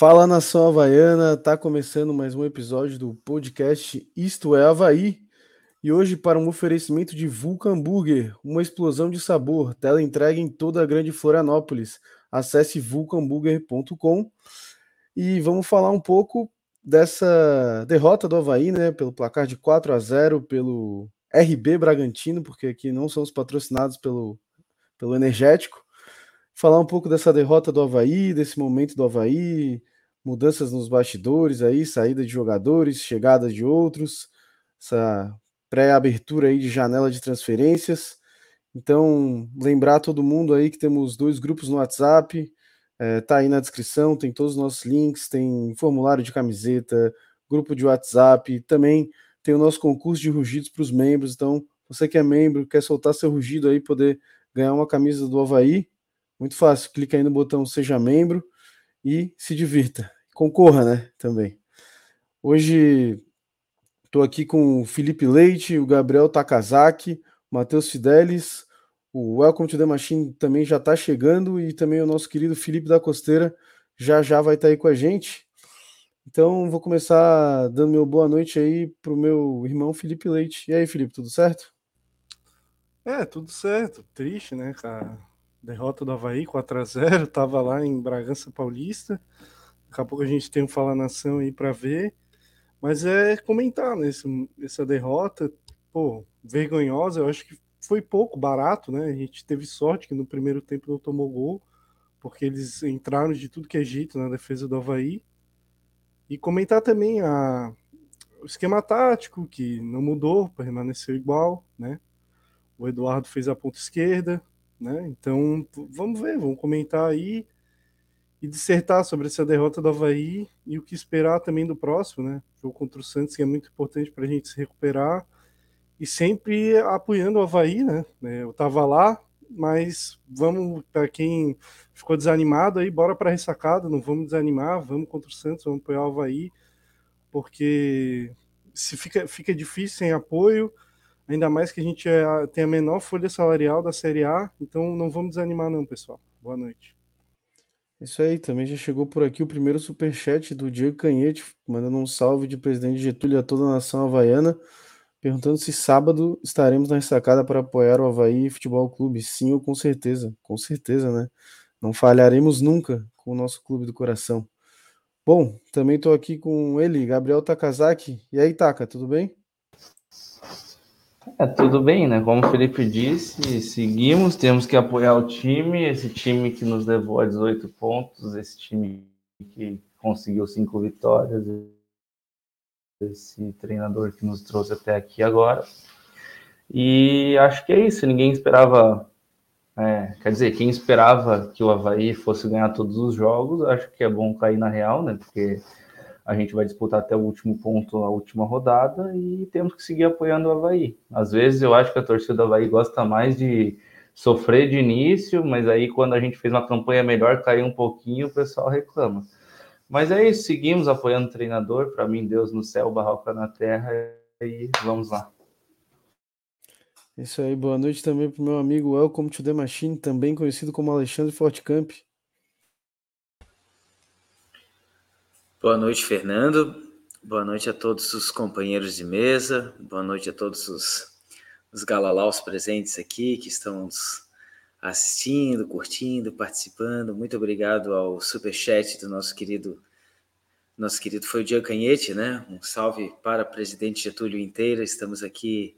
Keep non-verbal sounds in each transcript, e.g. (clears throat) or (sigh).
Fala nação havaiana, tá começando mais um episódio do podcast Isto é Havaí. E hoje, para um oferecimento de Vulcan Burger, uma explosão de sabor, tela entrega em toda a grande Florianópolis. Acesse vulcanburger.com e vamos falar um pouco dessa derrota do Havaí, né? Pelo placar de 4 a 0 pelo RB Bragantino, porque aqui não somos patrocinados pelo, pelo Energético falar um pouco dessa derrota do Havaí, desse momento do Havaí, mudanças nos bastidores aí, saída de jogadores, chegada de outros, essa pré-abertura aí de janela de transferências. Então, lembrar todo mundo aí que temos dois grupos no WhatsApp, é, tá aí na descrição, tem todos os nossos links, tem formulário de camiseta, grupo de WhatsApp, também tem o nosso concurso de rugidos para os membros. Então, você que é membro, quer soltar seu rugido aí, poder ganhar uma camisa do Havaí, muito fácil, clica aí no botão Seja Membro e se divirta. Concorra, né? Também. Hoje estou aqui com o Felipe Leite, o Gabriel Takazaki, o Matheus Fidelis, o Welcome to the Machine também já está chegando e também o nosso querido Felipe da Costeira já já vai estar tá aí com a gente. Então vou começar dando meu boa noite aí pro meu irmão Felipe Leite. E aí, Felipe, tudo certo? É, tudo certo. Triste, né, cara? Derrota do Havaí 4x0, (laughs) tava lá em Bragança Paulista. Daqui a pouco a gente tem um Fala Nação aí para ver. Mas é comentar né, essa derrota, pô, vergonhosa, eu acho que foi pouco barato, né? A gente teve sorte que no primeiro tempo não tomou gol, porque eles entraram de tudo que é jeito na defesa do Havaí. E comentar também a, o esquema tático, que não mudou, permaneceu igual, né? O Eduardo fez a ponta esquerda, né? Então, vamos ver, vamos comentar aí e dissertar sobre essa derrota do Havaí e o que esperar também do próximo, né? Jogo contra o Santos, que é muito importante para a gente se recuperar e sempre apoiando o Havaí, né? É, eu tava lá, mas vamos, para quem ficou desanimado aí, bora para ressacada, não vamos desanimar, vamos contra o Santos, vamos apoiar o Havaí, porque se fica, fica difícil sem apoio, Ainda mais que a gente é, tem a menor folha salarial da Série A, então não vamos desanimar não, pessoal. Boa noite. Isso aí, também já chegou por aqui o primeiro superchat do Diego Canhete, mandando um salve de presidente Getúlio a toda a nação havaiana, perguntando se sábado estaremos na ressacada para apoiar o Havaí Futebol Clube. Sim, ou com certeza, com certeza, né? Não falharemos nunca com o nosso clube do coração. Bom, também estou aqui com ele, Gabriel Takazaki. E aí, Taka, tudo bem? É, tudo bem, né? Como o Felipe disse, seguimos, temos que apoiar o time, esse time que nos levou a 18 pontos, esse time que conseguiu cinco vitórias, esse treinador que nos trouxe até aqui agora. E acho que é isso, ninguém esperava. É, quer dizer, quem esperava que o Havaí fosse ganhar todos os jogos, acho que é bom cair na real, né? Porque a gente vai disputar até o último ponto, a última rodada, e temos que seguir apoiando o Havaí. Às vezes eu acho que a torcida do Havaí gosta mais de sofrer de início, mas aí quando a gente fez uma campanha melhor, caiu um pouquinho, o pessoal reclama. Mas é isso, seguimos apoiando o treinador, para mim, Deus no céu, barroca na terra, e vamos lá. Isso aí, boa noite também para o meu amigo Welcome to the Machine, também conhecido como Alexandre Fortcamp. Boa noite, Fernando. Boa noite a todos os companheiros de mesa. Boa noite a todos os, os galalaus presentes aqui que estão assistindo, curtindo, participando. Muito obrigado ao superchat do nosso querido nosso querido foi o Diego Canhete, né? Um salve para o presidente Getúlio inteira. Estamos aqui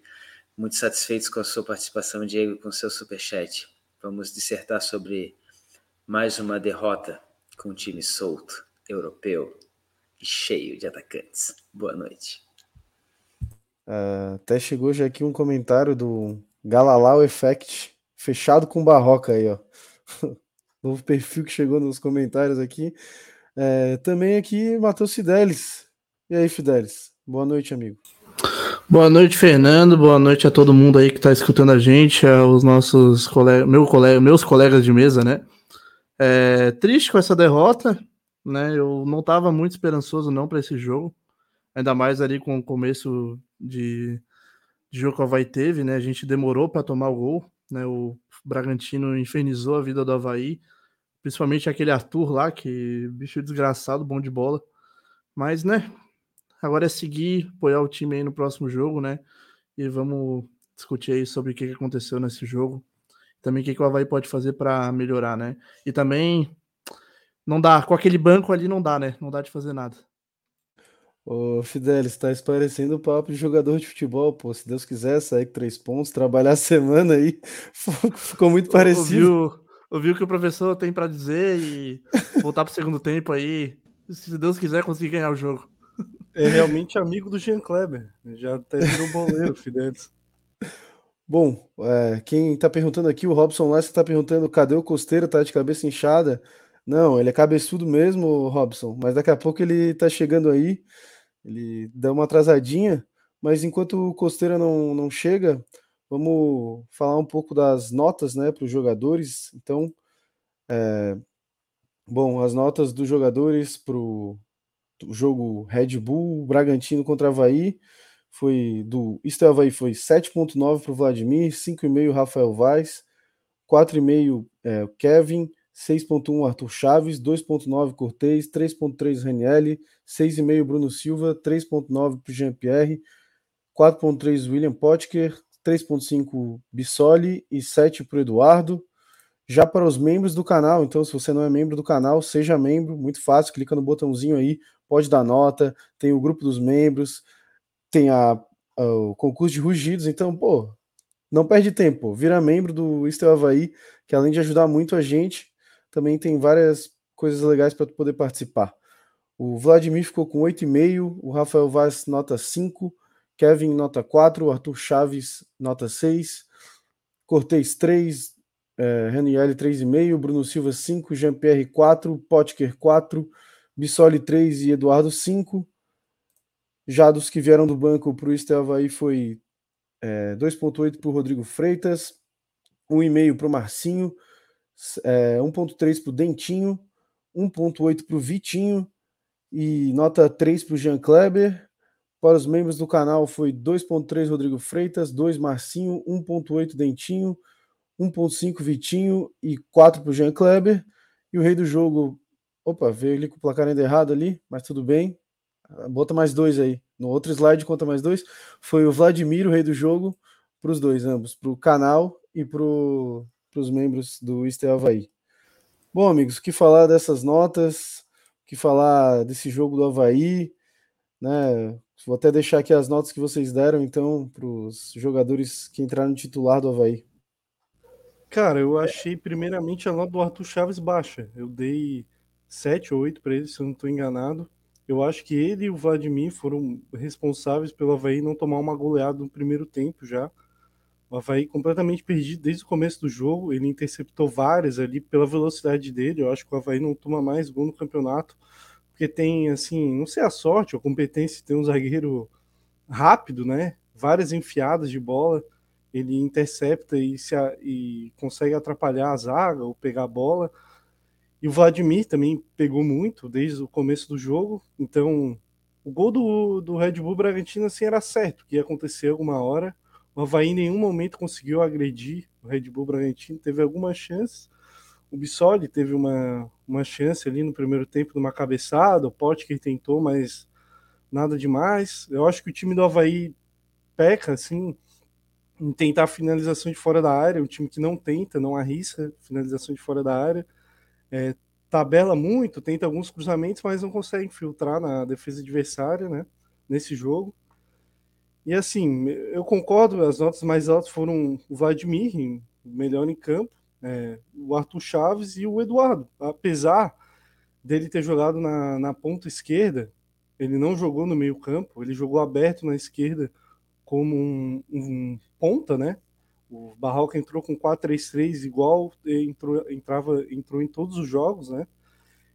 muito satisfeitos com a sua participação, Diego, com o seu superchat. Vamos dissertar sobre mais uma derrota com um time solto, europeu, cheio de atacantes. Boa noite. Uh, até chegou já aqui um comentário do Galalau Effect, fechado com Barroca aí, ó. (laughs) Novo perfil que chegou nos comentários aqui. É, também aqui, Matheus Fidelis. E aí, Fidelis? Boa noite, amigo. Boa noite, Fernando. Boa noite a todo mundo aí que está escutando a gente, aos nossos colegas, meu colega, meus colegas de mesa, né? É, triste com essa derrota, né? Eu não estava muito esperançoso não para esse jogo, ainda mais ali com o começo de, de jogo que o Havaí teve, né? A gente demorou para tomar o gol, né? O Bragantino infernizou a vida do Havaí, Principalmente aquele Arthur lá, que bicho desgraçado, bom de bola. Mas, né? Agora é seguir, apoiar o time aí no próximo jogo, né? E vamos discutir aí sobre o que aconteceu nesse jogo. Também o que o Havaí pode fazer para melhorar, né? E também não dá, com aquele banco ali não dá, né? Não dá de fazer nada. Ô, Fidelis, tá parecendo o papo de jogador de futebol, pô. Se Deus quiser, sair com três pontos, trabalhar a (laughs) semana aí, ficou muito parecido. Ouviu, ouviu o que o professor tem para dizer e voltar pro segundo tempo aí. Se Deus quiser, conseguir ganhar o jogo. É realmente amigo do Jean Kleber. Já até virou boleiro, Fidelis. Bom, é, quem tá perguntando aqui, o Robson Lessa tá perguntando cadê o Costeiro, tá de cabeça inchada. Não, ele é cabeçudo mesmo, Robson, mas daqui a pouco ele tá chegando aí. Ele dá uma atrasadinha, mas enquanto o Costeira não, não chega, vamos falar um pouco das notas né, para os jogadores. Então, é, bom, as notas dos jogadores para o jogo Red Bull, Bragantino contra Havaí, foi do Estel Havaí foi 7.9 para o Vladimir, 5,5 Rafael Vaz, 4,5 é, Kevin, 6.1 Arthur Chaves, 2.9 Cortez, 3.3 Ranielli, 6.5 Bruno Silva, 3.9 para o Jean-Pierre, 4.3 William Potker, 3.5 Bissoli e 7 para o Eduardo. Já para os membros do canal, então se você não é membro do canal, seja membro, muito fácil, clica no botãozinho aí, pode dar nota, tem o grupo dos membros, tem a, a o concurso de rugidos, então, pô, não perde tempo, vira membro do Estel Havaí, que além de ajudar muito a gente, também tem várias coisas legais para poder participar. O Vladimir ficou com 8,5, o Rafael Vaz nota 5, Kevin nota 4, Arthur Chaves nota 6, Cortez 3, é, Raniel 3,5, Bruno Silva 5, Jean-Pierre 4, Potker 4, Bissoli 3 e Eduardo 5. Já dos que vieram do banco para o Estelva aí foi é, 2,8 para o Rodrigo Freitas, 1,5 para o Marcinho, é, 1.3 para o Dentinho, 1.8 para o Vitinho e nota 3 para o Jean Kleber. Para os membros do canal foi 2.3 Rodrigo Freitas, 2 Marcinho, 1.8 Dentinho, 1.5 Vitinho e 4 para o Jean Kleber. E o rei do jogo, opa, veio ali com o placar ainda errado ali, mas tudo bem. Bota mais dois aí. No outro slide conta mais dois. Foi o Vladimir, o rei do jogo, para os dois, ambos, para o canal e para o para os membros do Easter Havaí. Bom, amigos, o que falar dessas notas, o que falar desse jogo do Havaí, né? Vou até deixar aqui as notas que vocês deram, então, para os jogadores que entraram titular do Havaí. Cara, eu achei primeiramente a nota do Arthur Chaves baixa. Eu dei 7 ou 8 para ele, se eu não estou enganado. Eu acho que ele e o Vladimir foram responsáveis pelo Havaí não tomar uma goleada no primeiro tempo já. O Havaí completamente perdido desde o começo do jogo. Ele interceptou várias ali pela velocidade dele. Eu acho que o Havaí não toma mais gol no campeonato. Porque tem, assim, não sei a sorte a competência de ter um zagueiro rápido, né? Várias enfiadas de bola. Ele intercepta e, se, e consegue atrapalhar a zaga ou pegar a bola. E o Vladimir também pegou muito desde o começo do jogo. Então, o gol do, do Red Bull Bragantino assim, era certo que ia acontecer alguma hora o Havaí em nenhum momento conseguiu agredir o Red Bull Bragantino, teve algumas chances. O Bissoli teve uma, uma chance ali no primeiro tempo, numa cabeçada, o que tentou, mas nada demais. Eu acho que o time do Havaí peca, assim, em tentar finalização de fora da área, um time que não tenta, não arrisca finalização de fora da área. É, tabela muito, tenta alguns cruzamentos, mas não consegue infiltrar na defesa adversária, né, nesse jogo. E assim, eu concordo, as notas mais altas foram o Vladimir, melhor em campo, é, o Arthur Chaves e o Eduardo. Apesar dele ter jogado na, na ponta esquerda, ele não jogou no meio campo, ele jogou aberto na esquerda como um, um ponta, né? O Barroca entrou com 4-3-3 igual entrou, entrava, entrou em todos os jogos, né?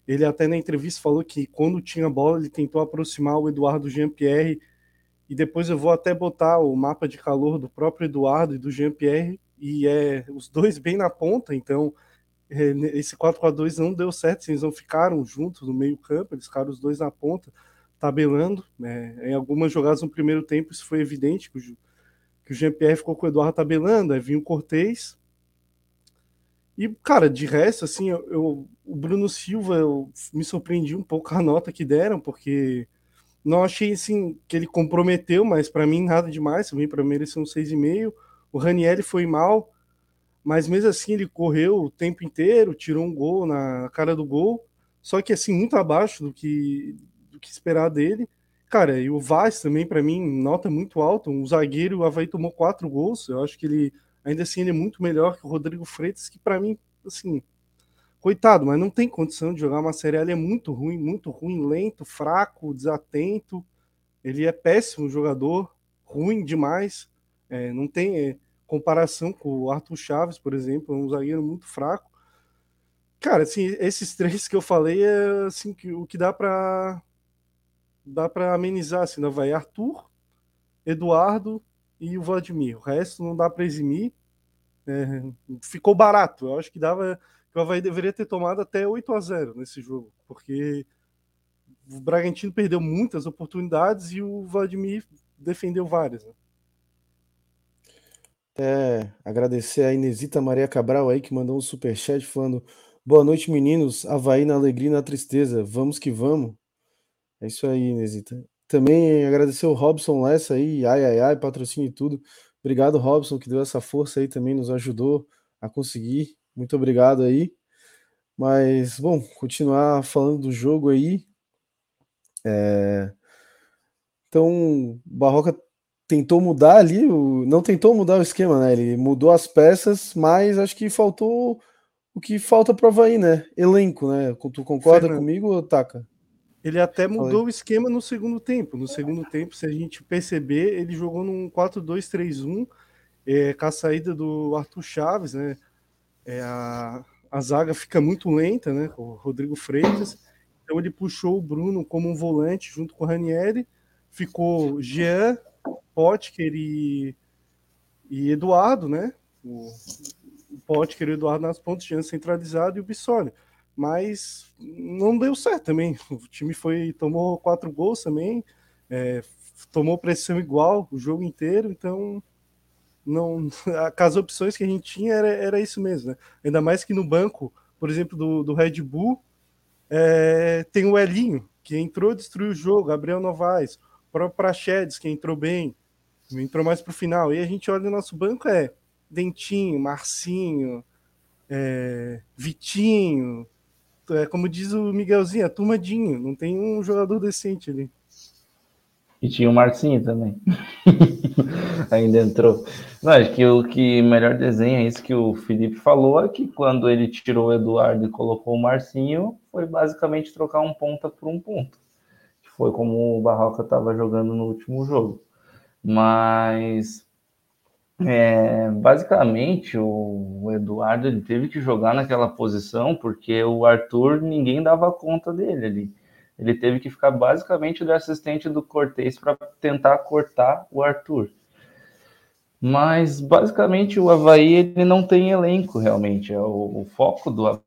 Ele até na entrevista falou que quando tinha bola ele tentou aproximar o Eduardo Jean-Pierre e depois eu vou até botar o mapa de calor do próprio Eduardo e do Jean-Pierre, e é os dois bem na ponta, então é, esse 4x2 não deu certo, eles não ficaram juntos no meio campo, eles ficaram os dois na ponta, tabelando, né? em algumas jogadas no primeiro tempo isso foi evidente, que o, que o Jean-Pierre ficou com o Eduardo tabelando, aí vinha o Cortez, E, cara, de resto, assim, eu, eu, o Bruno Silva, eu me surpreendi um pouco a nota que deram, porque não achei, assim, que ele comprometeu, mas para mim nada demais, também para merecer um 6,5. O Raniel foi mal, mas mesmo assim ele correu o tempo inteiro, tirou um gol na cara do gol, só que, assim, muito abaixo do que, do que esperar dele. Cara, e o Vaz também, para mim, nota muito alta. Um zagueiro, o Havaí tomou quatro gols. Eu acho que ele, ainda assim, ele é muito melhor que o Rodrigo Freitas, que para mim, assim, coitado, mas não tem condição de jogar uma série. Ele é muito ruim, muito ruim, lento, fraco, desatento. Ele é péssimo jogador, ruim demais. É, não tem é, comparação com o Arthur Chaves, por exemplo, é um zagueiro muito fraco. Cara, assim, esses (laughs) três que eu falei é assim que o que dá para dá para amenizar, assim, não vai Arthur, Eduardo e o Vladimir. O resto não dá para eximir. É, ficou barato. Eu acho que dava o Havaí deveria ter tomado até 8 a 0 nesse jogo, porque o Bragantino perdeu muitas oportunidades e o Vladimir defendeu várias. Né? É, agradecer a Inesita Maria Cabral aí que mandou um super chat falando: "Boa noite, meninos. Havaí na alegria e na tristeza. Vamos que vamos." É isso aí, Inesita. Também agradecer o Robson Lessa aí, ai ai ai, patrocínio e tudo. Obrigado, Robson, que deu essa força aí também, nos ajudou a conseguir. Muito obrigado aí. Mas, bom, continuar falando do jogo aí. É... Então, Barroca tentou mudar ali, o... não tentou mudar o esquema, né? Ele mudou as peças, mas acho que faltou o que falta para o Havaí, né? Elenco, né? Tu concorda Fernando. comigo, Taca? Ele até mudou o esquema no segundo tempo. No segundo tempo, se a gente perceber, ele jogou num 4-2-3-1, é, com a saída do Arthur Chaves, né? É, a, a zaga fica muito lenta, né? O Rodrigo Freitas. Então ele puxou o Bruno como um volante junto com o Ranieri. Ficou Jean, Potker e, e Eduardo, né? O, o Potker e o Eduardo nas pontas, Jean centralizado e o Bissoli mas não deu certo também. O time foi tomou quatro gols também, é, tomou pressão igual o jogo inteiro, então não (laughs) as opções que a gente tinha era, era isso mesmo, né? Ainda mais que no banco, por exemplo, do, do Red Bull, é, tem o Elinho, que entrou destruiu o jogo, Gabriel Novaes, o próprio Prachedes, que entrou bem, entrou mais para o final. E a gente olha no nosso banco, é Dentinho, Marcinho, é, Vitinho, é, como diz o Miguelzinho, é turmadinho, não tem um jogador decente ali. E tinha o Marcinho também. (laughs) Ainda entrou. Não, acho que o que melhor desenha isso que o Felipe falou é que quando ele tirou o Eduardo e colocou o Marcinho, foi basicamente trocar um ponta por um ponto. Foi como o Barroca estava jogando no último jogo. Mas é, basicamente, o Eduardo ele teve que jogar naquela posição porque o Arthur ninguém dava conta dele ali. Ele teve que ficar basicamente do assistente do Cortez para tentar cortar o Arthur. Mas basicamente o Havaí ele não tem elenco realmente. É o, o foco do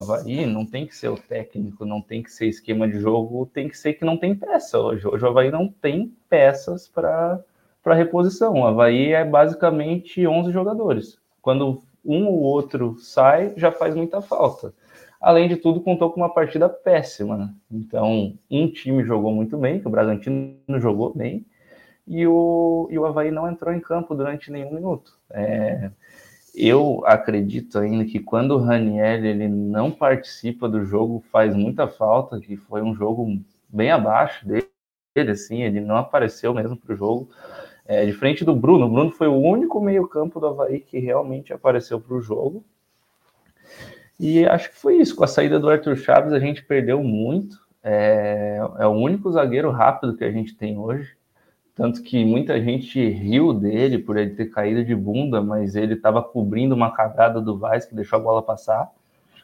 Havaí não tem que ser o técnico, não tem que ser esquema de jogo, tem que ser que não tem peça hoje. Hoje o Havaí não tem peças para reposição. O Havaí é basicamente 11 jogadores. Quando um ou outro sai, já faz muita falta. Além de tudo, contou com uma partida péssima. Né? Então, um time jogou muito bem, que o Bragantino jogou bem, e o, e o Havaí não entrou em campo durante nenhum minuto. É, eu acredito ainda que quando o Raniel ele não participa do jogo, faz muita falta, que foi um jogo bem abaixo dele, assim, ele não apareceu mesmo para o jogo. É, diferente do Bruno, o Bruno foi o único meio-campo do Havaí que realmente apareceu para o jogo. E acho que foi isso. Com a saída do Arthur Chaves, a gente perdeu muito. É, é o único zagueiro rápido que a gente tem hoje. Tanto que muita gente riu dele por ele ter caído de bunda, mas ele estava cobrindo uma cagada do Vaz que deixou a bola passar.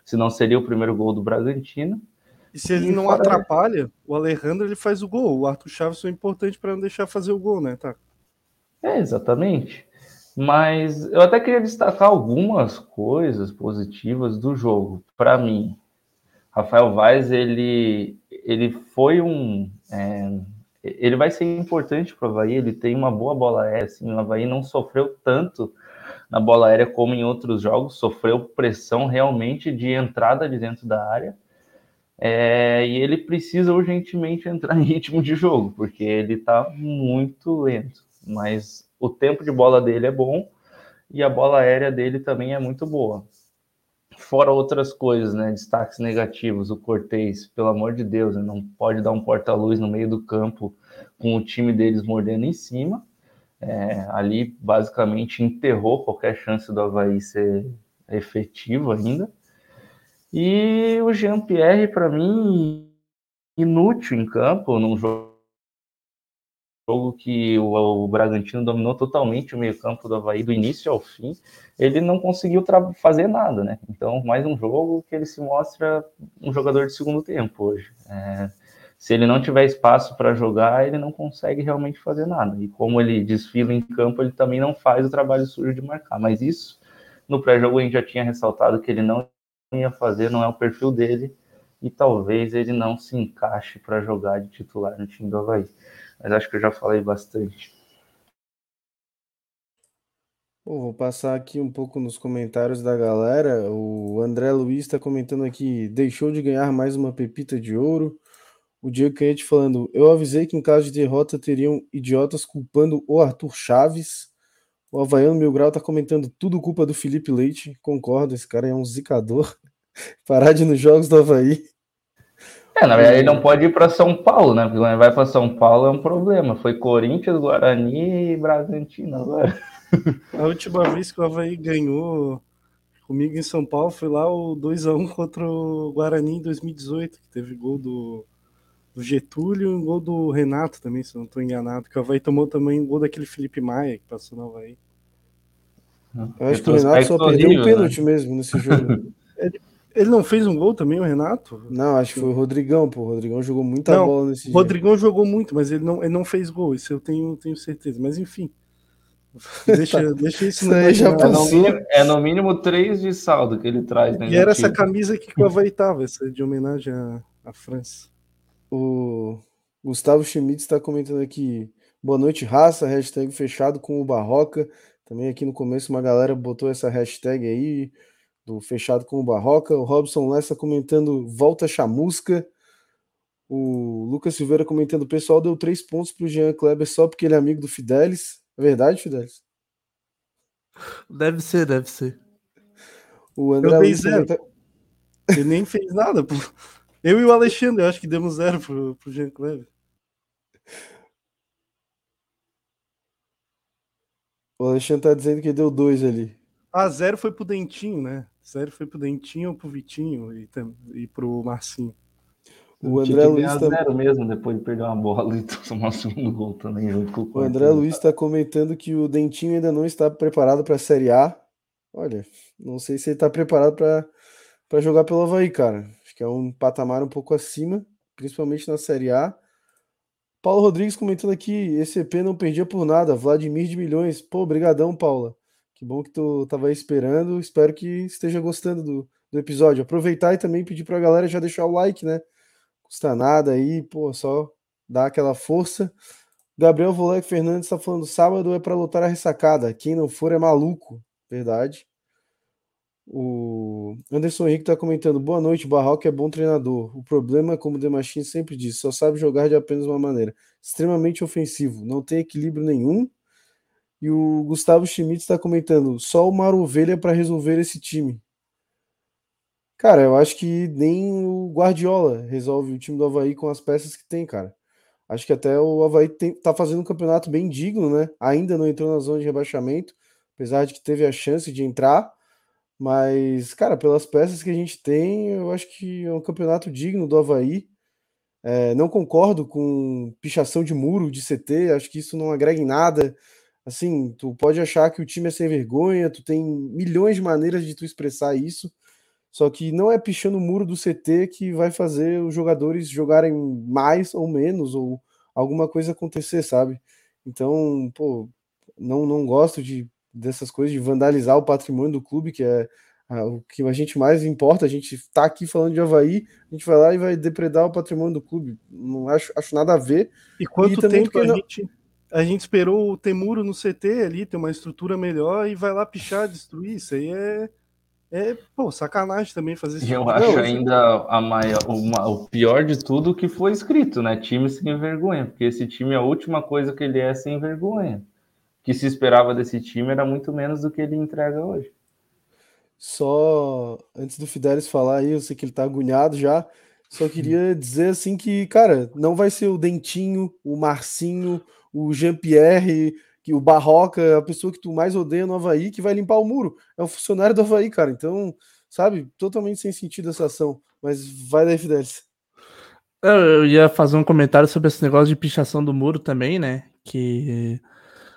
Senão seria o primeiro gol do Bragantino. E se ele e não fora... atrapalha, o Alejandro ele faz o gol. O Arthur Chaves foi importante para não deixar fazer o gol, né? Tá. É, exatamente. Mas eu até queria destacar algumas coisas positivas do jogo. Para mim, Rafael Vaz, ele, ele foi um. É, ele vai ser importante para o Havaí, ele tem uma boa bola aérea, assim, o Havaí não sofreu tanto na bola aérea como em outros jogos, sofreu pressão realmente de entrada de dentro da área. É, e ele precisa urgentemente entrar em ritmo de jogo, porque ele está muito lento. Mas o tempo de bola dele é bom e a bola aérea dele também é muito boa. Fora outras coisas, né? Destaques negativos, o Cortez, pelo amor de Deus, né, não pode dar um porta-luz no meio do campo com o time deles mordendo em cima. É, ali basicamente enterrou qualquer chance do Havaí ser efetivo ainda. E o Jean-Pierre, para mim, inútil em campo, num jogo jogo que o, o, Bragantino dominou totalmente o meio-campo do Havaí do início ao fim, ele não conseguiu fazer nada, né? Então, mais um jogo que ele se mostra um jogador de segundo tempo hoje. É, se ele não tiver espaço para jogar, ele não consegue realmente fazer nada. E como ele desfila em campo, ele também não faz o trabalho sujo de marcar. Mas isso, no pré-jogo, a gente já tinha ressaltado que ele não ia fazer, não é o perfil dele, e talvez ele não se encaixe para jogar de titular no time do Havaí mas acho que eu já falei bastante. vou passar aqui um pouco nos comentários da galera. O André Luiz está comentando aqui: deixou de ganhar mais uma pepita de ouro. O Diego Canhete falando: eu avisei que em caso de derrota teriam idiotas culpando o Arthur Chaves. O Havaiano Mil Grau tá comentando tudo culpa do Felipe Leite. Concordo, esse cara é um zicador. (laughs) Parar de nos jogos do Havaí. É, na verdade, ele não pode ir para São Paulo, né? Porque quando vai para São Paulo é um problema. Foi Corinthians, Guarani e Bragantino agora. (laughs) A última vez que o Havaí ganhou comigo em São Paulo foi lá o 2x1 contra o Guarani em 2018, que teve gol do, do Getúlio e um gol do Renato também, se não estou enganado. Que o Havaí tomou também um gol daquele Felipe Maia que passou no Havaí. Eu acho que o Renato só perdeu um pênalti né? mesmo nesse jogo. Ele (laughs) ele não fez um gol também, o Renato? Não, acho que foi o Rodrigão, pô. O Rodrigão jogou muita não, bola nesse O Rodrigão jogou muito, mas ele não, ele não fez gol, isso eu tenho, tenho certeza. Mas enfim. (laughs) Deixa, tá. deixa isso no já é, no mínimo, é no mínimo três de saldo que ele traz. Né, e era essa camisa que o Havaí tava, essa de homenagem à, à França. O Gustavo Schmitz está comentando aqui. Boa noite, raça. Hashtag fechado com o Barroca. Também aqui no começo uma galera botou essa hashtag aí do Fechado com o Barroca. O Robson Lessa comentando volta chamusca. O Lucas Silveira comentando: o pessoal deu três pontos para o Jean Kleber só porque ele é amigo do Fidelis. É verdade, Fidelis? Deve ser, deve ser. O André eu dei zero. Comenta... Ele nem fez nada, pô. Eu e o Alexandre, eu acho que demos zero pro, pro Jean Kleber. O Alexandre tá dizendo que deu dois ali. Ah, zero foi pro Dentinho, né? Zero foi pro Dentinho ou pro Vitinho e, e pro Marcinho. O André Luiz tá... zero mesmo depois de perder uma bola e (laughs) tomar o segundo gol também. Com o, o André Luiz está comentando que o Dentinho ainda não está preparado para a Série A. Olha, não sei se ele está preparado para jogar pelo Havaí, cara. Acho que é um patamar um pouco acima, principalmente na Série A. Paulo Rodrigues comentando aqui, esse EP não perdia por nada, Vladimir de milhões. Pô, obrigadão, Paula. Que bom que tu tava esperando. Espero que esteja gostando do, do episódio. Aproveitar e também pedir pra galera já deixar o like, né? Custa nada aí, pô, só dar aquela força. Gabriel Volek Fernandes está falando: sábado é para lutar a ressacada. Quem não for é maluco. Verdade. O Anderson Henrique está comentando: boa noite, Barroco é bom treinador. O problema, como o Demachin sempre disse, só sabe jogar de apenas uma maneira. Extremamente ofensivo, não tem equilíbrio nenhum e o Gustavo Schmidt está comentando: só uma ovelha para resolver esse time. Cara, eu acho que nem o Guardiola resolve o time do Havaí com as peças que tem, cara. Acho que até o Havaí tem, tá fazendo um campeonato bem digno, né? Ainda não entrou na zona de rebaixamento, apesar de que teve a chance de entrar. Mas, cara, pelas peças que a gente tem, eu acho que é um campeonato digno do Havaí. É, não concordo com pichação de muro de CT, acho que isso não agrega em nada. Assim, tu pode achar que o time é sem vergonha, tu tem milhões de maneiras de tu expressar isso, só que não é pichando o muro do CT que vai fazer os jogadores jogarem mais ou menos, ou alguma coisa acontecer, sabe? Então, pô, não, não gosto de, dessas coisas de vandalizar o patrimônio do clube, que é a, o que a gente mais importa. A gente tá aqui falando de Havaí, a gente vai lá e vai depredar o patrimônio do clube. Não acho, acho nada a ver. E quanto e tempo a não... gente a gente esperou o Temuro no CT ali, ter uma estrutura melhor e vai lá pichar, destruir. Isso aí é, é pô, sacanagem também fazer isso. Eu tipo acho ainda a maior, uma, o pior de tudo que foi escrito, né? Time sem vergonha, porque esse time, a última coisa que ele é sem vergonha. O que se esperava desse time era muito menos do que ele entrega hoje. Só antes do Fidelis falar aí, eu sei que ele tá agoniado já. Só queria dizer assim que, cara, não vai ser o Dentinho, o Marcinho, o Jean-Pierre, que o Barroca, a pessoa que tu mais odeia no Havaí, que vai limpar o muro. É um funcionário do Havaí, cara. Então, sabe, totalmente sem sentido essa ação. Mas vai daí, Fidelis. Eu ia fazer um comentário sobre esse negócio de pichação do muro também, né? Que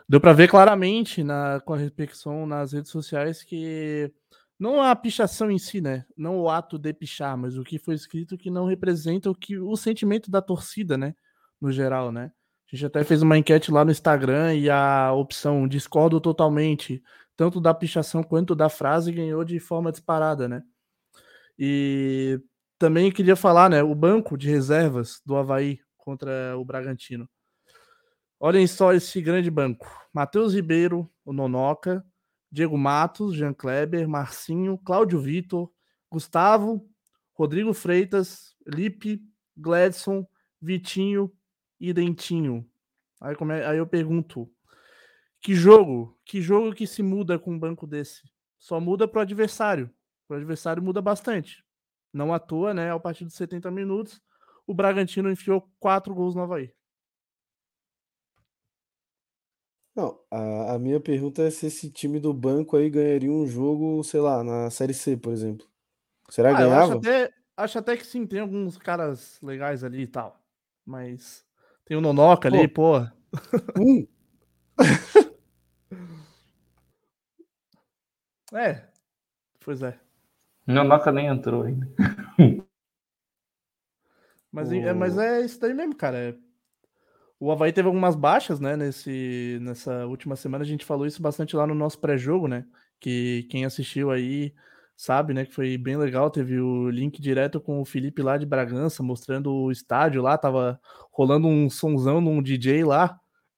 deu para ver claramente na, com a repercussão nas redes sociais que não a pichação em si, né? Não o ato de pichar, mas o que foi escrito que não representa o que o sentimento da torcida, né? No geral, né? A gente até fez uma enquete lá no Instagram e a opção discordo totalmente, tanto da pichação quanto da frase, ganhou de forma disparada, né? E também queria falar, né? O banco de reservas do Havaí contra o Bragantino. Olhem só esse grande banco: Matheus Ribeiro, o Nonoca, Diego Matos, Jean Kleber, Marcinho, Cláudio Vitor, Gustavo, Rodrigo Freitas, Lipe, Gladson, Vitinho e Dentinho. Aí, é, aí eu pergunto: que jogo? Que jogo que se muda com um banco desse? Só muda pro adversário. O adversário muda bastante. Não à toa, né? A partir dos 70 minutos, o Bragantino enfiou quatro gols no Havaí. Não, a, a minha pergunta é se esse time do banco aí ganharia um jogo, sei lá, na Série C, por exemplo. Será que Ah, eu acho até, acho até que sim, tem alguns caras legais ali e tal. Mas tem o Nonoca ali, pô. Um. (laughs) É, pois é. Nonoca nem entrou ainda. (laughs) Mas, é, mas é isso daí mesmo, cara. É o Havaí teve algumas baixas, né? Nesse, nessa última semana a gente falou isso bastante lá no nosso pré-jogo, né? Que quem assistiu aí sabe, né? Que foi bem legal. Teve o link direto com o Felipe lá de Bragança, mostrando o estádio lá. Tava rolando um sonzão num DJ lá,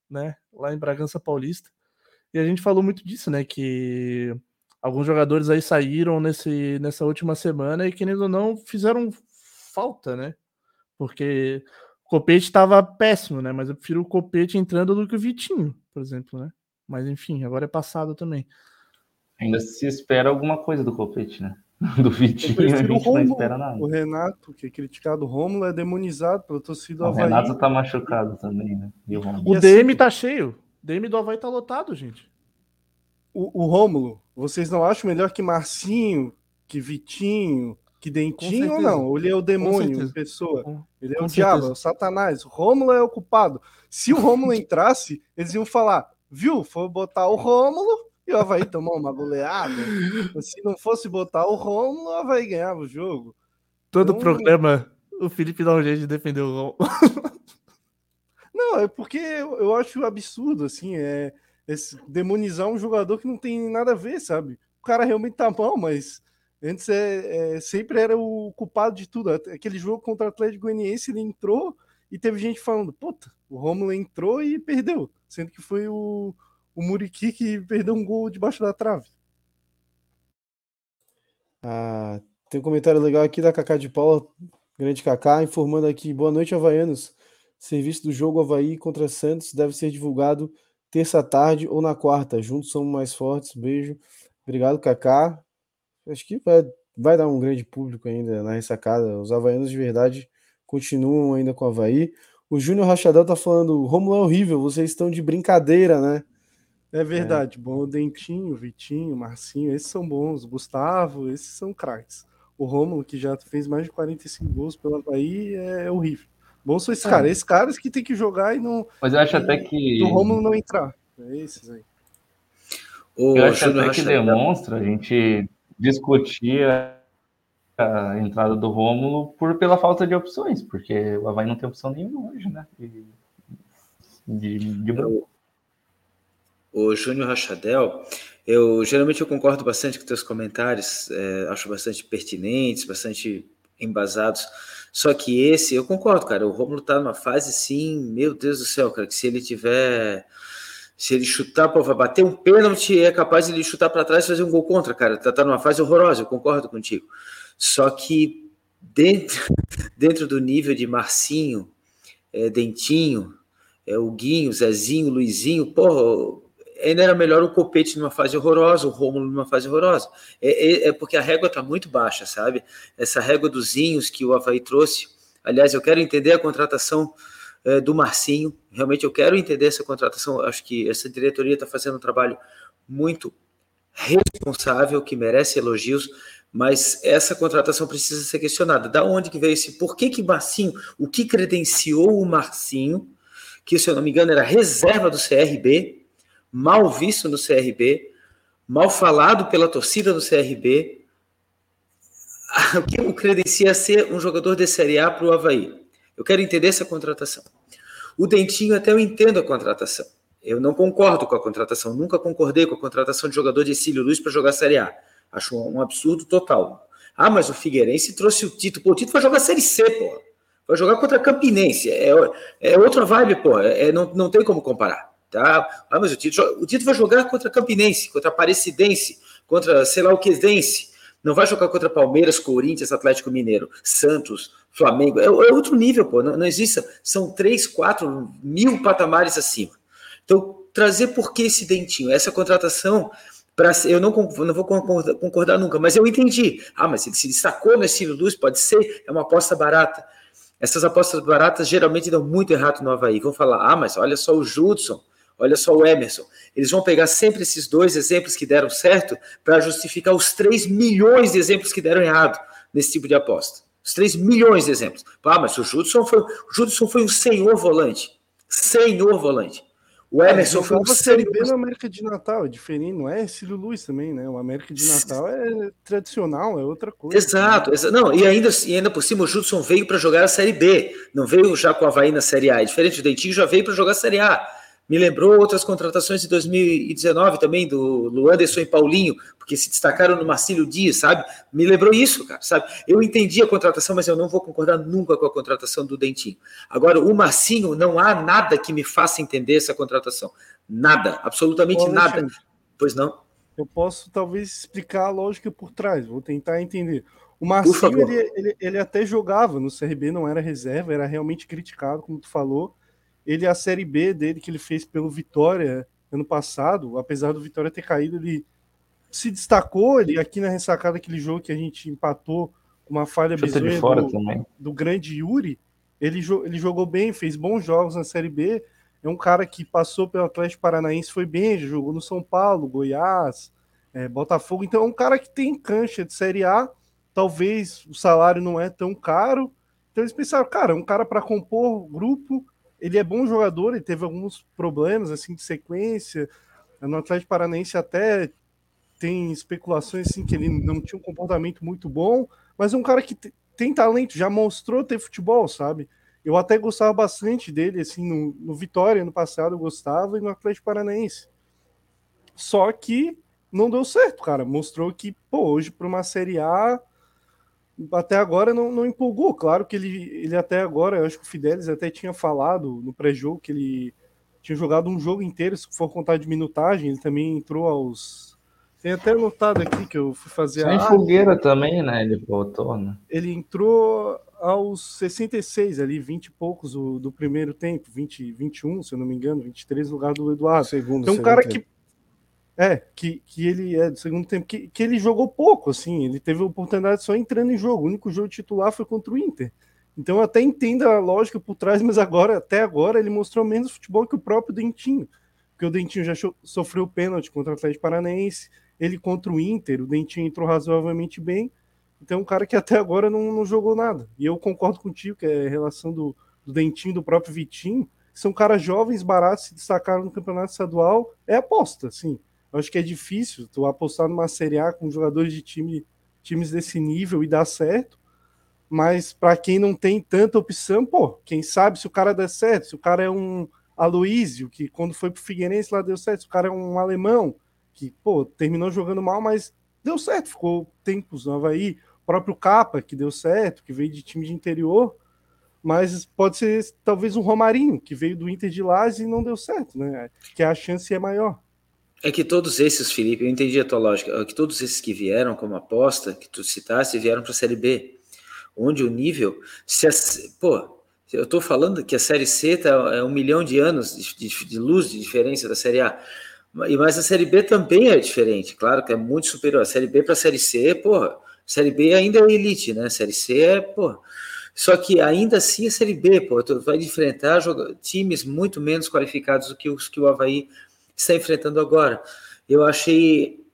né? Lá em Bragança Paulista. E a gente falou muito disso, né? Que alguns jogadores aí saíram nesse, nessa última semana e, querendo ou não, fizeram falta, né? Porque Copete estava péssimo, né? Mas eu prefiro o Copete entrando do que o Vitinho, por exemplo, né? Mas enfim, agora é passado também. Ainda se espera alguma coisa do Copete, né? (laughs) Do Vitinho a gente Romulo, não espera nada. O Renato, que é criticado, o Romulo é demonizado pela torcida do Havaí. O Renato tá machucado também, né? E o, o assim, DM tá cheio. O DM do Havaí tá lotado, gente. O, o Rômulo, vocês não acham melhor que Marcinho, que Vitinho, que dentinho ou não? Ele é o demônio em pessoa. Com, ele é o certeza. diabo, é o satanás. O Rômulo é o culpado. Se o Rômulo (laughs) entrasse, eles iam falar, viu? Foi botar o Rômulo e o Havaí tomou uma goleada. Se não fosse botar o Rômulo, o Havaí ganhava o jogo. Todo então... programa, o Felipe dá um jeito de defender o Rômulo. (laughs) Não, é porque eu, eu acho absurdo, assim, é, é demonizar um jogador que não tem nada a ver, sabe? O cara realmente tá mal, mas Antes é, é, sempre era o culpado de tudo. Aquele jogo contra o Atlético Goianiense, ele entrou e teve gente falando: puta, o Romulo entrou e perdeu. Sendo que foi o, o Muriqui que perdeu um gol debaixo da trave. Ah, tem um comentário legal aqui da Cacá de Paula, grande Cacá, informando aqui: boa noite, Havaianos. Serviço do jogo Havaí contra Santos deve ser divulgado terça tarde ou na quarta. Juntos somos mais fortes. Beijo. Obrigado, Cacá. Acho que vai, vai dar um grande público ainda na ressacada. Os havaianos de verdade continuam ainda com o Havaí. O Júnior Rachadel tá falando: Romulo é horrível, vocês estão de brincadeira, né? É verdade, é. bom. O Dentinho, Vitinho, Marcinho, esses são bons. Gustavo, esses são craques. O Romulo, que já fez mais de 45 gols pelo Havaí, é horrível. Bom são esses é. caras. Esses caras que tem que jogar e não. Mas eu acho até que. O Romulo não entrar. É esses aí. O eu acho até que demonstra, a gente discutia a entrada do Rômulo por pela falta de opções, porque o Havaí não tem opção nenhuma hoje, né? De, de, de... O Júnior Rachadel, eu geralmente eu concordo bastante com teus comentários, é, acho bastante pertinentes, bastante embasados. Só que esse, eu concordo, cara, o Romulo tá numa fase sim, meu Deus do céu, cara, que se ele tiver se ele chutar, pô, vai bater um pênalti, é capaz de ele chutar para trás e fazer um gol contra, cara. Tá, tá numa fase horrorosa, eu concordo contigo. Só que dentro, (laughs) dentro do nível de Marcinho, é, Dentinho, é, o Guinho, Zezinho, Luizinho, porra, ainda era melhor o Copete numa fase horrorosa, o Rômulo numa fase horrosa. É, é, é porque a régua está muito baixa, sabe? Essa régua dos Zinhos que o Havaí trouxe. Aliás, eu quero entender a contratação é, do Marcinho. Realmente eu quero entender essa contratação. Acho que essa diretoria está fazendo um trabalho muito responsável, que merece elogios, mas essa contratação precisa ser questionada. Da onde que veio esse? Por que que Marcinho? O que credenciou o Marcinho? Que se eu não me engano era reserva do CRB, mal visto no CRB, mal falado pela torcida do CRB. (laughs) O que o credencia ser um jogador de Série A para o Havaí? Eu quero entender essa contratação. O Dentinho, até eu entendo a contratação. Eu não concordo com a contratação, nunca concordei com a contratação de jogador de Cílio Luiz para jogar Série A. Acho um absurdo total. Ah, mas o Figueirense trouxe o Tito. Pô, o Tito vai jogar Série C, pô. Vai jogar contra a Campinense. É, é outra vibe, pô. É, não, não tem como comparar. Tá? Ah, mas o Tito, o Tito vai jogar contra Campinense, contra a Aparecidense, contra sei lá o que dense. Não vai jogar contra Palmeiras, Corinthians, Atlético Mineiro, Santos, Flamengo. É, é outro nível, pô. Não, não existe. São três, quatro mil patamares acima. Então, trazer por que esse dentinho? Essa contratação, pra, eu não, não vou concordar, nunca, mas eu entendi. Ah, mas ele se destacou estilo Luz, pode ser, é uma aposta barata. Essas apostas baratas geralmente dão muito errado no Havaí. Vão falar, ah, mas olha só o Judson, olha só o Emerson. Eles vão pegar sempre esses dois exemplos que deram certo para justificar os 3 milhões de exemplos que deram errado nesse tipo de aposta. Os 3 milhões de exemplos. Ah, mas o Judson foi, o Judson foi um senhor volante. Senhor volante. O é, Emerson foi um Série B no América de Natal, é diferente, não é Cílio Luiz também, né? O América de Natal é tradicional, é outra coisa. Exato, exa não, e ainda, e ainda por cima o Judson veio para jogar a Série B, não veio já com o Havaí na Série A, é diferente do Dentinho, já veio para jogar a Série A. Me lembrou outras contratações de 2019 também, do Luanderson e Paulinho, porque se destacaram no Marcílio Dias, sabe? Me lembrou isso, cara, sabe? Eu entendi a contratação, mas eu não vou concordar nunca com a contratação do Dentinho. Agora, o Marcinho, não há nada que me faça entender essa contratação. Nada, absolutamente nada. Pois não? Eu posso talvez explicar a lógica por trás, vou tentar entender. O Marcinho, ele, ele, ele até jogava no CRB, não era reserva, era realmente criticado, como tu falou ele, a Série B dele, que ele fez pelo Vitória ano passado, apesar do Vitória ter caído, ele se destacou. Ele aqui na ressacada, aquele jogo que a gente empatou com uma falha bizonha do, do, grande Yuri, ele, ele jogou bem, fez bons jogos na Série B. É um cara que passou pelo Atlético Paranaense, foi bem, jogou no São Paulo, Goiás, é, Botafogo. Então é um cara que tem cancha de Série A. Talvez o salário não é tão caro. Então eles pensaram, cara, um cara para compor grupo ele é bom jogador, ele teve alguns problemas assim de sequência. No Atlético Paranaense até tem especulações assim que ele não tinha um comportamento muito bom, mas é um cara que tem talento, já mostrou ter futebol, sabe? Eu até gostava bastante dele, assim, no, no Vitória no passado eu gostava e no Atlético Paranaense. Só que não deu certo, cara. Mostrou que, pô, hoje para uma Série A até agora não, não empolgou. Claro que ele, ele até agora, eu acho que o Fidelis até tinha falado no pré-jogo que ele tinha jogado um jogo inteiro, se for contar de minutagem, ele também entrou aos. Tem até anotado aqui que eu fui fazer Sem a. fogueira também, né? Ele voltou, né? Ele entrou aos 66, ali, 20 e poucos do, do primeiro tempo, 20, 21, se eu não me engano, 23 no lugar do Eduardo. Segundo, então, um cara tempo. que é, que, que ele é do segundo tempo, que, que ele jogou pouco, assim, ele teve oportunidade só entrando em jogo. O único jogo titular foi contra o Inter. Então eu até entendo a lógica por trás, mas agora, até agora, ele mostrou menos futebol que o próprio Dentinho. Porque o Dentinho já sofreu pênalti contra o Atlético Paranaense, ele contra o Inter, o Dentinho entrou razoavelmente bem. Então, um cara que até agora não, não jogou nada. E eu concordo contigo que é a relação do, do Dentinho do próprio Vitinho. São caras jovens, baratos, se destacaram no campeonato estadual. É aposta, sim. Eu acho que é difícil tu apostar numa Série A com jogadores de time, times desse nível e dar certo. Mas para quem não tem tanta opção, pô, quem sabe se o cara der certo, se o cara é um Aloísio, que quando foi pro Figueirense lá deu certo, se o cara é um alemão, que, pô, terminou jogando mal, mas deu certo, ficou tempos no Havaí. próprio Capa, que deu certo, que veio de time de interior, mas pode ser talvez um Romarinho, que veio do Inter de Lages e não deu certo, né? Que a chance é maior. É que todos esses, Felipe, eu entendi a tua lógica, é que todos esses que vieram como aposta, que tu citaste, vieram para a Série B, onde o nível, se a, pô, eu estou falando que a Série C tá, é um milhão de anos de, de, de luz de diferença da Série A, mas a Série B também é diferente, claro que é muito superior. A Série B para a Série C, porra, Série B ainda é elite, né? A Série C é, porra. Só que ainda assim a Série B, pô, tu vai enfrentar times muito menos qualificados do que os que o Havaí está enfrentando agora. Eu achei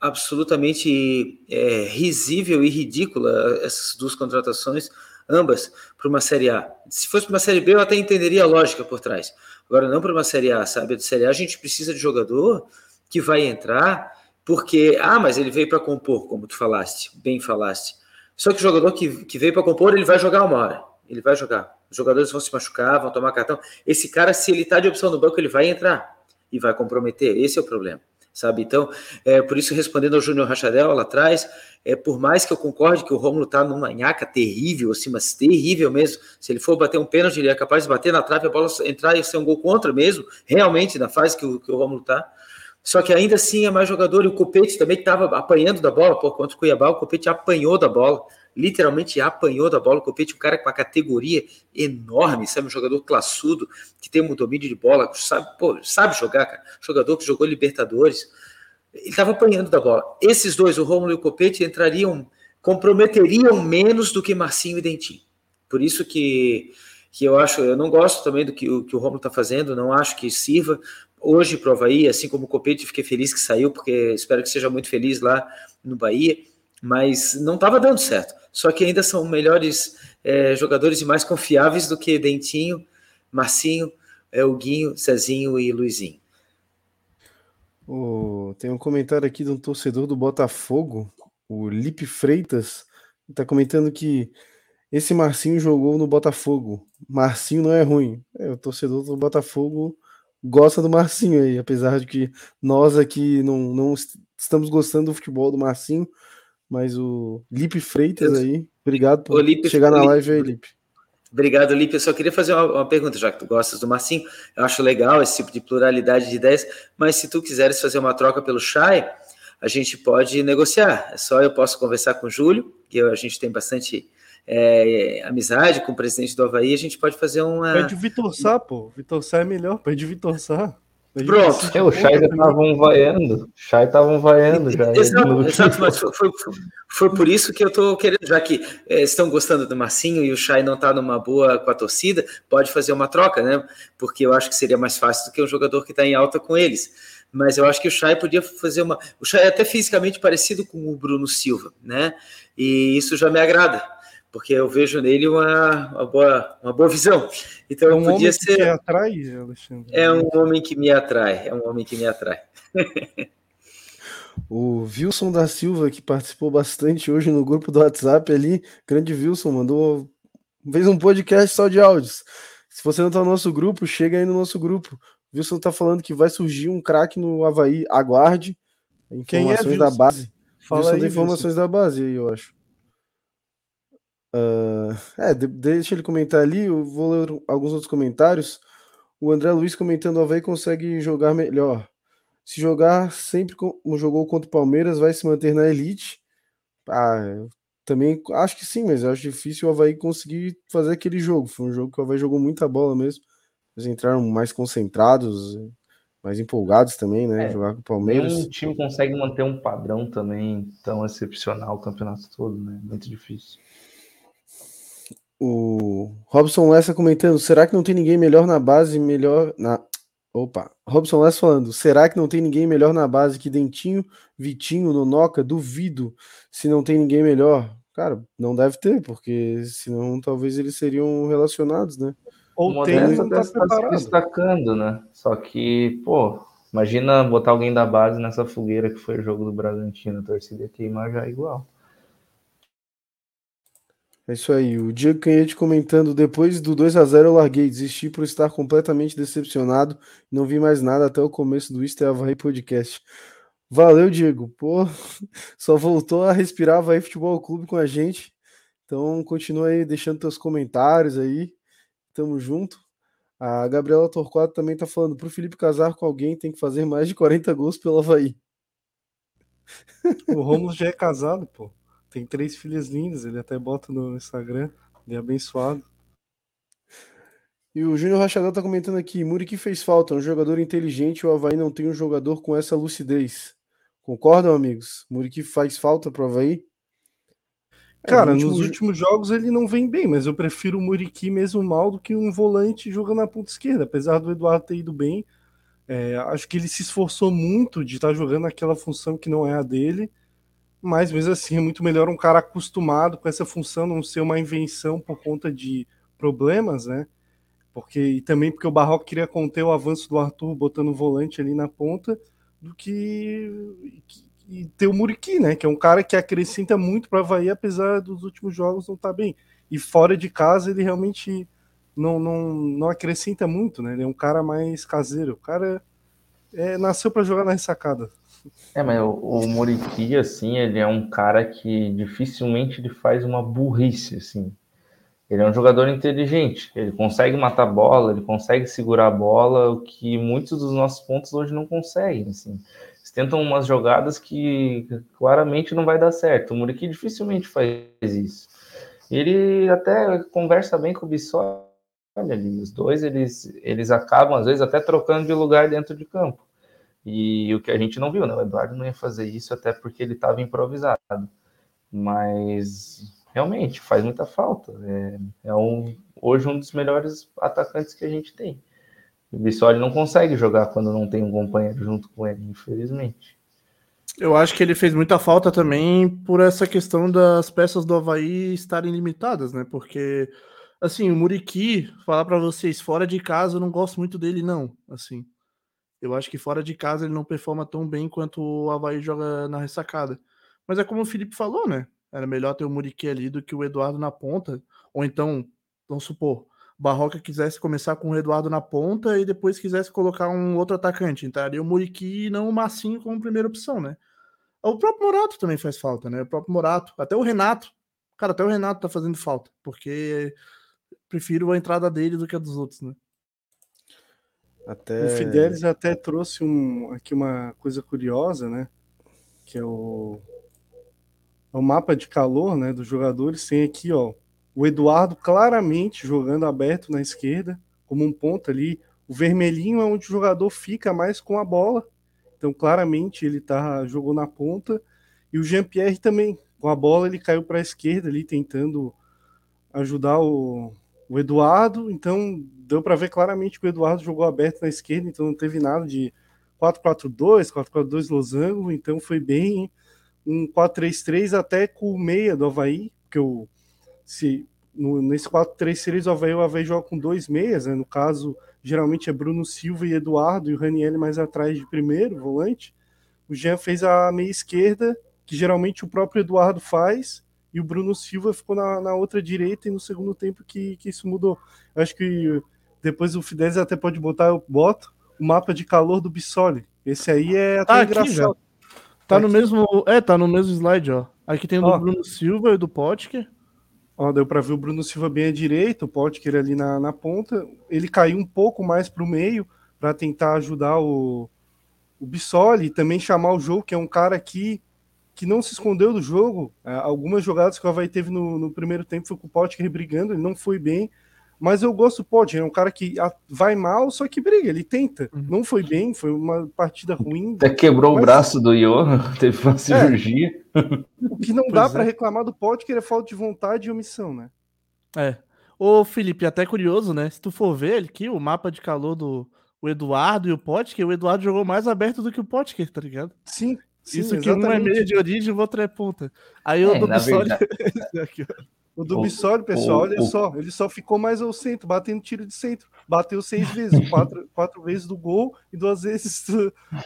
absolutamente é, risível e ridícula essas duas contratações, ambas para uma Série A. Se fosse para uma Série B, eu até entenderia a lógica por trás. Agora, não para uma Série A, sabe? De Série A, a gente precisa de jogador que vai entrar, porque, ah, mas ele veio para compor, como tu falaste, bem falaste. Só que o jogador que, que veio para compor, ele vai jogar uma hora. Ele vai jogar. Os jogadores vão se machucar, vão tomar cartão. Esse cara, se ele está de opção no banco, ele vai entrar e vai comprometer. Esse é o problema sabe? Então, é, por isso, respondendo ao Júnior Rachadel lá atrás, é, por mais que eu concorde que o Romulo tá numa nhaca terrível, assim, mas terrível mesmo, se ele for bater um pênalti, ele é capaz de bater na trave, a bola entrar e ser um gol contra mesmo, realmente, na fase que o, que o Romulo tá. Só que ainda assim é mais jogador, e o Copete também estava apanhando da bola, pô, contra o Cuiabá, o Copete apanhou da bola, literalmente apanhou da bola. O Copete, um cara com uma categoria enorme, sabe? Um jogador classudo, que tem um domínio de bola, sabe, pô, sabe jogar, cara. Jogador que jogou Libertadores. Ele estava apanhando da bola. Esses dois, o Romulo e o Copete, entrariam, comprometeriam menos do que Marcinho e Dentinho. Por isso que, que eu acho, eu não gosto também do que, o, que o Romulo está fazendo, não acho que sirva. Hoje, para o assim como o Copete, fiquei feliz que saiu, porque espero que seja muito feliz lá no Bahia, mas não estava dando certo só que ainda são melhores é, jogadores e mais confiáveis do que Dentinho, Marcinho, é, Guinho, Cezinho e Luizinho. Oh, tem um comentário aqui de um torcedor do Botafogo, o Lipe Freitas, está comentando que esse Marcinho jogou no Botafogo. Marcinho não é ruim. É, o torcedor do Botafogo gosta do Marcinho aí, apesar de que nós aqui não, não estamos gostando do futebol do Marcinho, mas o Lipe Freitas aí, obrigado por Lipe, chegar na live aí, Lipe. Obrigado, Lipe. Eu só queria fazer uma, uma, pergunta, já que tu gostas do Marcinho. Eu acho legal esse tipo de pluralidade de ideias, mas se tu quiseres fazer uma troca pelo Chay, a gente pode negociar. É só eu posso conversar com o Júlio, que a gente tem bastante é, amizade com o presidente do Havaí, a gente pode fazer uma. Pede o Vitor Sá, pô. Vitor Sá é melhor, pede o Vitor Sá. Pronto. É, o Chay já estavam vaiando. O Chay estavam vaiando já. Exato, exato mas foi, foi, foi, por isso que eu estou querendo, já que é, estão gostando do Marcinho e o Chay não está numa boa com a torcida, pode fazer uma troca, né? Porque eu acho que seria mais fácil do que um jogador que está em alta com eles. Mas eu acho que o Chay podia fazer uma. O Chay é até fisicamente parecido com o Bruno Silva, né? E isso já me agrada porque eu vejo nele uma, uma, boa, uma boa visão. Então, é um podia ser. Que atrai, Alexandre. É um homem que me atrai, é um homem que me atrai. (laughs) o Wilson da Silva, que participou bastante hoje no grupo do WhatsApp ali, grande Wilson, mandou. fez um podcast só de áudios. Se você não tá no nosso grupo, chega aí no nosso grupo. O Wilson tá falando que vai surgir um craque no Havaí. Aguarde. Informações Quem é, da base. Fala Wilson aí, informações Wilson. da base aí, eu acho. Uh, é, deixa ele comentar ali, eu vou ler alguns outros comentários. O André Luiz comentando: o Havaí consegue jogar melhor. Se jogar sempre como jogou contra o Palmeiras, vai se manter na elite. Ah, também acho que sim, mas eu acho difícil o Havaí conseguir fazer aquele jogo. Foi um jogo que o Havaí jogou muita bola mesmo. Eles entraram mais concentrados, mais empolgados também, né? É, jogar com o Palmeiras. o time consegue manter um padrão também tão excepcional o campeonato todo, né? Muito difícil. O Robson Lessa comentando: será que não tem ninguém melhor na base? Melhor na. Opa, Robson Lessa falando: será que não tem ninguém melhor na base que Dentinho, Vitinho, Nonoca? Duvido se não tem ninguém melhor. Cara, não deve ter, porque senão talvez eles seriam relacionados, né? Ou o tem, não tá, tá se destacando, né? Só que, pô, imagina botar alguém da base nessa fogueira que foi o jogo do Bragantino, a torcida queimar já é igual. É isso aí. O Diego Canhete comentando: depois do 2 a 0 eu larguei, desisti por estar completamente decepcionado. Não vi mais nada até o começo do é Havaí Podcast. Valeu, Diego. Pô, (laughs) só voltou a respirar Vai Futebol Clube com a gente. Então continua aí deixando teus comentários aí. Tamo junto. A Gabriela Torquato também tá falando, pro Felipe casar com alguém tem que fazer mais de 40 gols pelo Havaí. O Romulo já é casado, pô. Tem três filhas lindas, ele até bota no Instagram. Ele é abençoado. E o Júnior Rachador tá comentando aqui, Muriqui fez falta, um jogador inteligente, o Havaí não tem um jogador com essa lucidez. Concordam, amigos? Muriqui faz falta pro Havaí? É, Cara, último... nos últimos jogos ele não vem bem, mas eu prefiro o Muriqui mesmo mal do que um volante jogando na ponta esquerda. Apesar do Eduardo ter ido bem, é, acho que ele se esforçou muito de estar tá jogando aquela função que não é a dele, mas mesmo assim é muito melhor um cara acostumado com essa função não ser uma invenção por conta de problemas, né? Porque, e também porque o Barroco queria conter o avanço do Arthur botando o volante ali na ponta, do que, que ter o Muriqui, né? Que é um cara que acrescenta muito para Havaí, apesar dos últimos jogos não estar tá bem. E fora de casa ele realmente não, não, não acrescenta muito, né? Ele é um cara mais caseiro. O cara é, nasceu para jogar na ressacada. É, mas o, o assim, ele é um cara que dificilmente ele faz uma burrice, assim. Ele é um jogador inteligente, ele consegue matar bola, ele consegue segurar a bola, o que muitos dos nossos pontos hoje não conseguem, assim tentam umas jogadas que claramente não vai dar certo. O Muriqui dificilmente faz isso. Ele até conversa bem com o Bissoli ali. Os dois eles, eles acabam, às vezes, até trocando de lugar dentro de campo. E o que a gente não viu, né? O Eduardo não ia fazer isso até porque ele estava improvisado. Mas realmente faz muita falta. É, é um, hoje um dos melhores atacantes que a gente tem. O Bissoli não consegue jogar quando não tem um companheiro junto com ele, infelizmente. Eu acho que ele fez muita falta também por essa questão das peças do Havaí estarem limitadas, né? Porque, assim, o Muriqui, falar para vocês, fora de casa, eu não gosto muito dele, não. Assim, eu acho que fora de casa ele não performa tão bem quanto o Havaí joga na ressacada. Mas é como o Felipe falou, né? Era melhor ter o Muriqui ali do que o Eduardo na ponta. Ou então, vamos supor, Barroca quisesse começar com o Eduardo na ponta e depois quisesse colocar um outro atacante. Entraria o Muriqui e não o Massinho como primeira opção, né? O próprio Morato também faz falta, né? O próprio Morato, até o Renato. Cara, até o Renato tá fazendo falta, porque prefiro a entrada dele do que a dos outros, né? Até... O Fidelis até trouxe um, aqui uma coisa curiosa, né? Que é o, é o mapa de calor né, dos jogadores. Tem aqui, ó, o Eduardo claramente jogando aberto na esquerda, como um ponto ali. O vermelhinho é onde o jogador fica mais com a bola. Então, claramente, ele tá, jogou na ponta. E o Jean-Pierre também, com a bola, ele caiu para a esquerda ali, tentando ajudar o, o Eduardo. Então, deu para ver claramente que o Eduardo jogou aberto na esquerda, então não teve nada de 4-4-2, 4-4-2 losango. Então, foi bem um 4-3-3 até com o meia do Havaí, que o se no, nesse 4-3-3 o Havaí, o Havaí joga com dois meias, né? no caso, geralmente é Bruno Silva e Eduardo, e o Raniel mais atrás de primeiro, volante. O Jean fez a meia esquerda, que geralmente o próprio Eduardo faz, e o Bruno Silva ficou na, na outra direita, e no segundo tempo que, que isso mudou. Eu acho que depois o Fidelis até pode botar, eu boto, o mapa de calor do Bissoli. Esse aí é até ah, engraçado. Aqui, tá, tá no mesmo. É, tá no mesmo slide, ó. Aqui tem o do Bruno Silva e do Potker. Ó, deu para ver o Bruno Silva bem à direita, o Potker ali na, na ponta. Ele caiu um pouco mais para o meio para tentar ajudar o, o Bissoli e também chamar o jogo, que é um cara que, que não se escondeu do jogo. É, algumas jogadas que o Havaí teve no, no primeiro tempo foi com o Potker brigando, ele não foi bem. Mas eu gosto do Potker, é um cara que vai mal, só que briga, ele tenta. Uhum. Não foi bem, foi uma partida ruim. Até quebrou mas... o braço do Ion, (laughs) teve uma é. cirurgia. É. O que não dá para é. reclamar do Potker é falta de vontade e omissão, né? É. Ô, Felipe, até curioso, né? Se tu for ver aqui, o mapa de calor do o Eduardo e o Potker, o Eduardo jogou mais aberto do que o Potker, tá ligado? Sim. Sim, Isso que um é meia de origem e o outro é ponta. Aí é, o do verdade... (laughs) O do Bissoli, pessoal, o, olha o, só, ele só ficou mais ao centro, batendo tiro de centro. Bateu seis vezes, (laughs) quatro, quatro vezes do gol e duas vezes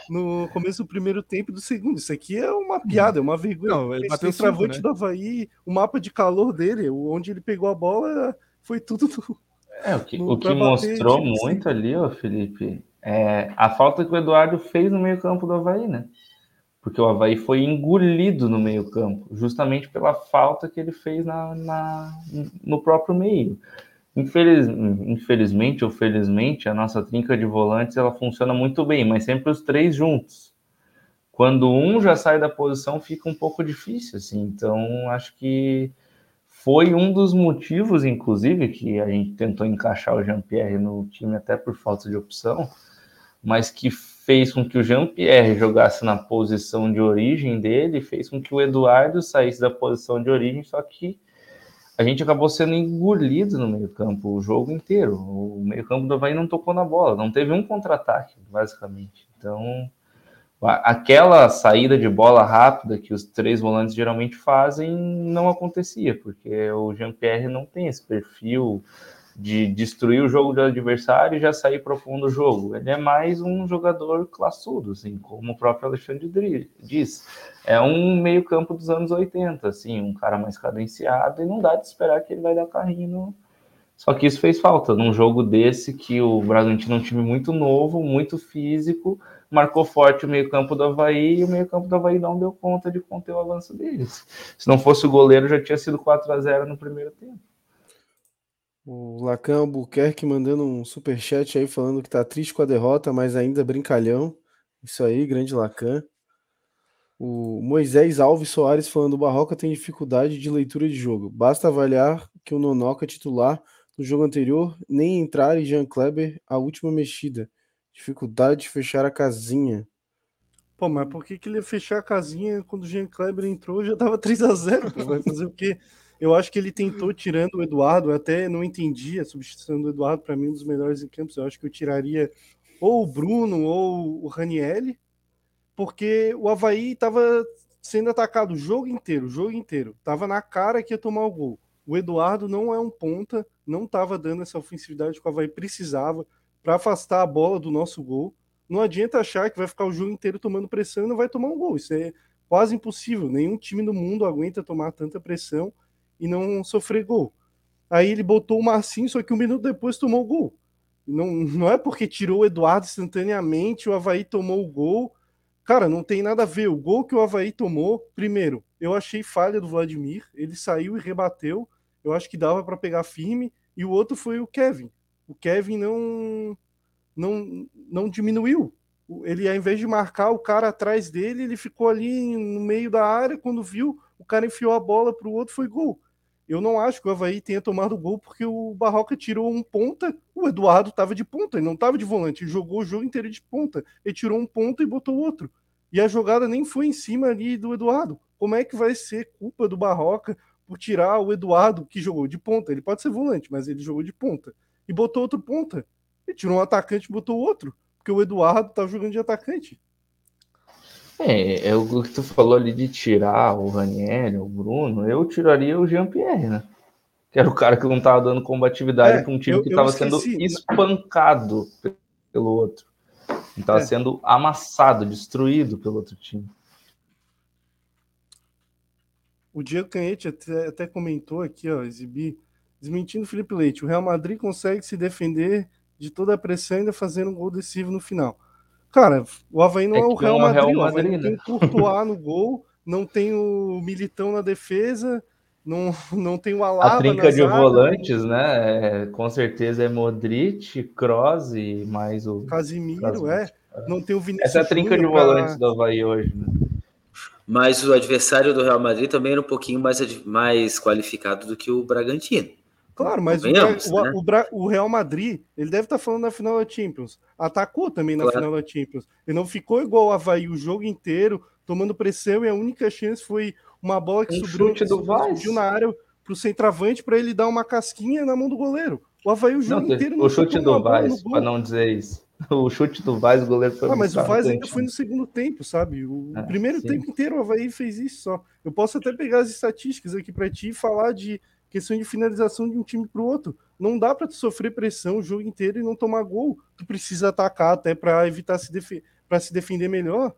no começo do primeiro tempo e do segundo. Isso aqui é uma piada, é uma vergonha. Não, ele bateu o travante né? do Havaí, o mapa de calor dele, onde ele pegou a bola, foi tudo. Do, é, o que, o que mostrou muito centro. ali, ó, Felipe, é a falta que o Eduardo fez no meio-campo do Havaí, né? Porque o Havaí foi engolido no meio-campo, justamente pela falta que ele fez na, na no próprio meio. Infeliz, infelizmente ou felizmente, a nossa trinca de volantes ela funciona muito bem, mas sempre os três juntos. Quando um já sai da posição, fica um pouco difícil, assim. Então, acho que foi um dos motivos, inclusive, que a gente tentou encaixar o Jean-Pierre no time até por falta de opção, mas que fez com que o Jean-Pierre jogasse na posição de origem dele, fez com que o Eduardo saísse da posição de origem, só que a gente acabou sendo engolido no meio-campo o jogo inteiro. O meio-campo do Havaí não tocou na bola, não teve um contra-ataque, basicamente. Então, aquela saída de bola rápida que os três volantes geralmente fazem não acontecia, porque o Jean-Pierre não tem esse perfil de destruir o jogo do adversário e já sair profundo o jogo. Ele é mais um jogador classudo, assim, como o próprio Alexandre diz. É um meio-campo dos anos 80, assim, um cara mais cadenciado e não dá de esperar que ele vai dar carrinho. Só que isso fez falta num jogo desse que o Bragantino é um time muito novo, muito físico, marcou forte o meio-campo do Havaí e o meio-campo do Havaí não deu conta de conter o avanço deles. Se não fosse o goleiro, já tinha sido 4 a 0 no primeiro tempo. O Lacan Albuquerque mandando um super chat aí falando que tá triste com a derrota, mas ainda brincalhão. Isso aí, grande Lacan. O Moisés Alves Soares falando: o Barroca tem dificuldade de leitura de jogo. Basta avaliar que o Nonoca titular no jogo anterior nem entrar e Jean Kleber a última mexida. Dificuldade de fechar a casinha. Pô, mas por que, que ele ia fechar a casinha quando o Jean Kleber entrou já tava 3 a 0 Vai fazer o quê? Eu acho que ele tentou tirando o Eduardo, eu até não entendi a substituição do Eduardo, para mim, um dos melhores em campos. Eu acho que eu tiraria ou o Bruno ou o Ranielli, porque o Havaí estava sendo atacado o jogo inteiro, o jogo inteiro. Tava na cara que ia tomar o gol. O Eduardo não é um ponta, não estava dando essa ofensividade que o Havaí precisava para afastar a bola do nosso gol. Não adianta achar que vai ficar o jogo inteiro tomando pressão e não vai tomar um gol. Isso é quase impossível. Nenhum time do mundo aguenta tomar tanta pressão e não sofrer gol. Aí ele botou o Marcinho, só que um minuto depois tomou o gol. Não, não é porque tirou o Eduardo instantaneamente, o Havaí tomou o gol. Cara, não tem nada a ver. O gol que o Havaí tomou, primeiro, eu achei falha do Vladimir. Ele saiu e rebateu. Eu acho que dava para pegar firme. E o outro foi o Kevin. O Kevin não, não, não diminuiu. Ele, ao invés de marcar o cara atrás dele, ele ficou ali no meio da área. Quando viu, o cara enfiou a bola para o outro, foi gol. Eu não acho que o Havaí tenha tomado gol porque o Barroca tirou um ponta, o Eduardo estava de ponta, ele não estava de volante, ele jogou o jogo inteiro de ponta. Ele tirou um ponta e botou outro. E a jogada nem foi em cima ali do Eduardo. Como é que vai ser culpa do Barroca por tirar o Eduardo, que jogou de ponta? Ele pode ser volante, mas ele jogou de ponta. E botou outro ponta. Ele tirou um atacante e botou outro. Porque o Eduardo estava jogando de atacante. É, é o que tu falou ali de tirar o Raniel, o Bruno, eu tiraria o Jean-Pierre, né? Que era o cara que não estava dando combatividade é, para um time eu, que estava sendo espancado pelo outro. Estava é. sendo amassado, destruído pelo outro time. O Diego Canhete até, até comentou aqui, ó, exibir, desmentindo o Felipe Leite. O Real Madrid consegue se defender de toda a pressão ainda fazendo um gol decisivo no final. Cara, o Havaí não é, é o Real Madrid, Real Madrid, o Havaí tem o Courtois no (laughs) gol, não tem o Militão na defesa, não, não tem o Alaba A trinca de volantes, né? É, com certeza é Modric, Kroos e mais o... Casimiro, é. Não tem o Vinícius Essa é a trinca Júnior de volantes pra... do Havaí hoje, né? Mas o adversário do Real Madrid também era um pouquinho mais, mais qualificado do que o Bragantino. Claro, mas o, né? o, o, Real Madrid, ele deve estar tá falando na final da Champions. Atacou também na claro. final da Champions. Ele não ficou igual o Havaí o jogo inteiro, tomando pressão, e a única chance foi uma bola que um subiu, subiu na área para o centroavante para ele dar uma casquinha na mão do goleiro. O Havaí o jogo não, inteiro não O chute do Vaz, para não dizer isso. (laughs) O chute do Vaz, o goleiro foi Ah, mas o Vaz ainda foi no segundo tempo, sabe? O é, primeiro sim. tempo inteiro o Havaí fez isso só. Eu posso até pegar as estatísticas aqui para ti e falar de questão de finalização de um time para o outro. Não dá para tu sofrer pressão o jogo inteiro e não tomar gol. Tu precisa atacar até para evitar se para se defender melhor,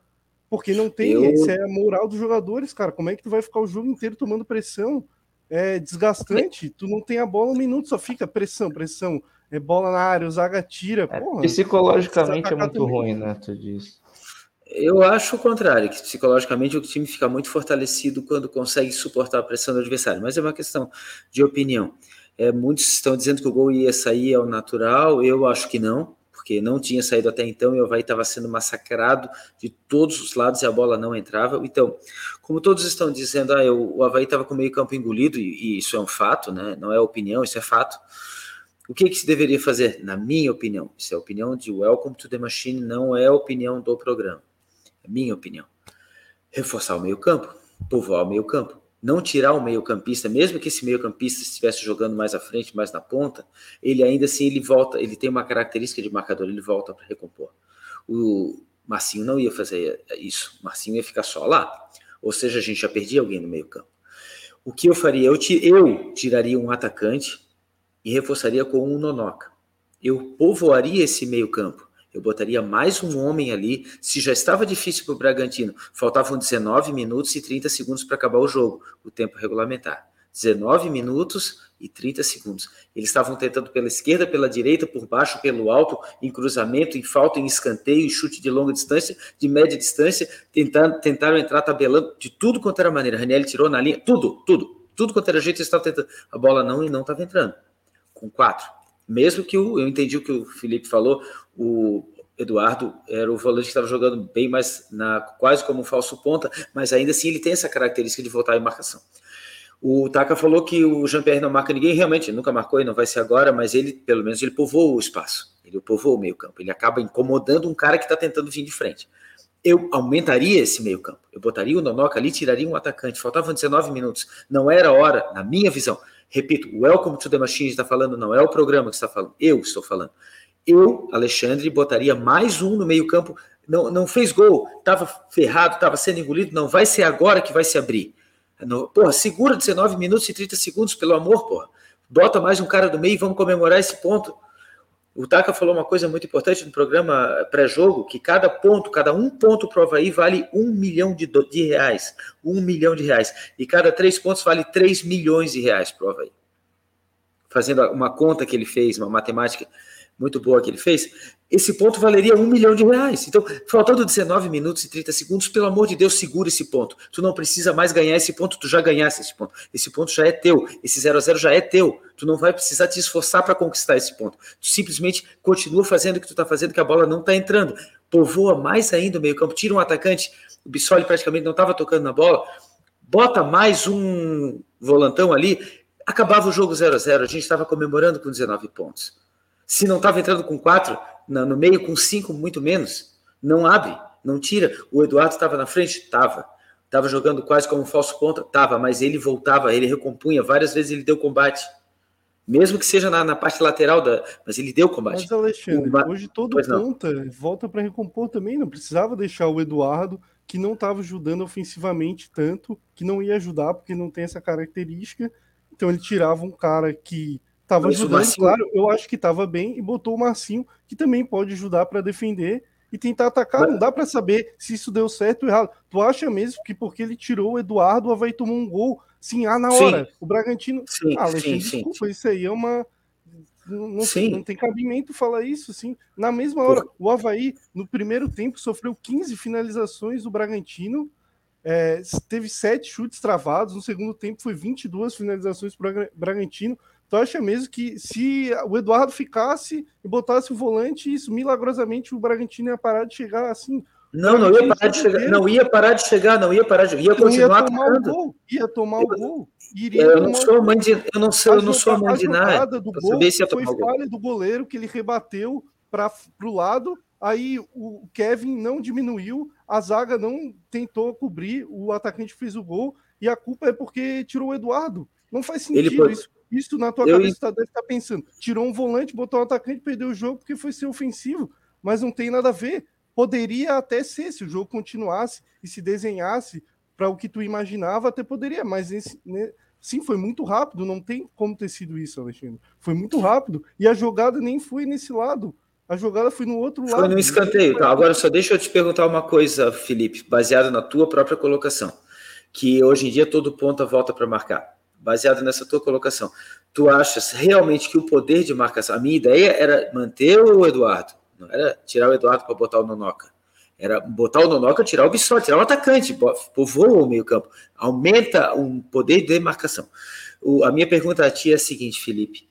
porque não tem, Eu... essa é a moral dos jogadores, cara. Como é que tu vai ficar o jogo inteiro tomando pressão? É desgastante. Tu não tem a bola um minuto, só fica pressão, pressão. É bola na área, o zaga tira. É, Porra, psicologicamente é muito ruim, né? Tu diz. Eu acho o contrário, que psicologicamente o time fica muito fortalecido quando consegue suportar a pressão do adversário, mas é uma questão de opinião. É, muitos estão dizendo que o gol ia sair ao natural, eu acho que não, porque não tinha saído até então e o Havaí estava sendo massacrado de todos os lados e a bola não entrava. Então, como todos estão dizendo, ah, eu, o Havaí estava com o meio campo engolido, e, e, isso é um fato, né? não é opinião, isso é fato. O que, que se deveria fazer? Na minha opinião, isso é a opinião de Welcome to the Machine, não é a opinião do programa. Minha opinião. Reforçar o meio campo, povoar o meio campo não tirar o meio-campista, mesmo que esse meio-campista estivesse jogando mais à frente, mais na ponta, ele ainda assim ele volta, ele tem uma característica de marcador, ele volta para recompor. O Marcinho não ia fazer isso, o Marcinho ia ficar só lá. Ou seja, a gente já perdia alguém no meio-campo. O que eu faria? Eu, eu tiraria um atacante e reforçaria com um Nonoca. Eu povoaria esse meio-campo eu botaria mais um homem ali. Se já estava difícil para o Bragantino, faltavam 19 minutos e 30 segundos para acabar o jogo, o tempo regulamentar. 19 minutos e 30 segundos. Eles estavam tentando pela esquerda, pela direita, por baixo, pelo alto, em cruzamento, em falta, em escanteio, em chute de longa distância, de média distância, tentando, tentaram entrar tabelando de tudo quanto era maneira. Raniel tirou na linha, tudo, tudo, tudo quanto era jeito, eles estavam tentando. A bola não e não estava entrando. Com quatro. Mesmo que o, eu entendi o que o Felipe falou, o Eduardo era o volante que estava jogando bem mais na quase como um falso ponta, mas ainda assim ele tem essa característica de voltar em marcação. O Taka falou que o Jean-Pierre não marca ninguém, realmente nunca marcou e não vai ser agora, mas ele, pelo menos, ele povoou o espaço, ele povoou o meio-campo, ele acaba incomodando um cara que está tentando vir de frente. Eu aumentaria esse meio-campo, eu botaria o Nonoca ali, tiraria um atacante, faltavam 19 minutos, não era hora, na minha visão. Repito, o Welcome to the Machine está falando, não é o programa que está falando, eu estou falando eu, Alexandre, botaria mais um no meio-campo. Não, não fez gol, estava ferrado, estava sendo engolido. Não vai ser agora que vai se abrir. No, porra, segura 19 minutos e 30 segundos, pelo amor, porra. Bota mais um cara do meio e vamos comemorar esse ponto. O Taka falou uma coisa muito importante no programa pré-jogo, que cada ponto, cada um ponto para o Havaí vale um milhão de, de reais. Um milhão de reais. E cada três pontos vale três milhões de reais para o Havaí. Fazendo uma conta que ele fez, uma matemática muito boa que ele fez, esse ponto valeria um milhão de reais. Então, faltando 19 minutos e 30 segundos, pelo amor de Deus, segura esse ponto. Tu não precisa mais ganhar esse ponto, tu já ganhaste esse ponto. Esse ponto já é teu, esse 0 a 0 já é teu. Tu não vai precisar te esforçar para conquistar esse ponto. Tu simplesmente continua fazendo o que tu está fazendo, que a bola não está entrando. Povoa mais ainda o meio-campo, tira um atacante. O Bissoli praticamente não estava tocando na bola. Bota mais um volantão ali. Acabava o jogo 0 a 0 A gente estava comemorando com 19 pontos. Se não estava entrando com quatro, no meio com cinco, muito menos. Não abre, não tira. O Eduardo estava na frente? Estava. Estava jogando quase como um falso ponta? Estava, mas ele voltava, ele recompunha. Várias vezes ele deu combate. Mesmo que seja na, na parte lateral, da, mas ele deu combate. Mas, Alexandre, o... hoje todo ponta volta para recompor também. Não precisava deixar o Eduardo, que não estava ajudando ofensivamente tanto, que não ia ajudar, porque não tem essa característica. Então ele tirava um cara que Tava Isso, ajudando, Marcinho... claro, eu acho que tava bem, e botou o Marcinho, que também pode ajudar para defender e tentar atacar. Mas... Não dá para saber se isso deu certo ou errado. Tu acha mesmo que porque ele tirou o Eduardo, o Havaí tomou um gol, sim, ah, na hora. Sim. O Bragantino. Sim, ah, Alexandre, sim, desculpa, sim. isso aí é uma. Não, não, não, tem cabimento falar isso, assim. Na mesma hora, o Havaí, no primeiro tempo, sofreu 15 finalizações do Bragantino. É, teve sete chutes travados, no segundo tempo foi 22 finalizações para o Bragantino. Tu acha mesmo que se o Eduardo ficasse e botasse o volante, isso milagrosamente o Bragantino ia parar de chegar assim? Não, não ia parar de chegar, não ia parar de chegar, não ia parar de ia continuar ia tomar atacando. o gol, ia tomar o gol. Iria eu não sou mãe de, eu não sou, eu não sou mãe de nada. Do gol foi falha do goleiro que ele rebateu para o lado, aí o Kevin não diminuiu, a zaga não tentou cobrir, o atacante fez o gol e a culpa é porque tirou o Eduardo. Não faz sentido ele, isso. Isso na tua eu... cabeça tá, deve estar tá pensando. Tirou um volante, botou um atacante, perdeu o jogo porque foi ser ofensivo. Mas não tem nada a ver. Poderia até ser, se o jogo continuasse e se desenhasse para o que tu imaginava, até poderia. Mas esse, né, sim, foi muito rápido. Não tem como ter sido isso, Alexandre. Foi muito rápido. E a jogada nem foi nesse lado. A jogada foi no outro lado. Foi no escanteio. Então, agora só deixa eu te perguntar uma coisa, Felipe, baseado na tua própria colocação. Que hoje em dia todo ponta volta para marcar baseado nessa tua colocação, tu achas realmente que o poder de marcação, a minha ideia era manter o Eduardo, não era tirar o Eduardo para botar o Nonoca, Era botar o Nonoca, tirar o Bissol, tirar o atacante, povoa o meio-campo, aumenta o poder de demarcação. O, a minha pergunta a ti é a seguinte, Felipe: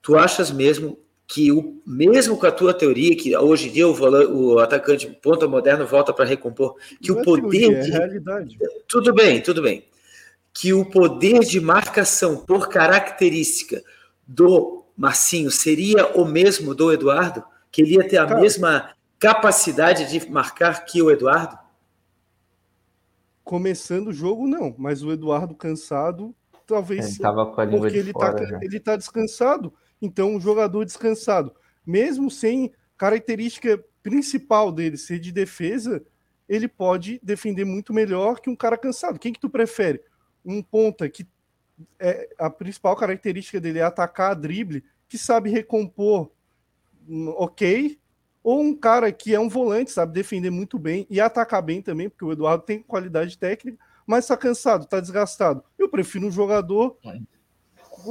tu achas mesmo que o mesmo com a tua teoria que hoje em dia o, o atacante ponta moderno volta para recompor que Não o é poder teoria, é de... é realidade. tudo bem tudo bem que o poder de marcação por característica do Marcinho seria o mesmo do Eduardo? Que ele ia ter a Cara, mesma capacidade de marcar que o Eduardo? Começando o jogo não. Mas o Eduardo cansado talvez ele com a língua porque ele está ele tá descansado. Então, um jogador descansado, mesmo sem característica principal dele ser de defesa, ele pode defender muito melhor que um cara cansado. Quem que tu prefere? Um ponta que é, a principal característica dele é atacar a drible, que sabe recompor hum, ok, ou um cara que é um volante, sabe defender muito bem e atacar bem também, porque o Eduardo tem qualidade técnica, mas está cansado, está desgastado. Eu prefiro um jogador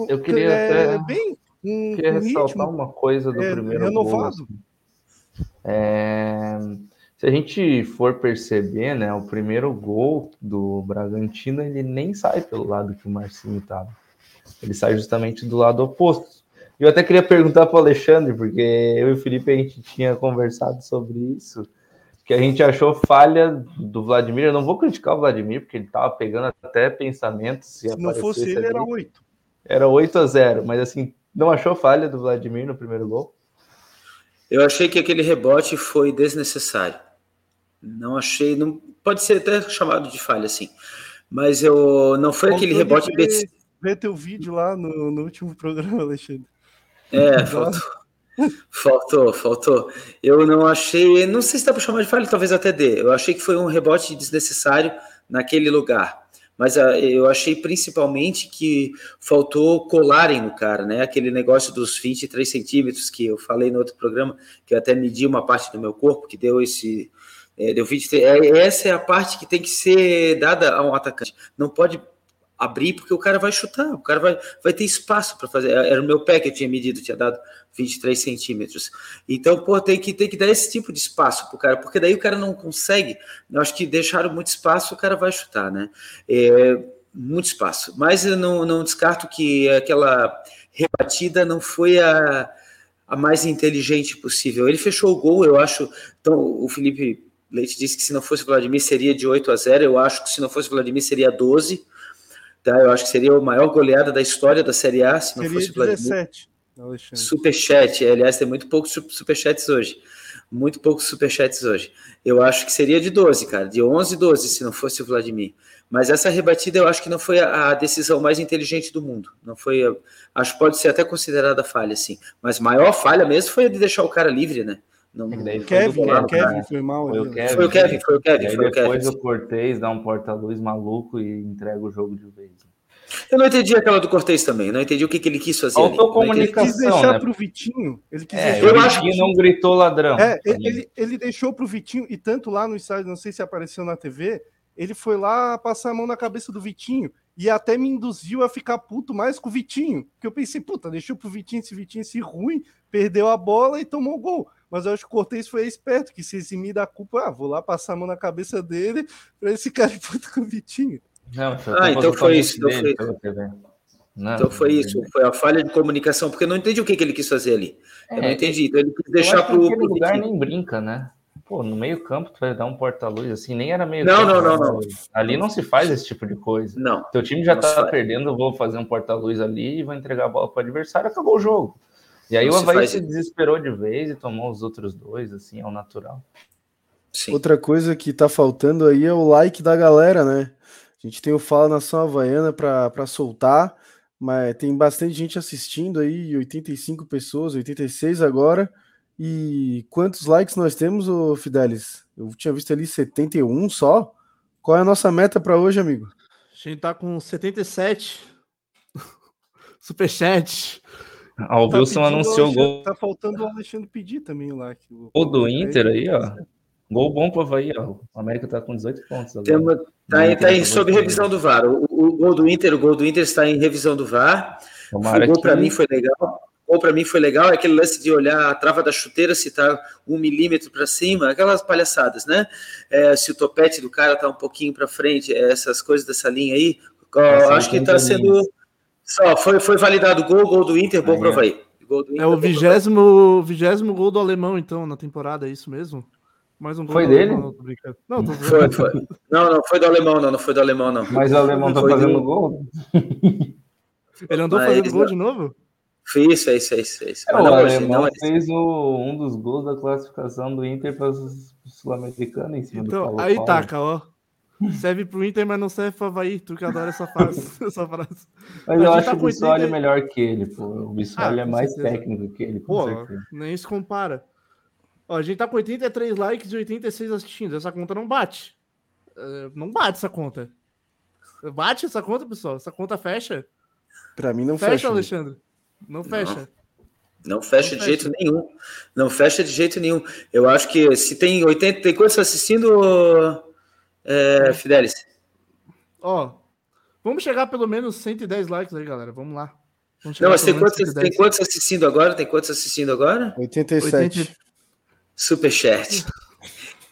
eu queria é, até... bem um, queria um ressaltar ritmo, uma coisa do é, primeiro renovado. Gol, assim. é, se a gente for perceber, né, o primeiro gol do Bragantino, ele nem sai pelo lado que o Marcinho estava. Ele sai justamente do lado oposto. Eu até queria perguntar para o Alexandre, porque eu e o Felipe a gente tinha conversado sobre isso, que a gente achou falha do Vladimir. Eu não vou criticar o Vladimir, porque ele estava pegando até pensamentos. Se, se não fosse ele, ali. era 8. Era 8 a 0, mas assim, não achou falha do Vladimir no primeiro gol? Eu achei que aquele rebote foi desnecessário. Não achei, não pode ser até chamado de falha, assim. Mas eu não foi aquele rebote. Ver, ver teu vídeo lá no, no último programa, Alexandre. É, faltou. faltou, faltou. Eu não achei, não sei se dá para chamar de falha, talvez até dê. Eu achei que foi um rebote desnecessário naquele lugar mas uh, eu achei principalmente que faltou colarem no cara, né? Aquele negócio dos 23 centímetros que eu falei no outro programa, que eu até medi uma parte do meu corpo, que deu esse. É, deu 23. É, essa é a parte que tem que ser dada a um atacante. Não pode abrir porque o cara vai chutar, o cara vai, vai ter espaço para fazer. Era o meu pé que eu tinha medido, tinha dado 23 centímetros. Então, pô, tem que, tem que dar esse tipo de espaço pro cara, porque daí o cara não consegue. Eu acho que deixaram muito espaço, o cara vai chutar, né? É, muito espaço. Mas eu não, não descarto que aquela rebatida não foi a, a mais inteligente possível. Ele fechou o gol, eu acho. Então, o Felipe Leite disse que se não fosse o Vladimir seria de 8 a 0. Eu acho que se não fosse o Vladimir seria 12 Tá? Eu acho que seria a maior goleada da história da Série A, se não seria fosse o Vladimir. 17. Superchat, aliás, tem muito poucos superchats hoje. Muito poucos superchats hoje. Eu acho que seria de 12, cara, de 11, 12, se não fosse o Vladimir. Mas essa rebatida eu acho que não foi a decisão mais inteligente do mundo. Não foi, acho que pode ser até considerada falha, sim. Mas maior falha mesmo foi a de deixar o cara livre, né? Não, é Kevin, lado, Kevin foi mal. Foi o Kevin, foi o Kevin, foi o Kevin. Foi o Kevin depois o Cortez dá um porta-luz maluco e entrega o jogo de vez. Eu não entendi aquela do Cortez também, não entendi o que, que ele quis fazer. Faltou comunicação. Ele quis deixar né? pro Vitinho. Ele quis é, deixar... o Vitinho não gritou ladrão. É, ele, ele deixou pro Vitinho, e tanto lá no estádio, não sei se apareceu na TV, ele foi lá passar a mão na cabeça do Vitinho e até me induziu a ficar puto mais com o Vitinho. Porque eu pensei, puta, deixou pro Vitinho esse Vitinho se ruim, perdeu a bola e tomou o gol. Mas eu acho que o Cortez foi esperto, que se eximir da culpa, ah, vou lá passar a mão na cabeça dele para esse cara (laughs) puto com o Vitinho. Não, ah, então foi isso. Então foi... Não, então foi isso, foi a falha de comunicação, porque eu não entendi o que, que ele quis fazer ali. É, eu não entendi. Então ele quis deixar para o. lugar nem brinca, né? Pô, no meio campo tu vai dar um porta-luz assim, nem era meio Não, campo, não, não, não. Ali não se faz esse tipo de coisa. Não. Teu time já tá perdendo, vou fazer um porta-luz ali e vou entregar a bola para o adversário, acabou o jogo. E aí não o Havaí se, se desesperou de vez e tomou os outros dois, assim, ao natural. Sim. Outra coisa que tá faltando aí é o like da galera, né? A gente tem o Fala Nação Havaiana para soltar, mas tem bastante gente assistindo aí, 85 pessoas, 86 agora. E quantos likes nós temos, ô Fidelis? Eu tinha visto ali 71 só. Qual é a nossa meta para hoje, amigo? A gente tá com 77. (laughs) Superchat. Ah, o tá Wilson anunciou o gol. Tá faltando o Alexandre pedir também lá. O gol do Inter aí, ó. Gol bom pro Havaí, ó. O América tá com 18 pontos agora. Uma, tá, em, tá em, sob revisão do VAR. O, o, gol do Inter, o gol do Inter está em revisão do VAR. Tomara o gol que... para mim foi legal. gol para mim foi legal, é aquele lance de olhar a trava da chuteira se tá um milímetro para cima, aquelas palhaçadas, né? É, se o topete do cara tá um pouquinho para frente, é, essas coisas dessa linha aí, acho que está sendo. Só, foi, foi validado o gol, gol do Inter, bom prova aí. é o vigésimo, vigésimo gol do alemão, então, na temporada, é isso mesmo? Mais um gol foi dele? Alemão, não, tô foi, foi. Não, não, foi do alemão, não, não foi do alemão, não. Mas o alemão tá fazendo do... gol? Ele andou Mas fazendo gol de novo? Fez, fez, fez, fez. É, o não, alemão fez o, um dos gols da classificação do Inter para o Sul-Americano em cima então, do Paulo Aí taca, ó. Serve pro Inter, mas não serve pro Havaí. Tu que adora essa, frase, (laughs) (laughs) essa frase. Mas eu acho tá o Bissoli 80... melhor que ele, pô. O Bissoli ah, é mais certeza. técnico que ele, pô, Nem se compara. Ó, a gente tá com 83 likes e 86 assistindo. Essa conta não bate. Uh, não bate essa conta. Bate essa conta, pessoal? Essa conta fecha? Pra mim não fecha. Fecha, Alexandre. Não fecha. Não. Não fecha não de fecha. jeito nenhum. Não fecha de jeito nenhum. Eu acho que se tem 80, tem quantos assistindo, é, Fidelis? Ó, vamos chegar pelo menos 110 likes aí, galera. Vamos lá. Vamos Não, mas tem quantos, tem quantos assistindo agora? Tem quantos assistindo agora? 87. 80... Superchat.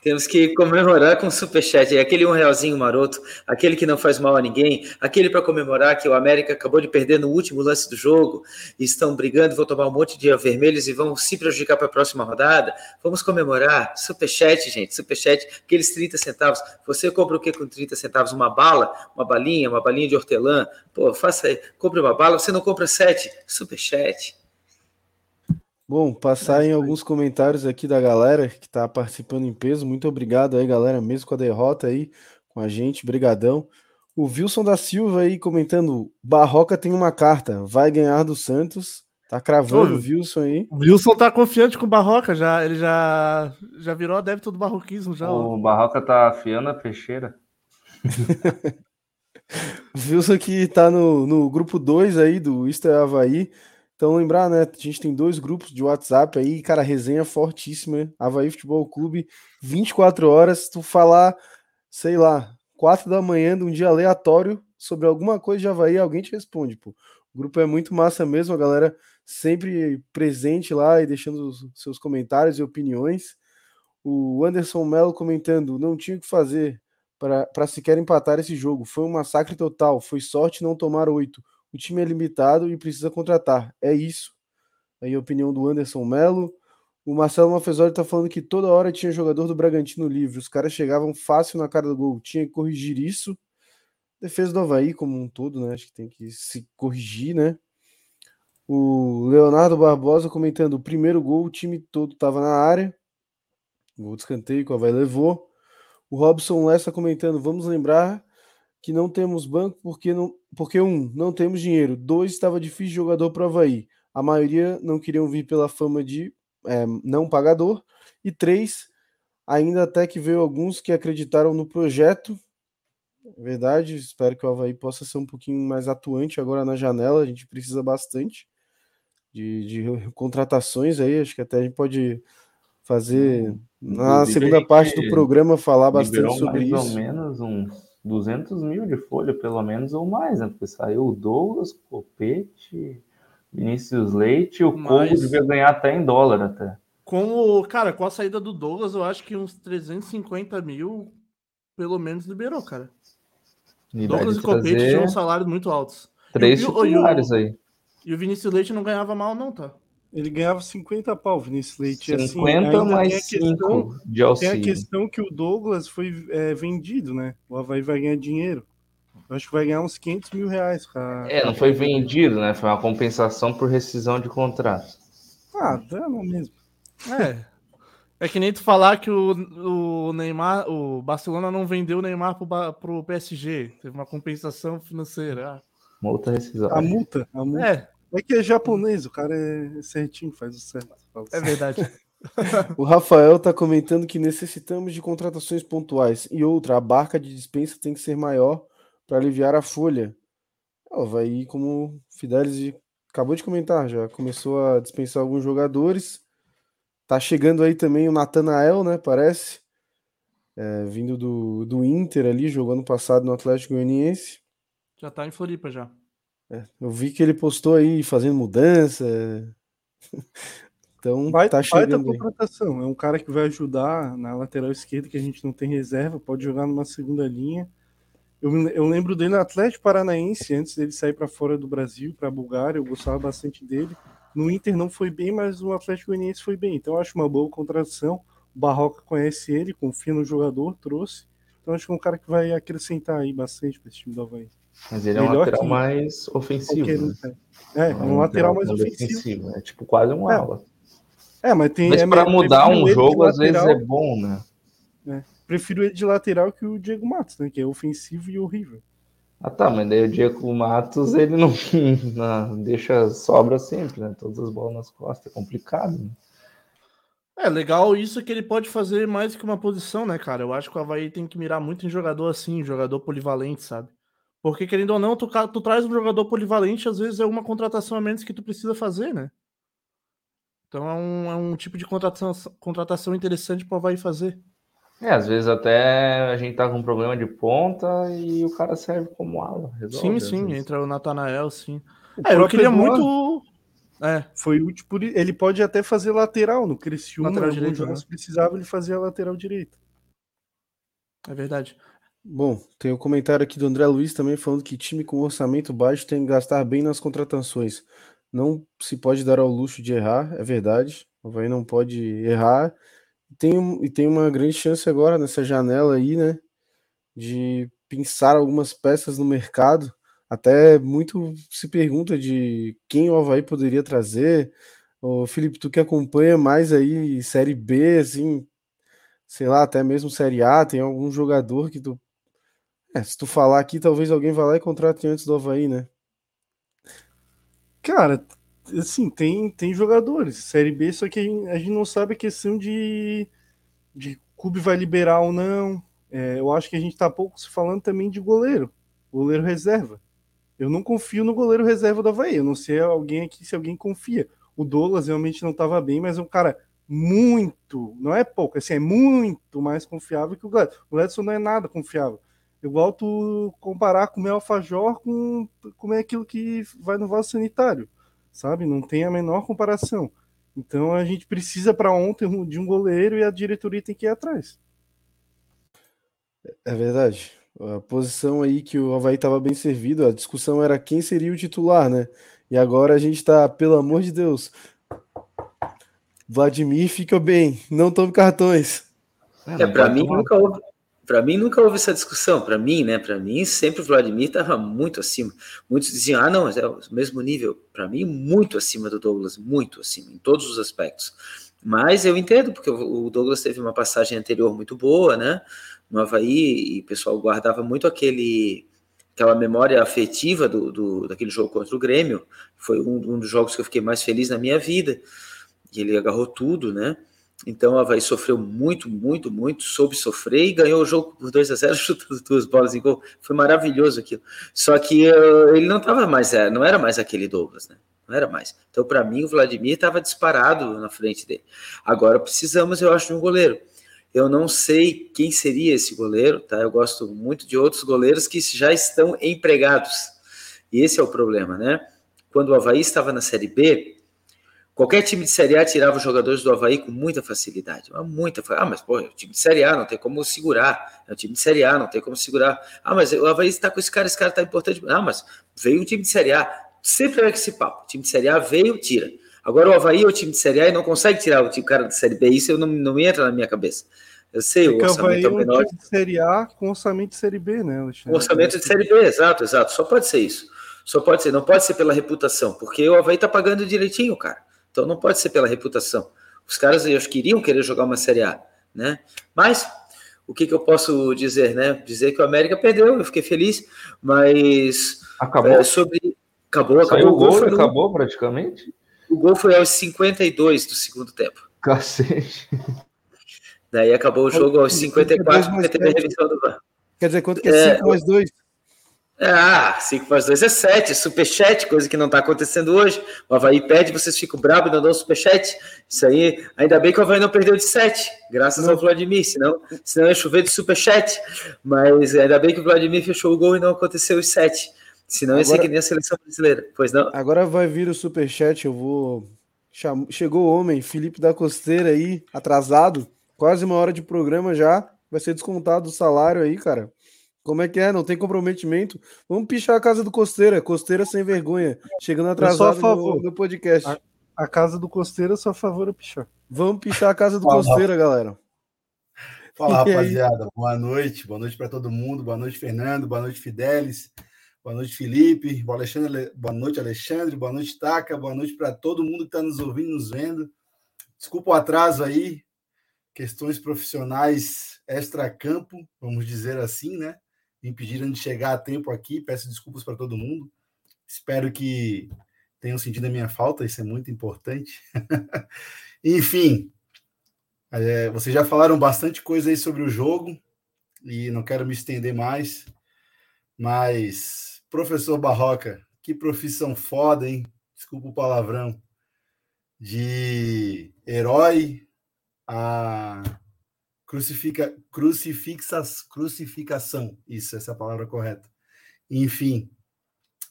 Temos que comemorar com o superchat. Aquele um realzinho maroto, aquele que não faz mal a ninguém, aquele para comemorar que o América acabou de perder no último lance do jogo, estão brigando, vão tomar um monte de vermelhos e vão se prejudicar para a próxima rodada. Vamos comemorar. Superchat, gente, superchat, aqueles 30 centavos. Você compra o que com 30 centavos? Uma bala, uma balinha, uma balinha de hortelã? Pô, faça aí, compre uma bala, você não compra sete? Superchat. Bom, passar em alguns comentários aqui da galera que está participando em peso. Muito obrigado aí, galera, mesmo com a derrota aí com a gente, brigadão. O Wilson da Silva aí comentando, Barroca tem uma carta, vai ganhar do Santos. Tá cravando o Wilson aí. O Wilson tá confiante com o Barroca, já, ele já, já virou adepto do barroquismo. Já, o ó. Barroca tá afiando a peixeira. (laughs) o Wilson que tá no, no grupo 2 aí do Isto é Havaí. Então, lembrar, né? A gente tem dois grupos de WhatsApp aí, cara, resenha fortíssima. Havaí Futebol Clube, 24 horas. Tu falar, sei lá, 4 da manhã de um dia aleatório sobre alguma coisa de Havaí, alguém te responde, pô. O grupo é muito massa mesmo, a galera sempre presente lá e deixando seus comentários e opiniões. O Anderson Melo comentando: não tinha o que fazer para sequer empatar esse jogo. Foi um massacre total. Foi sorte não tomar oito o time é limitado e precisa contratar. É isso. Aí a opinião do Anderson Melo. O Marcelo Mafezoli tá falando que toda hora tinha jogador do Bragantino livre. Os caras chegavam fácil na cara do gol. Tinha que corrigir isso. Defesa do Havaí como um todo, né? Acho que tem que se corrigir, né? O Leonardo Barbosa comentando: o primeiro gol, o time todo estava na área. Gol de escanteio que o Havaí levou. O Robson Lessa comentando: vamos lembrar que não temos banco porque, não, porque um, não temos dinheiro, dois, estava difícil jogador para o Havaí, a maioria não queriam vir pela fama de é, não pagador, e três, ainda até que veio alguns que acreditaram no projeto, verdade, espero que o Havaí possa ser um pouquinho mais atuante agora na janela, a gente precisa bastante de, de contratações aí, acho que até a gente pode fazer na segunda parte do programa falar bastante sobre mais isso. Ou menos uns 200 mil de folha, pelo menos, ou mais, né? Porque saiu o Douglas, Copete, Vinícius Leite, o Mas... Congo devia ganhar até em dólar até. Com o, cara, com a saída do Douglas, eu acho que uns 350 mil, pelo menos, liberou, cara. E Douglas e Copete tinham salários muito altos. Três e, titulares e o, aí. E o Vinícius Leite não ganhava mal, não, tá? Ele ganhava 50 pau, Vinícius Leite. 50 assim, mais tem 5 de auxílio. Tem a questão que o Douglas foi é, vendido, né? O Havaí vai ganhar dinheiro. Eu acho que vai ganhar uns 500 mil reais. Pra... É, não foi vendido, né? Foi uma compensação por rescisão de contrato. Ah, dama mesmo. É. É que nem tu falar que o, o Neymar, o Barcelona não vendeu o Neymar pro, pro PSG. Teve uma compensação financeira. Ah. Multa rescisão. A multa, a multa. É. É que é japonês, o cara é certinho, faz o certo. É verdade. (laughs) o Rafael tá comentando que necessitamos de contratações pontuais. E outra, a barca de dispensa tem que ser maior para aliviar a folha. Oh, vai como o Fidelis acabou de comentar, já começou a dispensar alguns jogadores. Tá chegando aí também o Natanael, né? Parece. É, vindo do, do Inter ali, jogando passado no Atlético Goianiense. Já tá em Floripa já. É, eu vi que ele postou aí fazendo mudança, (laughs) Então, vai, tá chegando vai contratação. É um cara que vai ajudar na lateral esquerda, que a gente não tem reserva, pode jogar numa segunda linha. Eu, eu lembro dele no Atlético Paranaense, antes dele sair para fora do Brasil, para a Bulgária, eu gostava bastante dele. No Inter não foi bem, mas no Atlético Goianiense foi bem. Então, eu acho uma boa contratação. O Barroca conhece ele, confia no jogador, trouxe. Então, acho que é um cara que vai acrescentar aí bastante para esse time do Havaí. Mas ele é um lateral mais ofensivo. Né? É, é um, um lateral mais ofensivo. É tipo quase um é. ala. É, mas tem. Mas é, para mudar um jogo, às vezes é bom, né? É. Prefiro ele de lateral que o Diego Matos, né? Que é ofensivo e horrível. Ah tá, mas daí o Diego Matos ele não, (laughs) não deixa sobra sempre, né? Todas as bolas nas costas, é complicado. Né? É legal isso que ele pode fazer mais que uma posição, né, cara? Eu acho que o Havaí tem que mirar muito em jogador assim, jogador polivalente, sabe? Porque, querendo ou não, tu, tu traz um jogador polivalente, às vezes é uma contratação a menos que tu precisa fazer, né? Então é um, é um tipo de contratação, contratação interessante para o Havaí fazer. É, às vezes até a gente tá com um problema de ponta e o cara serve como ala. Resolve, sim, sim, entra o Natanael, sim. é, eu queria muito. É. Foi útil por ele pode até fazer lateral no Criciúma, lateral direito, né? precisava ele fazer a lateral direita. É verdade. Bom, tem um comentário aqui do André Luiz também falando que time com orçamento baixo tem que gastar bem nas contratações não se pode dar ao luxo de errar, é verdade. O Havaí não pode errar. E tem, e tem uma grande chance agora nessa janela aí, né? De pensar algumas peças no mercado. Até muito se pergunta de quem o Havaí poderia trazer. O Felipe, tu que acompanha mais aí Série B, assim, sei lá, até mesmo Série A, tem algum jogador que tu. É, se tu falar aqui, talvez alguém vá lá e contrate antes do Havaí, né? Cara, assim, tem, tem jogadores. Série B, só que a gente não sabe a questão de, de clube vai liberar ou não. É, eu acho que a gente tá pouco se falando também de goleiro. Goleiro reserva. Eu não confio no goleiro reserva do Havaí. Eu não sei alguém aqui se alguém confia. O Douglas realmente não estava bem, mas é um cara muito, não é pouco, assim, é muito mais confiável que o Gladson. O Gladson não é nada confiável. Igual tu comparar com o meu alfajor com como é aquilo que vai no vaso sanitário, sabe? Não tem a menor comparação. Então a gente precisa para ontem de um goleiro e a diretoria tem que ir atrás. É verdade. A posição aí que o Havaí estava bem servido, a discussão era quem seria o titular, né? E agora a gente está, pelo amor de Deus, Vladimir fica bem, não tome cartões. É, para mim nunca houve, para mim nunca houve essa discussão. Para mim, né? Para mim sempre o Vladimir estava muito acima. Muitos diziam, ah, não, é o mesmo nível. Para mim, muito acima do Douglas, muito acima, em todos os aspectos. Mas eu entendo, porque o Douglas teve uma passagem anterior muito boa, né? No Havaí, e o pessoal guardava muito aquele aquela memória afetiva do, do, daquele jogo contra o Grêmio. Foi um, um dos jogos que eu fiquei mais feliz na minha vida. E ele agarrou tudo, né? Então o Havaí sofreu muito, muito, muito, soube sofrer e ganhou o jogo por 2 a 0 (laughs) chutando duas bolas em gol. Foi maravilhoso aquilo. Só que uh, ele não estava mais, é, não era mais aquele Douglas, né? Não era mais. Então, para mim, o Vladimir estava disparado na frente dele. Agora precisamos, eu acho, de um goleiro. Eu não sei quem seria esse goleiro, tá? Eu gosto muito de outros goleiros que já estão empregados. E esse é o problema, né? Quando o Havaí estava na Série B, Qualquer time de Série A tirava os jogadores do Havaí com muita facilidade. Muita Ah, mas pô, é o time de Série A não tem como segurar. É o time de Série A, não tem como segurar. Ah, mas o Havaí está com esse cara, esse cara está importante. Ah, mas veio um time de Série A. Sempre é esse papo. O time de Série A veio, tira. Agora o Havaí é o time de Série A e não consegue tirar o time, cara de Série B. Isso não, não me entra na minha cabeça. Eu sei, é o orçamento é o menor. de Série A com orçamento de Série B, né, Alexandre? Orçamento de Série B, exato, exato. Só pode ser isso. Só pode ser, não pode ser pela reputação, porque o Havaí tá pagando direitinho, cara. Então não pode ser pela reputação. Os caras eu acho que iriam querer jogar uma Série A, né? Mas o que, que eu posso dizer, né? Dizer que o América perdeu, eu fiquei feliz, mas acabou. É, sobre acabou, acabou o gol, foi, no... acabou praticamente. O gol foi aos 52 do segundo tempo. Cacete. Daí acabou o jogo aos 54, porque teve a revisão do VAR. Quer dizer, quanto que é 5 mais 2? Ah, 5 mais 2 é 7, superchat, coisa que não está acontecendo hoje. O Havaí pede, vocês ficam bravos e não dão superchat. Isso aí, ainda bem que o Havaí não perdeu de 7, graças não. ao Vladimir, senão, senão ia chover de superchat. Mas ainda bem que o Vladimir fechou o gol e não aconteceu os 7. Senão ia ser que nem a seleção brasileira, pois não? Agora vai vir o superchat, eu vou Chegou o homem, Felipe da Costeira aí, atrasado. Quase uma hora de programa já. Vai ser descontado o salário aí, cara. Como é que é? Não tem comprometimento? Vamos pichar a casa do Costeira. Costeira sem vergonha. Chegando atrasado no, no, podcast. A, a, casa do Costeira, só a favor pichar. Vamos pichar a casa do Costeira, galera. Fala, (laughs) rapaziada. Boa noite. Boa noite para todo mundo. Boa noite, Fernando. Boa noite, Fidelis. Boa noite, Felipe. Boa, Alexandre. Boa noite, Alexandre. Boa noite, Taca. Boa noite para todo mundo que está nos ouvindo, nos vendo. Desculpa o atraso aí. Questões profissionais extra-campo, vamos dizer assim, né? Impediram de chegar a tempo aqui. Peço desculpas para todo mundo. Espero que tenham sentido a minha falta. Isso é muito importante. (laughs) Enfim, é, vocês já falaram bastante coisa aí sobre o jogo e não quero me estender mais, mas Professor Barroca, que profissão foda, hein? Desculpa o palavrão. De herói a crucifica, crucifixas, crucificação. Isso, essa é a palavra correta. Enfim,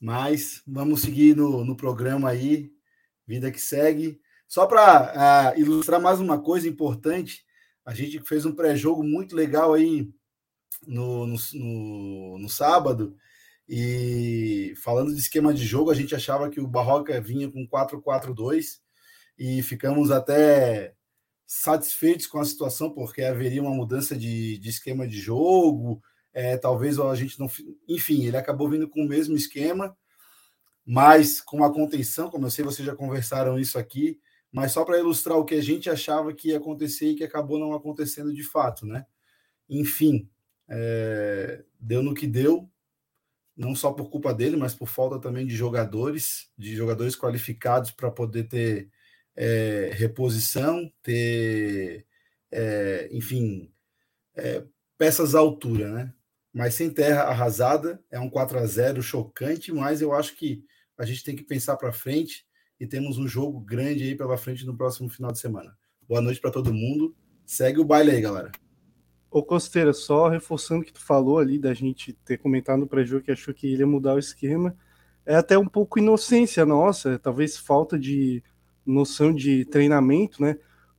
mas vamos seguir no, no programa aí, vida que segue. Só para uh, ah, ilustrar mais uma coisa importante, a gente fez um pré-jogo muito legal aí no, no, no, no sábado e falando de esquema de jogo, a gente achava que o Barroca vinha com 4-4-2 e ficamos até satisfeitos com a situação, porque haveria uma mudança de, de esquema de jogo. É, talvez a gente não. Enfim, ele acabou vindo com o mesmo esquema, mas com a contenção, como eu sei, vocês já conversaram isso aqui, mas só para ilustrar o que a gente achava que ia acontecer e que acabou não acontecendo de fato, né? Enfim, é, deu no que deu, não só por culpa dele, mas por falta também de jogadores, de jogadores qualificados para poder ter é, reposição, ter, é, enfim, é, peças à altura, né? Mas sem terra arrasada, é um 4 a 0 chocante, mas eu acho que a gente tem que pensar para frente e temos um jogo grande aí pela frente no próximo final de semana. Boa noite para todo mundo. Segue o baile aí, galera. Ô Costeira, só reforçando o que tu falou ali da gente ter comentado no pré-jogo que achou que ele ia mudar o esquema, é até um pouco inocência nossa, talvez falta de noção de treinamento, né?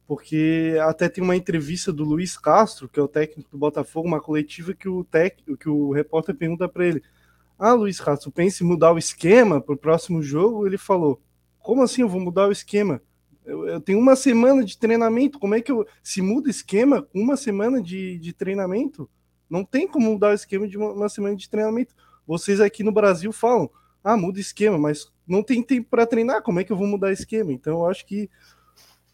Porque até tem uma entrevista do Luiz Castro, que é o técnico do Botafogo, uma coletiva que o técnico, que o repórter pergunta para ele: "Ah, Luiz Castro, pensa em mudar o esquema para o próximo jogo?" Ele falou: "Como assim eu vou mudar o esquema? Eu, eu, tenho uma semana de treinamento. Como é que eu. Se muda esquema com uma semana de, de treinamento? Não tem como mudar o esquema de uma, uma, semana de treinamento. Vocês aqui no Brasil falam, ah, muda esquema, mas não tem tempo para treinar. Como é que eu vou mudar esquema? Então, eu acho que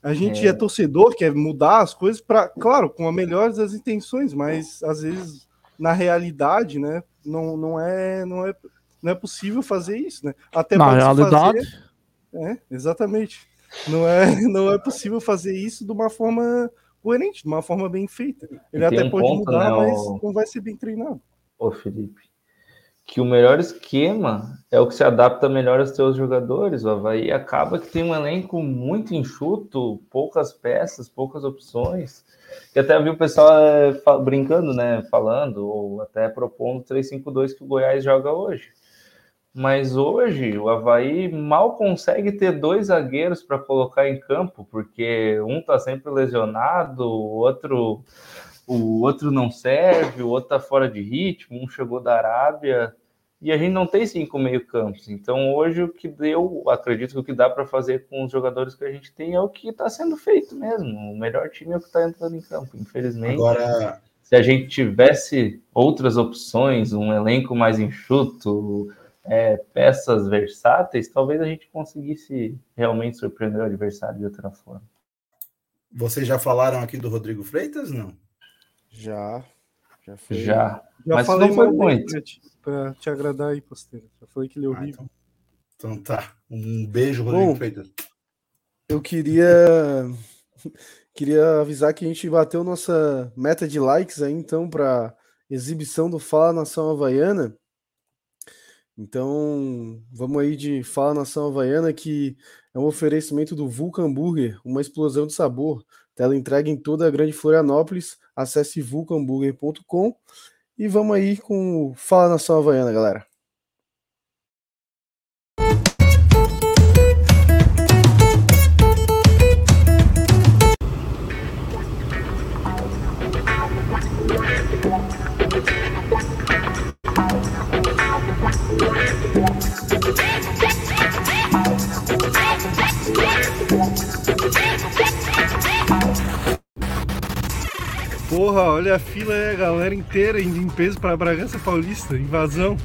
a gente é, é torcedor, quer mudar as coisas para, claro, com a melhor das intenções, mas às vezes na realidade, né, não, não é não é não é possível fazer isso, né? Até na realidade, fazer... é, exatamente. Não é, (laughs) não é possível fazer isso de uma forma coerente, de uma forma bem feita. Ele até um pode ponto, mudar, né, mas o... não vai ser bem treinado. Ô, Felipe, que o melhor esquema é o que se adapta melhor aos teus jogadores. O Havaí acaba que tem um elenco muito enxuto, poucas peças, poucas opções. E até vi o pessoal é, brincando, né? Falando, ou até propondo 3-5-2 que o Goiás joga hoje. Mas hoje o Havaí mal consegue ter dois zagueiros para colocar em campo, porque um está sempre lesionado, o outro, o outro não serve, o outro está fora de ritmo, um chegou da Arábia, e a gente não tem cinco meio-campos. Então hoje o que deu, acredito que o que dá para fazer com os jogadores que a gente tem é o que está sendo feito mesmo. O melhor time é o que está entrando em campo, infelizmente. Agora... Se a gente tivesse outras opções, um elenco mais enxuto, é, peças versáteis, talvez a gente conseguisse realmente surpreender o adversário de outra forma. Vocês já falaram aqui do Rodrigo Freitas, não? Já. Já, foi. já. já Mas falei não foi muito. Para te, agradar aí, Posteiro. Já falei que ele é ah, horrível. Ah, então, então, tá. Um beijo, Rodrigo Bom, Freitas. Eu queria (laughs) queria avisar que a gente bateu nossa meta de likes aí, então, para exibição do Fala Nação Havaiana. Então, vamos aí de Fala Nação Havaiana, que é um oferecimento do Vulcan Burger, uma explosão de sabor. Tela entrega em toda a grande Florianópolis. Acesse vulcanburger.com e vamos aí com Fala Nação Havaiana, galera. Porra, olha a fila aí, a galera inteira indo em peso para Bragança Paulista, invasão.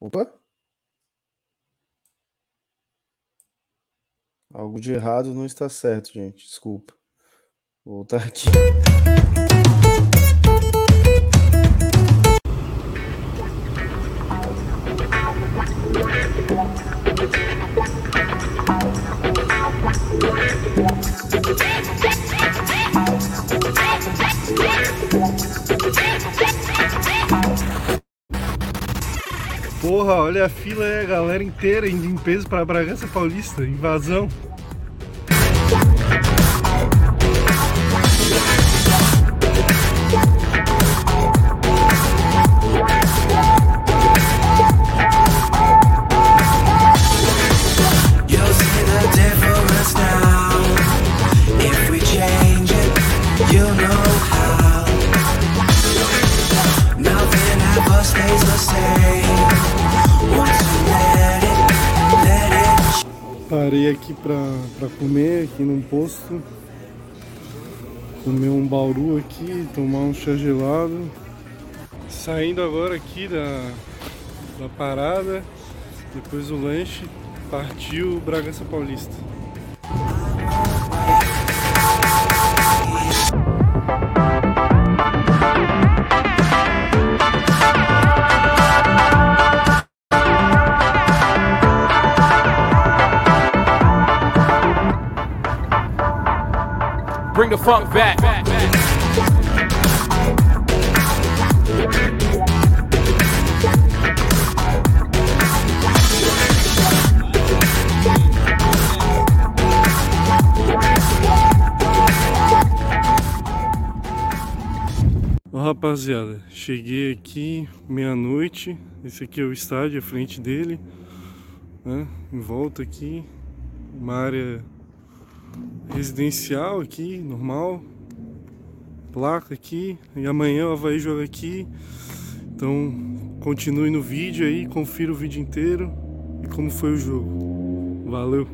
Opa! Algo de errado não está certo, gente. Desculpa. Vou voltar aqui. Porra, olha a fila aí, a galera inteira em peso para Bragança Paulista, invasão. Parei aqui pra comer aqui num posto. Comer um bauru aqui, tomar um chá gelado. Saindo agora aqui da, da parada, depois do lanche, partiu Bragança Paulista. Bring the funk back. Rapaziada, cheguei aqui meia-noite. Esse aqui é o estádio, a frente dele, né? Em volta aqui, uma área residencial aqui, normal. Placa aqui. E amanhã o Havaí joga aqui. Então, continue no vídeo aí, confira o vídeo inteiro e como foi o jogo. Valeu!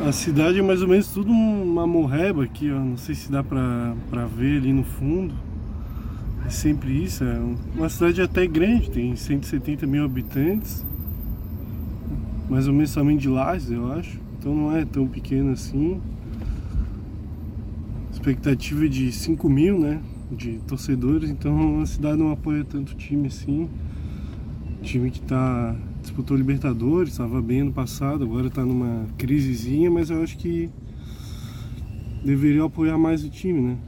A cidade é mais ou menos tudo uma morreba aqui, ó. Não sei se dá pra, pra ver ali no fundo. É sempre isso, é uma cidade até grande, tem 170 mil habitantes. Mais ou menos tamanho de Lages, eu acho. Então não é tão pequeno assim. Expectativa de 5 mil, né? De torcedores, então a cidade não apoia tanto time assim. Time que tá. disputou Libertadores, estava bem ano passado, agora tá numa crisezinha, mas eu acho que deveria apoiar mais o time, né?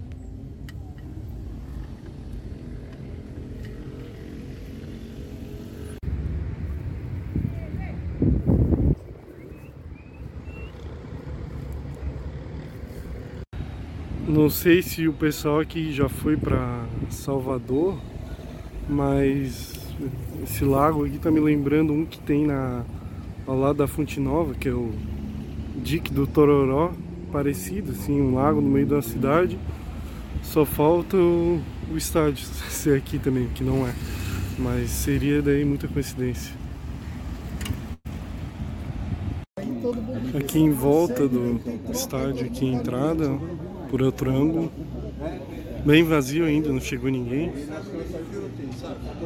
Não sei se o pessoal aqui já foi para Salvador, mas esse lago aqui tá me lembrando um que tem na ao lado da Fonte Nova, que é o Dique do Tororó, parecido, assim, um lago no meio da cidade. Só falta o, o estádio (laughs) ser aqui também, que não é. Mas seria daí muita coincidência. Aqui em volta do estádio, aqui a entrada, por outro ângulo. Bem vazio ainda, não chegou ninguém.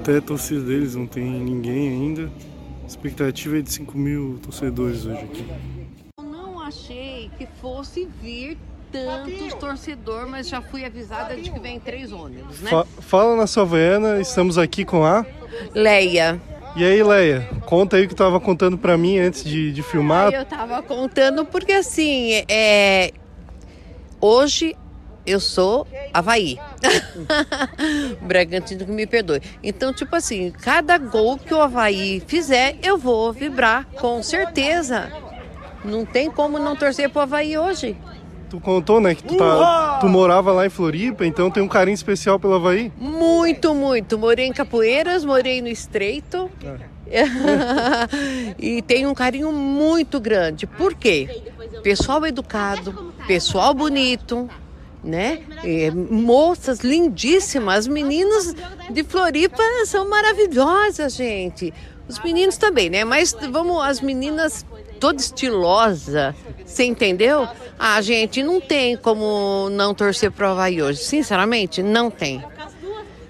Até a torcida deles não tem ninguém ainda. A expectativa é de 5 mil torcedores hoje aqui. Eu não achei que fosse vir tantos torcedor, mas já fui avisada de que vem três ônibus, né? Fa- fala na sua Havaiana, estamos aqui com a. Leia, E aí, Leia, conta aí o que tava contando pra mim antes de, de filmar. eu tava contando porque assim, é... hoje eu sou Havaí. (laughs) Bragantino que me perdoe. Então, tipo assim, cada gol que o Havaí fizer, eu vou vibrar, com certeza. Não tem como não torcer pro Havaí hoje. Tu contou, né, que tu, tá, tu morava lá em Floripa, então tem um carinho especial pelo Havaí. Muito, muito. Morei em Capoeiras, morei no Estreito. (laughs) e tenho um carinho muito grande. Por quê? pessoal educado, pessoal bonito, né? Moças lindíssimas, as meninas de Floripa são maravilhosas, gente. Os meninos também, né? Mas vamos, as meninas toda estilosa, você entendeu? Ah, gente, não tem como não torcer pro Havaí hoje. Sinceramente, não tem.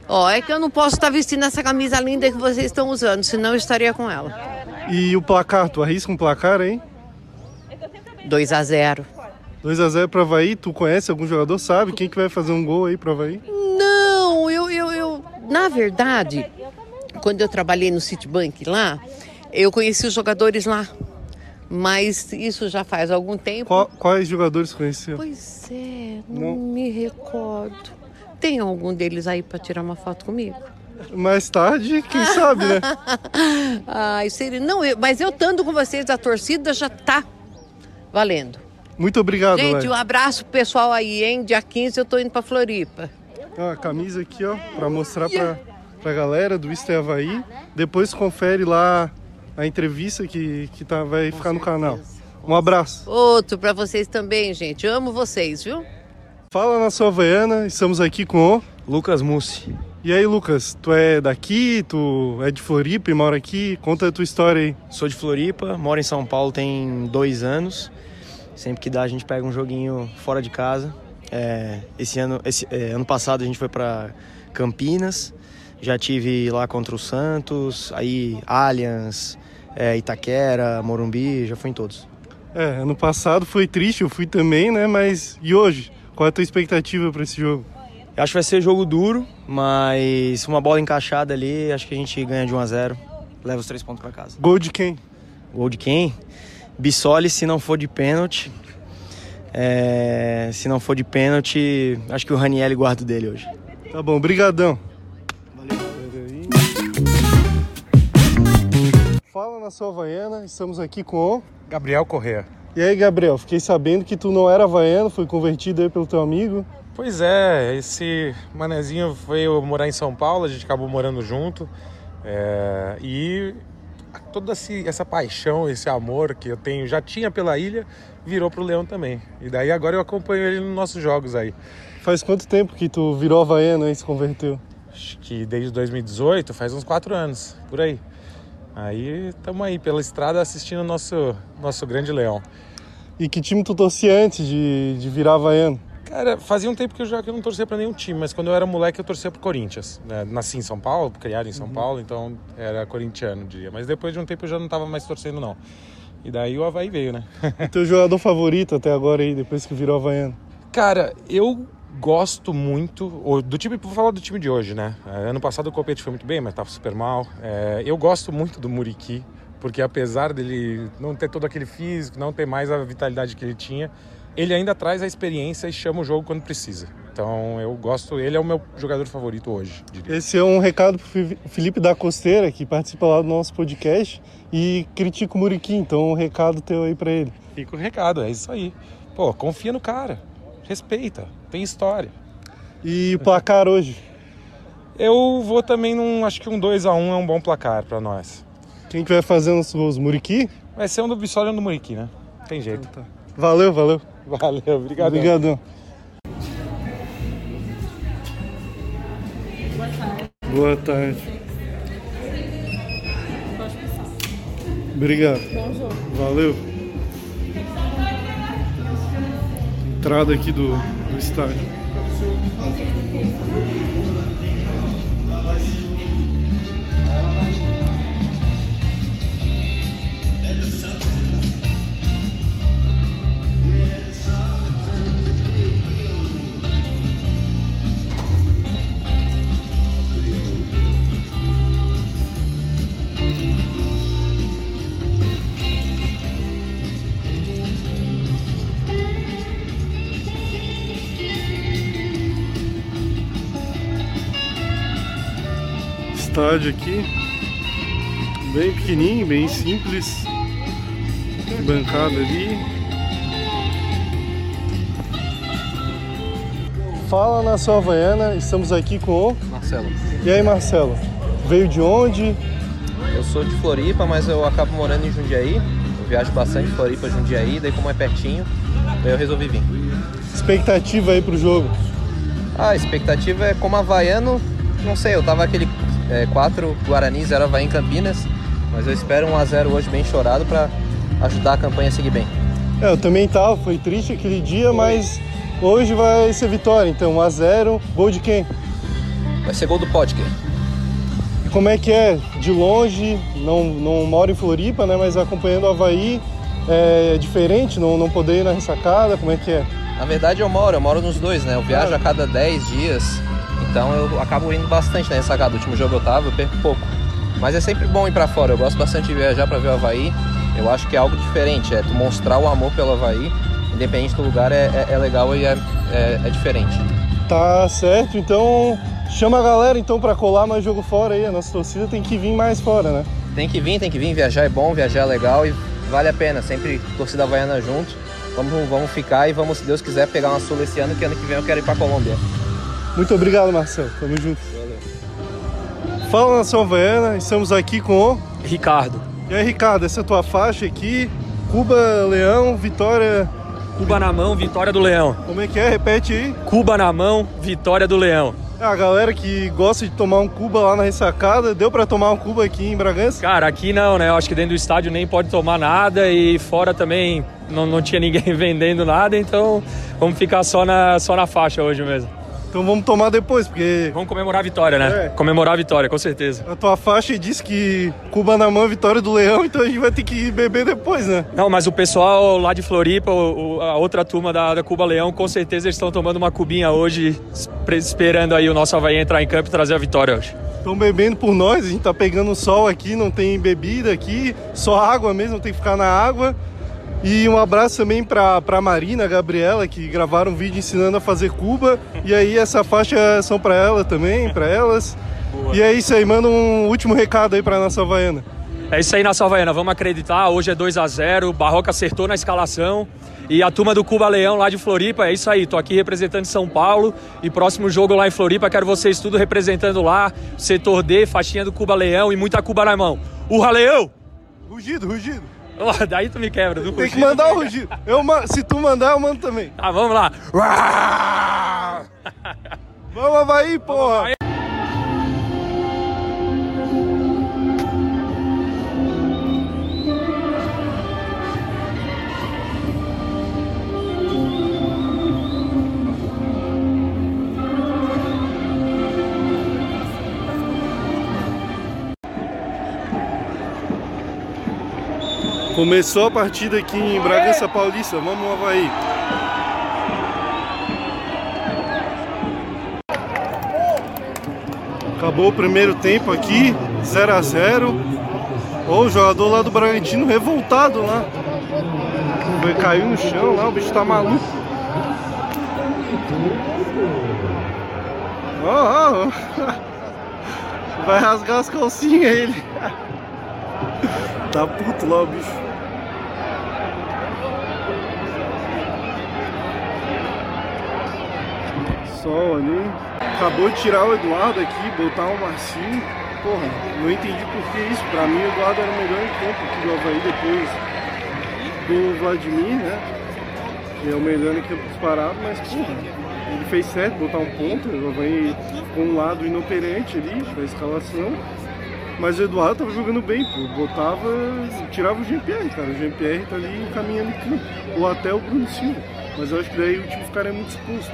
Ó, é que eu não posso estar vestindo essa camisa linda que vocês estão usando, senão eu estaria com ela. E o placar, tu arrisca um placar, hein? 2 a 0 2x0 pro Havaí, tu conhece algum jogador, sabe? Quem que vai fazer um gol aí pro Havaí? Não, eu, eu, eu, na verdade, quando eu trabalhei no Citibank lá, eu conheci os jogadores lá. Mas isso já faz algum tempo. Qual- quais jogadores conheceu? Pois é, não, Não. me recordo. Tem algum deles aí para tirar uma foto comigo? Mais tarde, quem sabe, né? (laughs) Ai, seria. Não, eu- mas eu estando com vocês, a torcida já tá valendo. Muito obrigado, Gente, um abraço pro pessoal aí, hein? Dia 15 eu tô indo pra Floripa. Ó, a camisa aqui, ó, pra mostrar pra, pra galera do Isto é Havaí. Depois confere lá a entrevista que, que tá, vai ficar no canal. Um abraço. Outro pra vocês também, gente. Eu amo vocês, viu? Fala na sua Havaiana, estamos aqui com o... Lucas Mussi. E aí, Lucas, tu é daqui, tu é de Floripa e mora aqui? Conta a tua história aí. Sou de Floripa, moro em São Paulo tem dois anos. Sempre que dá a gente pega um joguinho fora de casa. É, esse ano, esse, é, ano passado a gente foi para Campinas. Já tive lá contra o Santos, aí Allianz, é, Itaquera, Morumbi, já fui em todos. É, ano passado foi triste, eu fui também, né? Mas e hoje? Qual é a tua expectativa pra esse jogo? Eu acho que vai ser jogo duro, mas uma bola encaixada ali, acho que a gente ganha de 1 a 0 leva os três pontos para casa. Gol de quem? Gol de quem? Bissoli, se não for de pênalti. É, se não for de pênalti, acho que o Raniel guarda o dele hoje. Tá bom, brigadão. Fala na sua Havaiana, estamos aqui com o... Gabriel Correa. E aí, Gabriel, fiquei sabendo que tu não era havaiano, foi convertido aí pelo teu amigo. Pois é, esse manezinho veio morar em São Paulo, a gente acabou morando junto. é, e toda essa paixão, esse amor que eu tenho, já tinha pela ilha, virou pro Leão também. E daí agora eu acompanho ele nos nossos jogos aí. Faz quanto tempo que tu virou havaiano e se converteu? Acho que desde 2018, faz uns quatro anos, por aí. Aí estamos aí pela estrada assistindo o nosso, nosso grande Leão. E que time tu torcia antes de, de virar havaiano? Cara, fazia um tempo que eu já que eu não torcia pra nenhum time, mas quando eu era moleque eu torcia pro Corinthians. né? Nasci em São Paulo, criado em São Paulo, então era corintiano, diria. Mas depois de um tempo eu já não tava mais torcendo, não. E daí o Havaí veio, né? O teu jogador favorito até agora aí, depois que virou havaiano? Cara, eu gosto muito do time, vou falar do time de hoje, né? É, Ano passado o Copete foi muito bem, mas tava super mal. É, eu gosto muito do Muriqui, porque apesar dele não ter todo aquele físico, não ter mais a vitalidade que ele tinha, ele ainda traz a experiência e chama o jogo quando precisa. Então eu gosto, ele é o meu jogador favorito hoje, diria. Esse é um recado pro Felipe da Costeira, que participa lá do nosso podcast e critica o Muriqui, então um recado teu aí pra ele. Fica o recado, é isso aí. Pô, confia no cara, respeita, tem história. E placar hoje? Eu vou também num, acho que um 2 a 1 é um bom placar pra nós. Quem que vai fazendo os gols? Muriqui? Vai ser um do Bissoli e um do Muriqui, né? Tem jeito. Valeu, valeu. Valeu, obrigado. Obrigadão. Boa tarde. Obrigado. Valeu. Entrada aqui do, do estádio. Estádio aqui. Bem pequenininho, bem simples. Bancada ali. Fala na sua Havaiana, estamos aqui com o. Marcelo. E aí, Marcelo? Veio de onde? Eu sou de Floripa, mas eu acabo morando em Jundiaí. viajo bastante de Floripa, Jundiaí, daí como é pertinho, daí eu resolvi vir. Expectativa aí pro jogo? Ah, a expectativa é como havaiano, não sei, eu tava aquele é, 4 Guarani, 0 Havaí em Campinas, mas eu espero um 1x0 hoje bem chorado para ajudar a campanha a seguir bem. É, eu também tava, foi triste aquele dia, mas hoje vai ser vitória, então 1x0, gol de quem? Vai ser gol do Podker. E como é que é? De longe, não, não moro em Floripa, né? Mas acompanhando o Havaí, é diferente, não, não poder ir na ressacada, como é que é? Na verdade eu moro, eu moro nos dois, né? Eu viajo a cada 10 dias, então eu acabo indo bastante na ressacada. O último jogo eu tava, eu perco pouco. Mas é sempre bom ir para fora, eu gosto bastante de viajar para ver o Havaí. Eu acho que é algo diferente, é tu mostrar o amor pelo Havaí, independente do lugar, é, é, é legal e é, é, é diferente. Tá certo, então chama a galera então para colar mais jogo fora aí. A nossa torcida tem que vir mais fora, né? Tem que vir, tem que vir. Viajar é bom, viajar é legal e vale a pena. Sempre torcida havaiana junto. Vamos, vamos ficar e vamos, se Deus quiser, pegar uma Sul esse ano, que ano que vem eu quero ir para Colômbia. Muito obrigado, Marcelo. Tamo junto. Valeu. Fala nação havaiana, estamos aqui com o Ricardo. E aí, Ricardo, essa é a tua faixa aqui. Cuba, Leão, Vitória. Cuba na mão, Vitória do Leão. Como é que é? Repete aí. Cuba na mão, Vitória do Leão. É, a galera que gosta de tomar um Cuba lá na ressacada, deu para tomar um Cuba aqui em Bragança? Cara, aqui não, né? Eu acho que dentro do estádio nem pode tomar nada e fora também não, não tinha (laughs) ninguém vendendo nada, então vamos ficar só na, só na faixa hoje mesmo. Então vamos tomar depois, porque. Vamos comemorar a vitória, né? É. Comemorar a vitória, com certeza. A tua faixa diz que Cuba na mão, vitória do Leão, então a gente vai ter que beber depois, né? Não, mas o pessoal lá de Floripa, o, a outra turma da, da Cuba Leão, com certeza eles estão tomando uma cubinha hoje, esperando aí o nosso Havaí entrar em campo e trazer a vitória hoje. Estão bebendo por nós, a gente tá pegando sol aqui, não tem bebida aqui, só água mesmo, tem que ficar na água. E um abraço também para a Marina, a Gabriela, que gravaram um vídeo ensinando a fazer Cuba. E aí essa faixa são para ela também, para elas. Boa. E é isso aí, manda um último recado aí para nossa Havaiana. É isso aí, nossa Havaiana, vamos acreditar. Hoje é 2 a 0 Barroca acertou na escalação. E a turma do Cuba Leão lá de Floripa, é isso aí, tô aqui representando São Paulo e próximo jogo lá em Floripa, quero vocês tudo representando lá, setor D, faixinha do Cuba Leão e muita Cuba na mão. Urra Leão! Rugido, rugido! Oh, daí tu me quebra. Do Tem que mandar o rugido. Eu, se tu mandar, eu mando também. Tá, vamos lá. vamos, Havaí, porra. Vamos, Começou a partida aqui em Bragança Paulista, vamos Havaí. Acabou o primeiro tempo aqui, 0 a 0 Ó, o jogador lá do Bragantino revoltado lá. Cair no chão lá, o bicho tá maluco. Ó, ó. Vai rasgar as calcinhas ele. (laughs) Tá puto lá o bicho. Ali. Acabou de tirar o Eduardo aqui, botar o Marcinho. Porra, não entendi por que isso. Pra mim o Eduardo era o melhor em campo aqui do Havaí depois do Vladimir, né? Que é o melhor em campo disparado, mas porra, ele fez certo botar um ponto. O Havaí com um lado inoperante ali da escalação. Mas o Eduardo tava jogando bem, pô. Botava, tirava o Jean-Pierre, cara. O Jean-Pierre tá ali caminhando em. Ou até o Bruno Silva. Mas eu acho que daí o time ficaria muito exposto.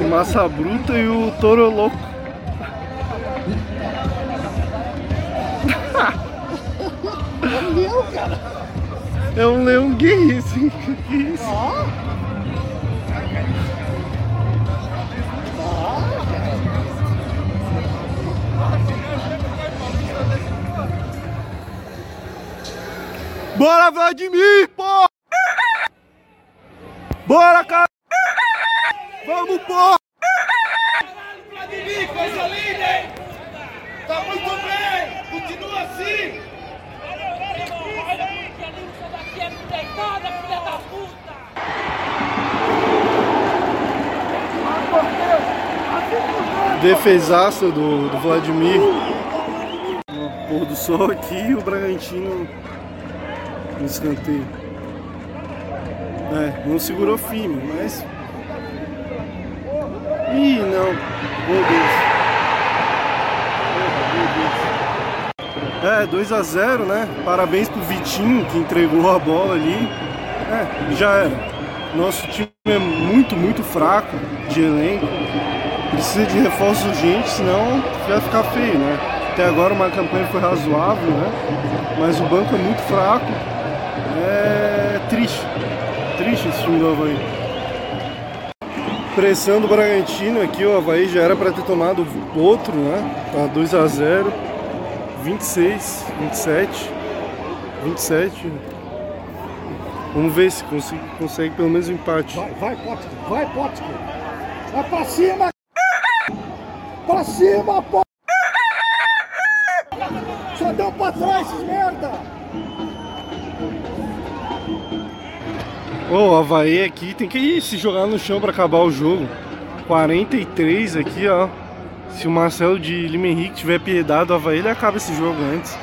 O Massa Bruta e o Toro Louco. (laughs) É um leão, cara. É um leão gay, assim. Que isso? Bora, Vladimir, pô! Bora, cara! Vamos, pô! Vladimir, coisa linda, hein? Tá muito bem! Continua assim! Que ali, isso daqui é pegada, filha da puta! Defesaça do, do Vladimir. pôr do sol aqui e o Bragantino no escanteio. É, não segurou firme, mas. Ih, não. Meu Deus. É, 2 a 0 né? Parabéns pro Vitinho que entregou a bola ali. É, já era. Nosso time é muito, muito fraco de elenco. Precisa de reforço urgente, senão vai ficar feio, né? Até agora uma campanha foi razoável, né? Mas o banco é muito fraco. É. Triste esse time do Havaí. Pressão do Bragantino aqui, o Havaí já era para ter tomado outro, né? Tá 2 a 0 26, 27, 27. Vamos ver se consegue, consegue pelo menos um empate. Vai, vai, Potker, vai, Potker. Vai pra cima! Pra cima, pô! Só deu pra trás, merda! Ô, o Havaí aqui tem que ir se jogar no chão pra acabar o jogo. 43 aqui, ó. Se o Marcelo de Lima Henrique tiver piedade do Havaí, ele acaba esse jogo antes.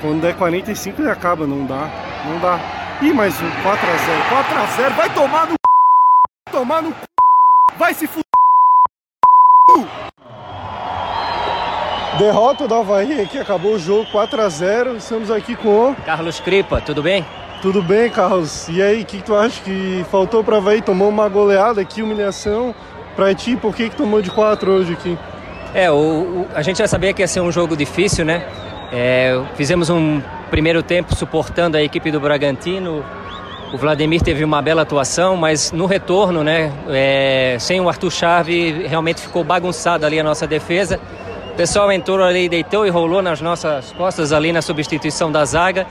Quando der 45, ele acaba. Não dá. Não dá. Ih, mais um. 4x0. 4x0. Vai tomar no c... Tomar no c... Vai se f... Derrota do Havaí aqui, acabou o jogo 4x0. Estamos aqui com o Carlos Cripa, tudo bem? Tudo bem, Carlos? E aí, o que, que tu acha que faltou para Havaí? Tomou uma goleada aqui, humilhação pra ti. Por que, que tomou de 4 hoje aqui? É, o, o- a gente já sabia que ia ser um jogo difícil, né? É, fizemos um primeiro tempo suportando a equipe do Bragantino. O Vladimir teve uma bela atuação, mas no retorno, né, é, sem o Arthur Chave, realmente ficou bagunçado ali a nossa defesa. O pessoal entrou ali, deitou e rolou nas nossas costas ali na substituição da zaga.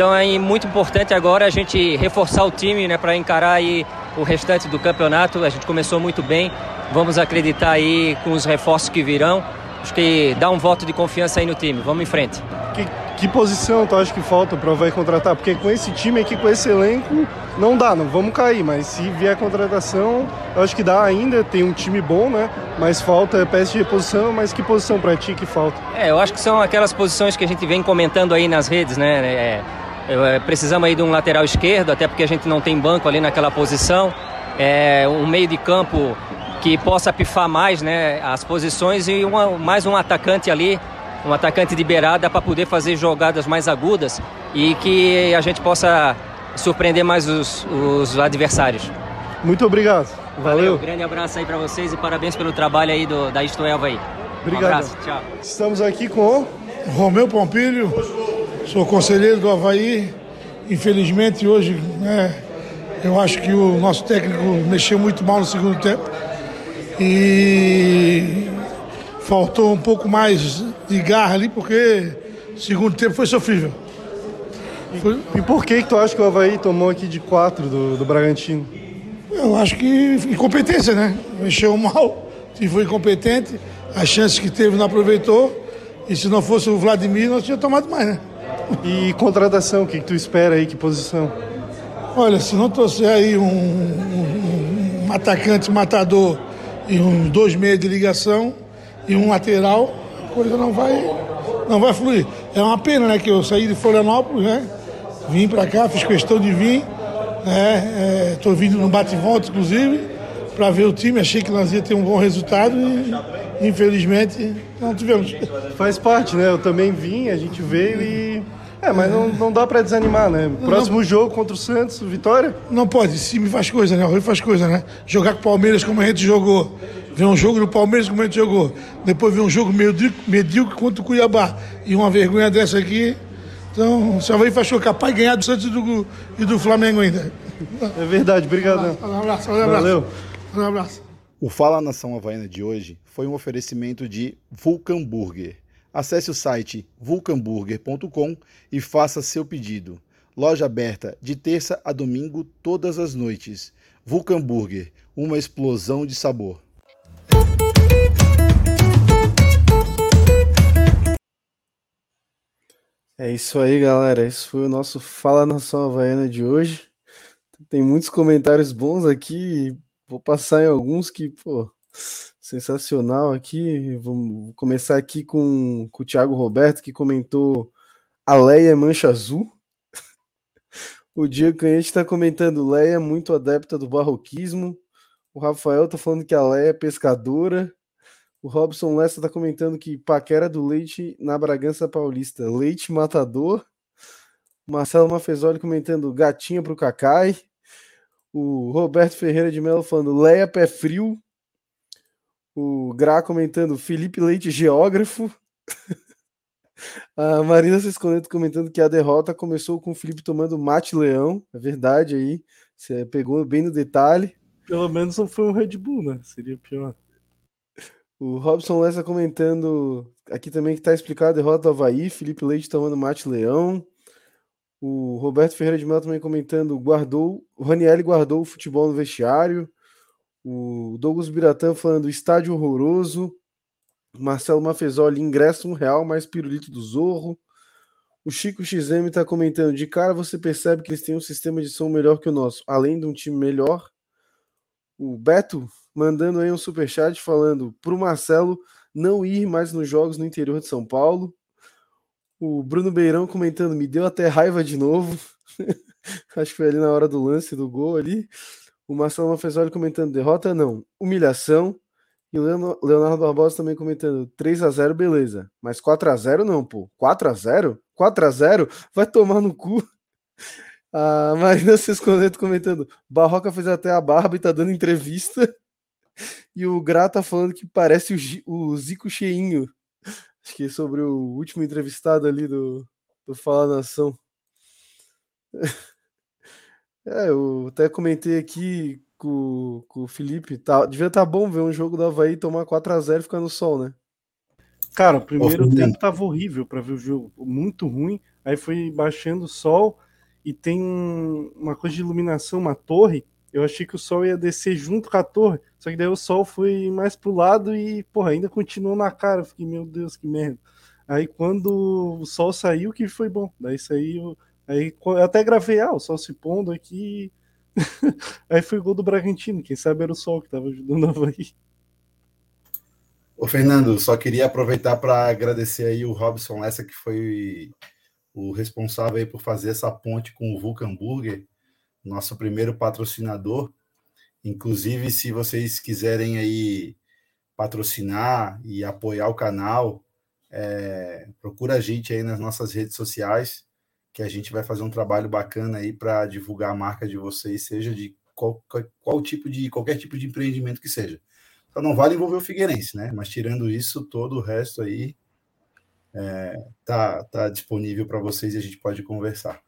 Então é muito importante agora a gente reforçar o time, né, para encarar aí o restante do campeonato. A gente começou muito bem. Vamos acreditar aí com os reforços que virão. Acho que dá um voto de confiança aí no time. Vamos em frente. Que, que posição tu acha que falta para Havaí contratar? Porque com esse time aqui, com esse elenco, não dá, não vamos cair. Mas se vier contratação, eu acho que dá ainda. Tem um time bom, né? Mas falta peça de reposição. Mas que posição para ti que falta? É, eu acho que são aquelas posições que a gente vem comentando aí nas redes, né? É, é, precisamos aí de um lateral esquerdo, até porque a gente não tem banco ali naquela posição. É, um meio de campo que possa pifar mais né, as posições e uma- mais um atacante ali, um atacante de beirada para poder fazer jogadas mais agudas e que a gente possa surpreender mais os, os adversários. Muito obrigado. Valeu. Grande abraço aí para vocês e parabéns pelo trabalho aí do, da Isto Elva aí. Obrigado. Um abraço, tchau. Estamos aqui com Romeu Pompilho, sou conselheiro do Havaí. Infelizmente, hoje, né, eu acho que o nosso técnico mexeu muito mal no segundo tempo. E faltou um pouco mais de garra ali, porque o segundo tempo foi sofrível. E por que, que tu acha que o Havaí tomou aqui de 4 do, do Bragantino? Eu acho que incompetência, né? Mexeu mal, se foi incompetente, as chances que teve não aproveitou. E se não fosse o Vladimir, nós tínhamos tomado mais, né? E contratação, o que, que tu espera aí? Que posição? Olha, se não trouxer aí um, um- um atacante matador e uns dois meios de ligação e um lateral, a coisa não vai, não vai fluir. É uma pena, né? Que eu saí de Florianópolis, né? Vim pra cá, fiz questão de vir. Né? Estou vindo no bate-volta, inclusive, para ver o time. Achei que nós ia ter um bom resultado e, infelizmente, não tivemos. Faz parte, né? Eu também vim, a gente veio e. É, mas não, não dá pra desanimar, né? Próximo jogo contra o Santos, vitória? Não pode, esse time faz coisa, né? O Rio faz coisa, né? Jogar com o Palmeiras como a gente jogou. Ver um jogo do Palmeiras como a gente jogou. Depois ver um jogo medíocre, medíocre contra o Cuiabá. E uma vergonha dessa aqui. Então, o Havaí faz capaz de ganhar do Santos e do, e do Flamengo ainda. É verdade, obrigado. Um abraço, um abraço. Valeu. Um abraço. O Fala Nação Havaiana de hoje foi um oferecimento de Vulcan Burger. Acesse o site vulcanburger.com e faça seu pedido. Loja aberta de terça a domingo todas as noites. Vulcan Burger, uma explosão de sabor. É isso aí, galera. Esse foi o nosso Fala Nação Havaiana de hoje. Tem muitos comentários bons aqui. Vou passar em alguns que, pô, Sensacional aqui. Vamos começar aqui com, com o Thiago Roberto, que comentou a Leia Mancha Azul. (laughs) O Diego Canhete está comentando Leia é muito adepta do barroquismo. O Rafael está falando que a Leia é pescadora. O Robson Lessa está comentando que paquera do leite na Bragança Paulista. Leite matador. Marcelo Mafezoli comentando gatinha pro Cacai. O Roberto Ferreira de Mello falando Leia pé frio. O Gra comentando Felipe Leite geógrafo. (laughs) A Marina Sesconeto comentando que a derrota começou com o Felipe tomando mate leão. É verdade aí. Você pegou bem no detalhe. Pelo menos não foi um Red Bull, né? Seria pior. O Robson Lessa comentando aqui também que tá explicado a derrota do Havaí, Felipe Leite tomando mate leão. O Roberto Ferreira de Mello também comentando, guardou, o Raniel guardou o futebol no vestiário. O Douglas Biratã falando estádio horroroso. Marcelo Mafezoli, ingresso um real mais pirulito do Zorro. O Chico XM está comentando, de cara você percebe que eles têm um sistema de som melhor que o nosso, além de um time melhor. O Beto mandando aí um superchat falando pro Marcelo não ir mais nos jogos no interior de São Paulo. O Bruno Beirão comentando, me deu até raiva de novo. (laughs) Acho que foi ali na hora do lance do gol ali. O Marcelo Mafezoli comentando, derrota não, humilhação. E o Leonardo Barbosa também comentando 3 a 0 beleza. Mas 4 a 0 não, pô. 4 a 0 4 a 0 Vai tomar no cu. (laughs) A Marina Sesconeto comentando: Barroca fez até a barba e tá dando entrevista. (laughs) E o Gra tá falando que parece o, o Zico Cheinho. Acho que é sobre o último entrevistado ali do, do Fala Nação. (laughs) É, eu até comentei aqui com, com o Felipe. Tá, devia estar tá bom ver um jogo do Havaí tomar 4x0 e ficar no sol, né? Cara, o primeiro Ô, tempo tava horrível para ver o jogo, muito ruim. Aí foi baixando o sol e tem uma coisa de iluminação, uma torre. Eu achei que o sol ia descer junto com a torre, só que daí o sol foi mais pro lado e, porra, ainda continuou na cara. Eu fiquei, meu Deus, que merda. Aí quando o sol saiu, que foi bom. Daí saiu. Aí eu até gravei, ah, o sol se pondo aqui. (laughs) aí foi o gol do Bragantino. Quem sabe era o sol que tava ajudando o Havaí. Ô, Fernando, só queria aproveitar para agradecer aí o Robson Lessa, que foi o responsável aí por fazer essa ponte com o Vulcan Burger, nosso primeiro patrocinador. Inclusive, se vocês quiserem aí patrocinar e apoiar o canal, é, procura a gente aí nas nossas redes sociais, que a gente vai fazer um trabalho bacana aí para divulgar a marca de vocês, seja de qual, qual tipo de qualquer tipo de empreendimento que seja. Só não vale envolver o Figueirense, né? Mas tirando isso, todo o resto aí é, tá, tá disponível para vocês e a gente pode conversar.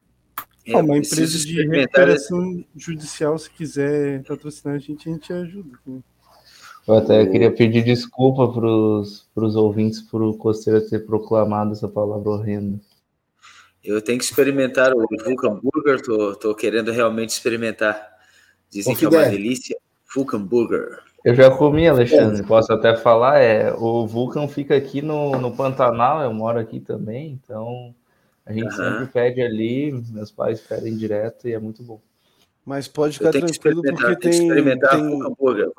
É, uma empresa de recuperação judicial, se quiser patrocinar a gente, a gente ajuda. Né? Eu até queria pedir desculpa para os ouvintes por o Costeira ter proclamado essa palavra horrenda. Eu tenho que experimentar o Vulcan Burger, tô, tô querendo realmente experimentar. Dizem que é uma delícia. Vulcan Burger. Eu já comi, Alexandre, posso até falar, é, o Vulcan fica aqui no, no Pantanal, eu moro aqui também, então a gente uhum. sempre pede ali, meus pais pedem direto e é muito bom. Mas pode ficar tranquilo porque tem, tem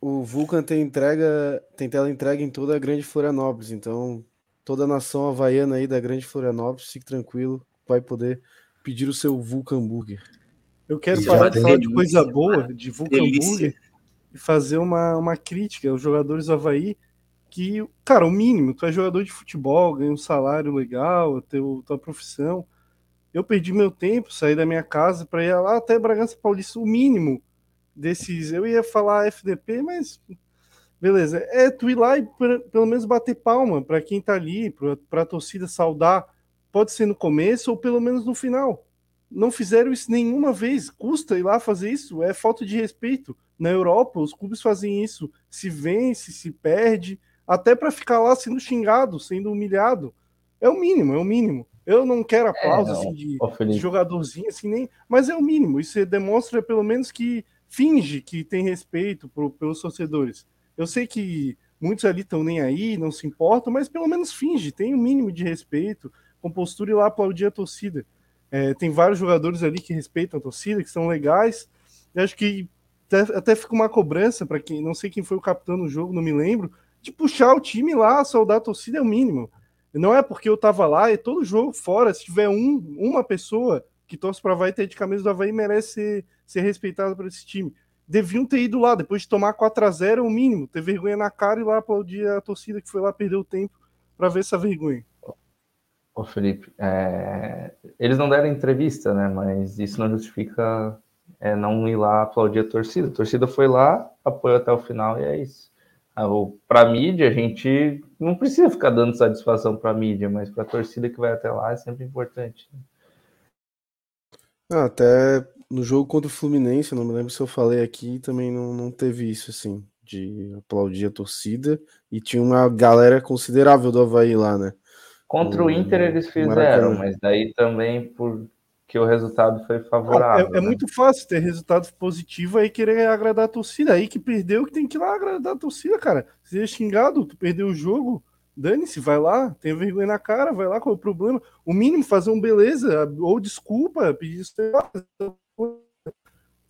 o Vulcan tem entrega, tem tela entrega em toda a Grande Florianópolis, então toda a nação havaiana aí da Grande Florianópolis, fique tranquilo, vai poder pedir o seu Vulcan Burger. Eu quero falar de, falar de coisa boa, de Vulcan Burger e fazer uma, uma crítica aos jogadores do Havaí que, cara, o mínimo, tu é jogador de futebol, ganha um salário legal, teu, tua profissão. Eu perdi meu tempo, saí da minha casa para ir lá até Bragança Paulista, o mínimo desses. Eu ia falar FDP, mas beleza. É tu ir lá e pelo menos bater palma para quem tá ali, para a torcida saudar. Pode ser no começo ou pelo menos no final. Não fizeram isso nenhuma vez. Custa ir lá fazer isso, é falta de respeito. Na Europa, os clubes fazem isso, se vence, se perde, até para ficar lá sendo xingado, sendo humilhado. É o mínimo, é o mínimo. Eu não quero é, aplausos é, assim, de, de, jogadorzinho, assim, nem, mas é o mínimo. Isso demonstra, pelo menos, que finge que tem respeito por, pelos torcedores. Eu sei que muitos ali estão nem aí, não se importam, mas pelo menos finge, tem o um mínimo de respeito, com postura e lá aplaudir a torcida. É, tem vários jogadores ali que respeitam a torcida, que são legais. Eu acho que até, até fica uma cobrança para quem não sei quem foi o capitão no jogo, não me lembro, de puxar o time lá, saudar a torcida é o mínimo. Não é porque eu tava lá, é todo jogo fora. Se tiver um, uma pessoa que torce para Havaí ter de camisa do Havaí, merece ser, ser respeitado por esse time. Deviam ter ido lá, depois de tomar 4 a 0 é o mínimo, ter vergonha na cara e lá aplaudir a torcida que foi lá perder o tempo para ver essa vergonha. Ô Felipe, é, eles não deram entrevista, né? Mas isso não justifica é, não ir lá aplaudir a torcida. A torcida foi lá, apoiou até o final e é isso. Para a mídia, a gente não precisa ficar dando satisfação para a mídia, mas para a torcida que vai até lá é sempre importante. Ah, até no jogo contra o Fluminense, não me lembro se eu falei aqui, também não, não teve isso, assim, de aplaudir a torcida. E tinha uma galera considerável do Havaí lá, né? Contra o Inter eles fizeram, mas daí também porque o resultado foi favorável. É, é né? muito fácil ter resultado positivo aí querer agradar a torcida. Aí que perdeu, que tem que ir lá agradar a torcida, cara. Se é xingado, tu perdeu o jogo, dane-se, vai lá, tem vergonha na cara, vai lá, qual é o problema? O mínimo, fazer um beleza, ou desculpa, pedir lá,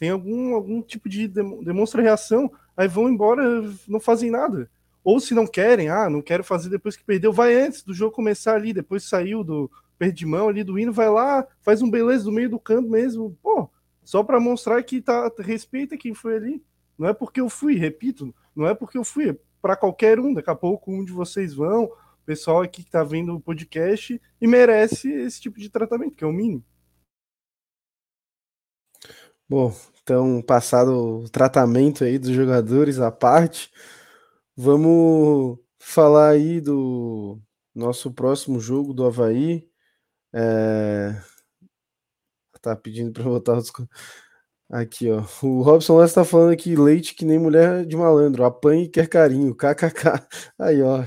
tem algum, algum tipo de dem- demonstra reação, aí vão embora, não fazem nada. Ou se não querem, ah, não quero fazer depois que perdeu, vai antes do jogo começar ali, depois saiu do perdimão ali do hino, vai lá, faz um beleza do meio do campo mesmo, pô, só para mostrar que tá respeita quem foi ali. Não é porque eu fui, repito, não é porque eu fui, é para qualquer um, daqui a pouco um de vocês vão, pessoal aqui que tá vendo o podcast e merece esse tipo de tratamento, que é o mínimo. Bom, então, passado o tratamento aí dos jogadores à parte, vamos falar aí do nosso próximo jogo do Havaí. É... Tá pedindo para botar os. Aqui, ó. O Robson Lessa tá falando aqui, leite que nem mulher de malandro, apanha e quer carinho, kkk. (laughs) Aí, ó.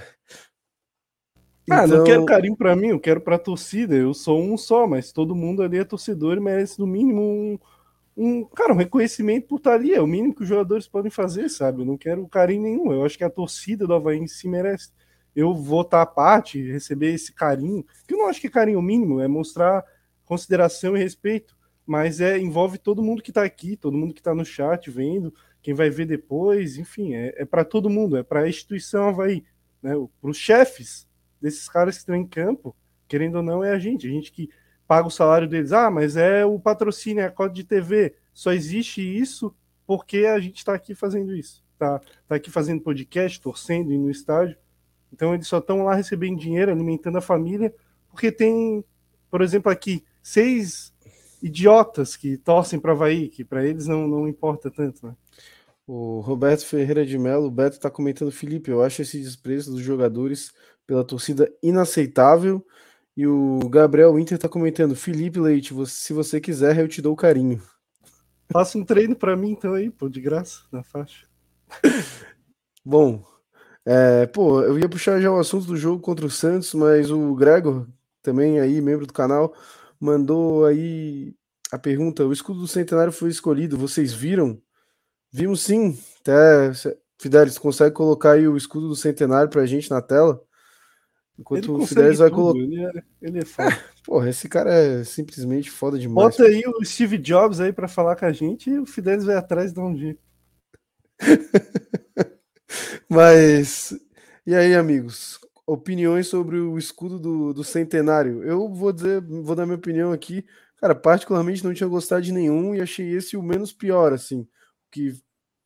Ah, não Então- quero carinho pra mim, eu quero pra torcida. Eu sou um só, mas todo mundo ali é torcedor e merece no mínimo um, um, cara, um reconhecimento por estar ali. É o mínimo que os jogadores podem fazer, sabe? Eu não quero carinho nenhum. Eu acho que a torcida do Havaí si merece. Eu vou estar à parte, receber esse carinho, que eu não acho que é carinho mínimo, é mostrar consideração e respeito. Mas é envolve todo mundo que tá aqui, todo mundo que tá no chat vendo, quem vai ver depois, enfim, é, é para todo mundo, é para a instituição Havaí, né? Para os chefes desses caras que estão em campo, querendo ou não, é a gente, a gente que paga o salário deles. Ah, mas é o patrocínio, é a cota de TV. Só existe isso porque a gente está aqui fazendo isso. Tá, tá aqui fazendo podcast, torcendo, indo no estádio. Então eles só estão lá recebendo dinheiro, alimentando a família, porque tem, por exemplo, aqui, seis idiotas que torcem para Havaí, que para eles não, não importa tanto, né? O Roberto Ferreira de Mello, o Beto tá comentando, Felipe, eu acho esse desprezo dos jogadores pela torcida inaceitável. E o Gabriel Winter tá comentando, Felipe Leite, você- se você quiser, eu te dou carinho. Faça um treino para mim então aí, pô, de graça, na faixa. (laughs) Bom, é, pô, eu ia puxar já o assunto do jogo contra o Santos, mas o Gregor, também aí, membro do canal, mandou aí a pergunta: o escudo do centenário foi escolhido, vocês viram? Vimos sim. Até, Fidelis, consegue colocar aí o escudo do centenário pra gente na tela? Enquanto o Fidelis vai colocar. ele é, ele é foda. Porra, esse cara é simplesmente foda demais. Bota aí o Steve Jobs aí para falar com a gente e o Fidelis vai atrás e dá um jeito. (laughs) Mas, e aí, amigos? Opiniões sobre o escudo do, do centenário? Eu vou dizer, vou dar minha opinião aqui. Cara, particularmente não tinha gostado de nenhum e achei esse o menos pior, assim. O que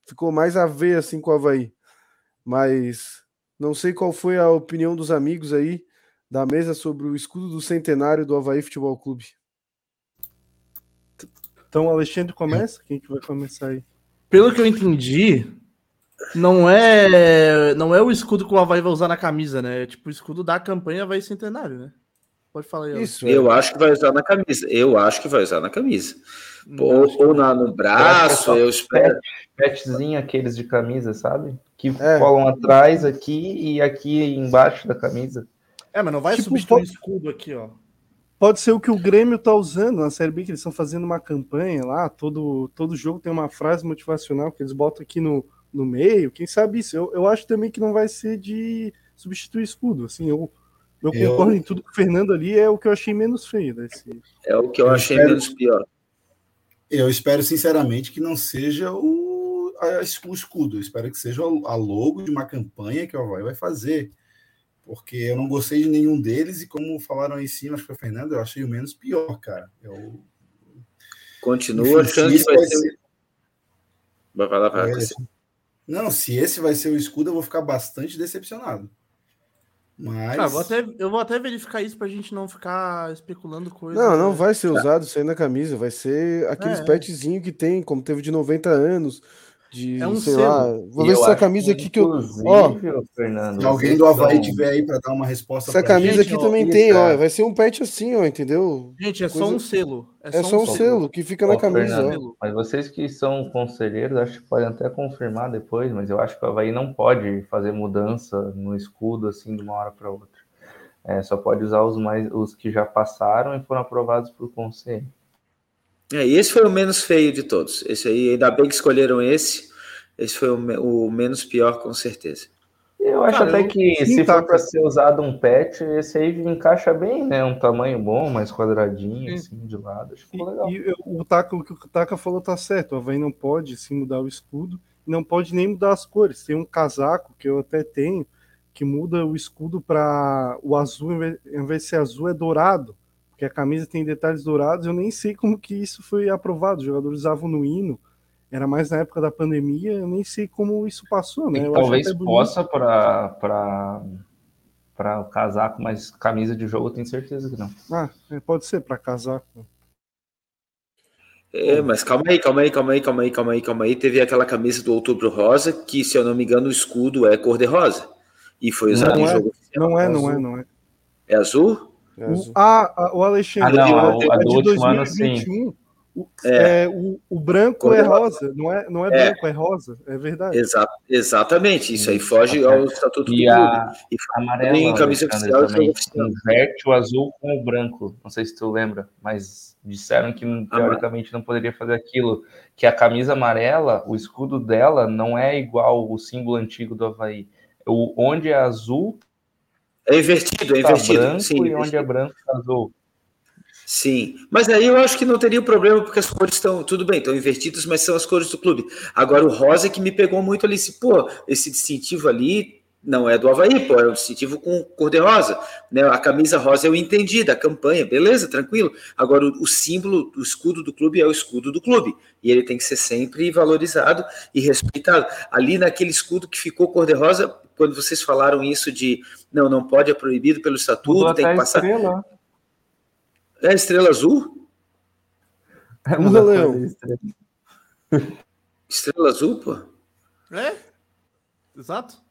ficou mais a ver, assim, com o Havaí. Mas não sei qual foi a opinião dos amigos aí da mesa sobre o escudo do centenário do Havaí Futebol Clube. Então o Alexandre começa? Quem que vai começar aí? Pelo que eu entendi, não é não é o escudo que o Havaí vai usar na camisa, né? É tipo o escudo da campanha Havaí Centenário, né? Pode falar aí. Alex. Eu acho que vai usar na camisa. Eu acho que vai usar na camisa. Ou, ou na, no braço, eu espero. Petzinho aqueles de camisa, sabe? Que colam atrás aqui e aqui embaixo da camisa. É, mas não vai Tipo, substituir o pode- escudo aqui, ó. Pode ser o que o Grêmio tá usando na Série B, que eles estão fazendo uma campanha lá, todo, todo jogo tem uma frase motivacional que eles botam aqui no, no meio, quem sabe isso. Eu, eu acho também que não vai ser de substituir escudo, assim, eu, eu Eu- concordo em tudo que o Fernando ali é o que eu achei menos feio desse... É o que eu Eu achei espero- menos pior. Eu espero sinceramente que não seja o o escudo, eu espero que seja a logo de uma campanha que o Havaí vai fazer. Porque eu não gostei de nenhum deles, e como falaram aí em cima, acho que foi o Fernando, eu achei o menos pior, cara. Eu, Continua achando que vai ser. ser- Vai falar para É, Não, se esse vai ser o escudo, eu vou ficar bastante decepcionado. Mas. Ah, vou até, eu vou até verificar isso pra gente não ficar especulando coisas. Não, não né? vai ser usado isso aí na camisa, vai ser aqueles É, é. petzinho que tem, como teve de 90 anos, de, É um sei selo. lá, vou ver eu se essa camisa aqui que eu, ó, Fernando, Se alguém do Havaí tiver aí para dar uma resposta essa camisa gente, aqui ó, também tem, ó, vai ser um pet assim, ó, entendeu? Gente, é só Coisa- um selo. É só um selo que fica na camisa, Fernando. Mas vocês que são conselheiros, acho que podem até confirmar depois, mas eu acho que o Havaí não pode fazer mudança no escudo assim de uma hora para outra. É, só pode usar os mais os que já passaram e foram aprovados por conselho. É, e esse foi o menos feio de todos. Esse aí, ainda bem que escolheram esse. Esse foi o, o menos pior, com certeza. Eu acho Cara, até eu- que sim, se tá, for para ser usado um pet, esse aí encaixa bem, né? Um tamanho bom, mais quadradinho, Sim. assim, de lado. Acho que ficou legal. E eu- o, Taka, o que o Taka falou tá certo. O Havaí não pode sim mudar o escudo, não pode nem mudar as cores. Tem um casaco que eu até tenho que muda o escudo para o azul, em vez- em vez de ser azul, é dourado. Porque a camisa tem detalhes dourados. Eu nem sei como que isso foi aprovado. Os jogadores usavam no hino. Era mais na época da pandemia. Eu nem sei como isso passou, né? Talvez possa para para o casaco, mas camisa de jogo eu tenho certeza que não. Ah, é, pode ser para casaco. É, mas calma aí, calma aí, calma aí, calma aí, calma aí, calma aí. Teve aquela camisa do Outubro Rosa, que, se eu não me engano, o escudo é cor-de-rosa. E foi usado Não em é, jogo oficial. não é, não é, não é. É azul? O, ah, ah, o Alexandre, Ah, não, é, a é do de último ano, sim. 2021. O, É. é, o, o branco é de rosa, não é, não é, É. branco, é rosa, é verdade. Exa exatamente, isso aí foge ao estatuto do E clube. a E camisa oficial e também inverte o azul com o branco. Não sei se tu lembra, mas disseram que teoricamente não poderia fazer aquilo. Que a camisa amarela, o escudo dela não é igual o símbolo antigo do Havaí. O, onde é azul É invertido, é tá invertido. branco sim, e onde invertido. é branco tá azul. Sim, mas aí eu acho que não teria problema, porque as cores estão, tudo bem, estão invertidas, mas são as cores do clube. Agora o rosa é que me pegou muito ali, se, pô, esse distintivo ali não é do Havaí, pô, é um distintivo com cor de rosa, né? A camisa rosa eu entendi, da campanha, beleza, tranquilo. Agora o, o símbolo, o escudo do clube é o escudo do clube, e ele tem que ser sempre valorizado e respeitado. Ali naquele escudo que ficou cor de rosa, quando vocês falaram isso de, não, não pode, é proibido pelo Mudou estatuto, tem até que a passar... estrela. É a estrela azul? Usa, Leão. Estrela azul, pô? É? Exato.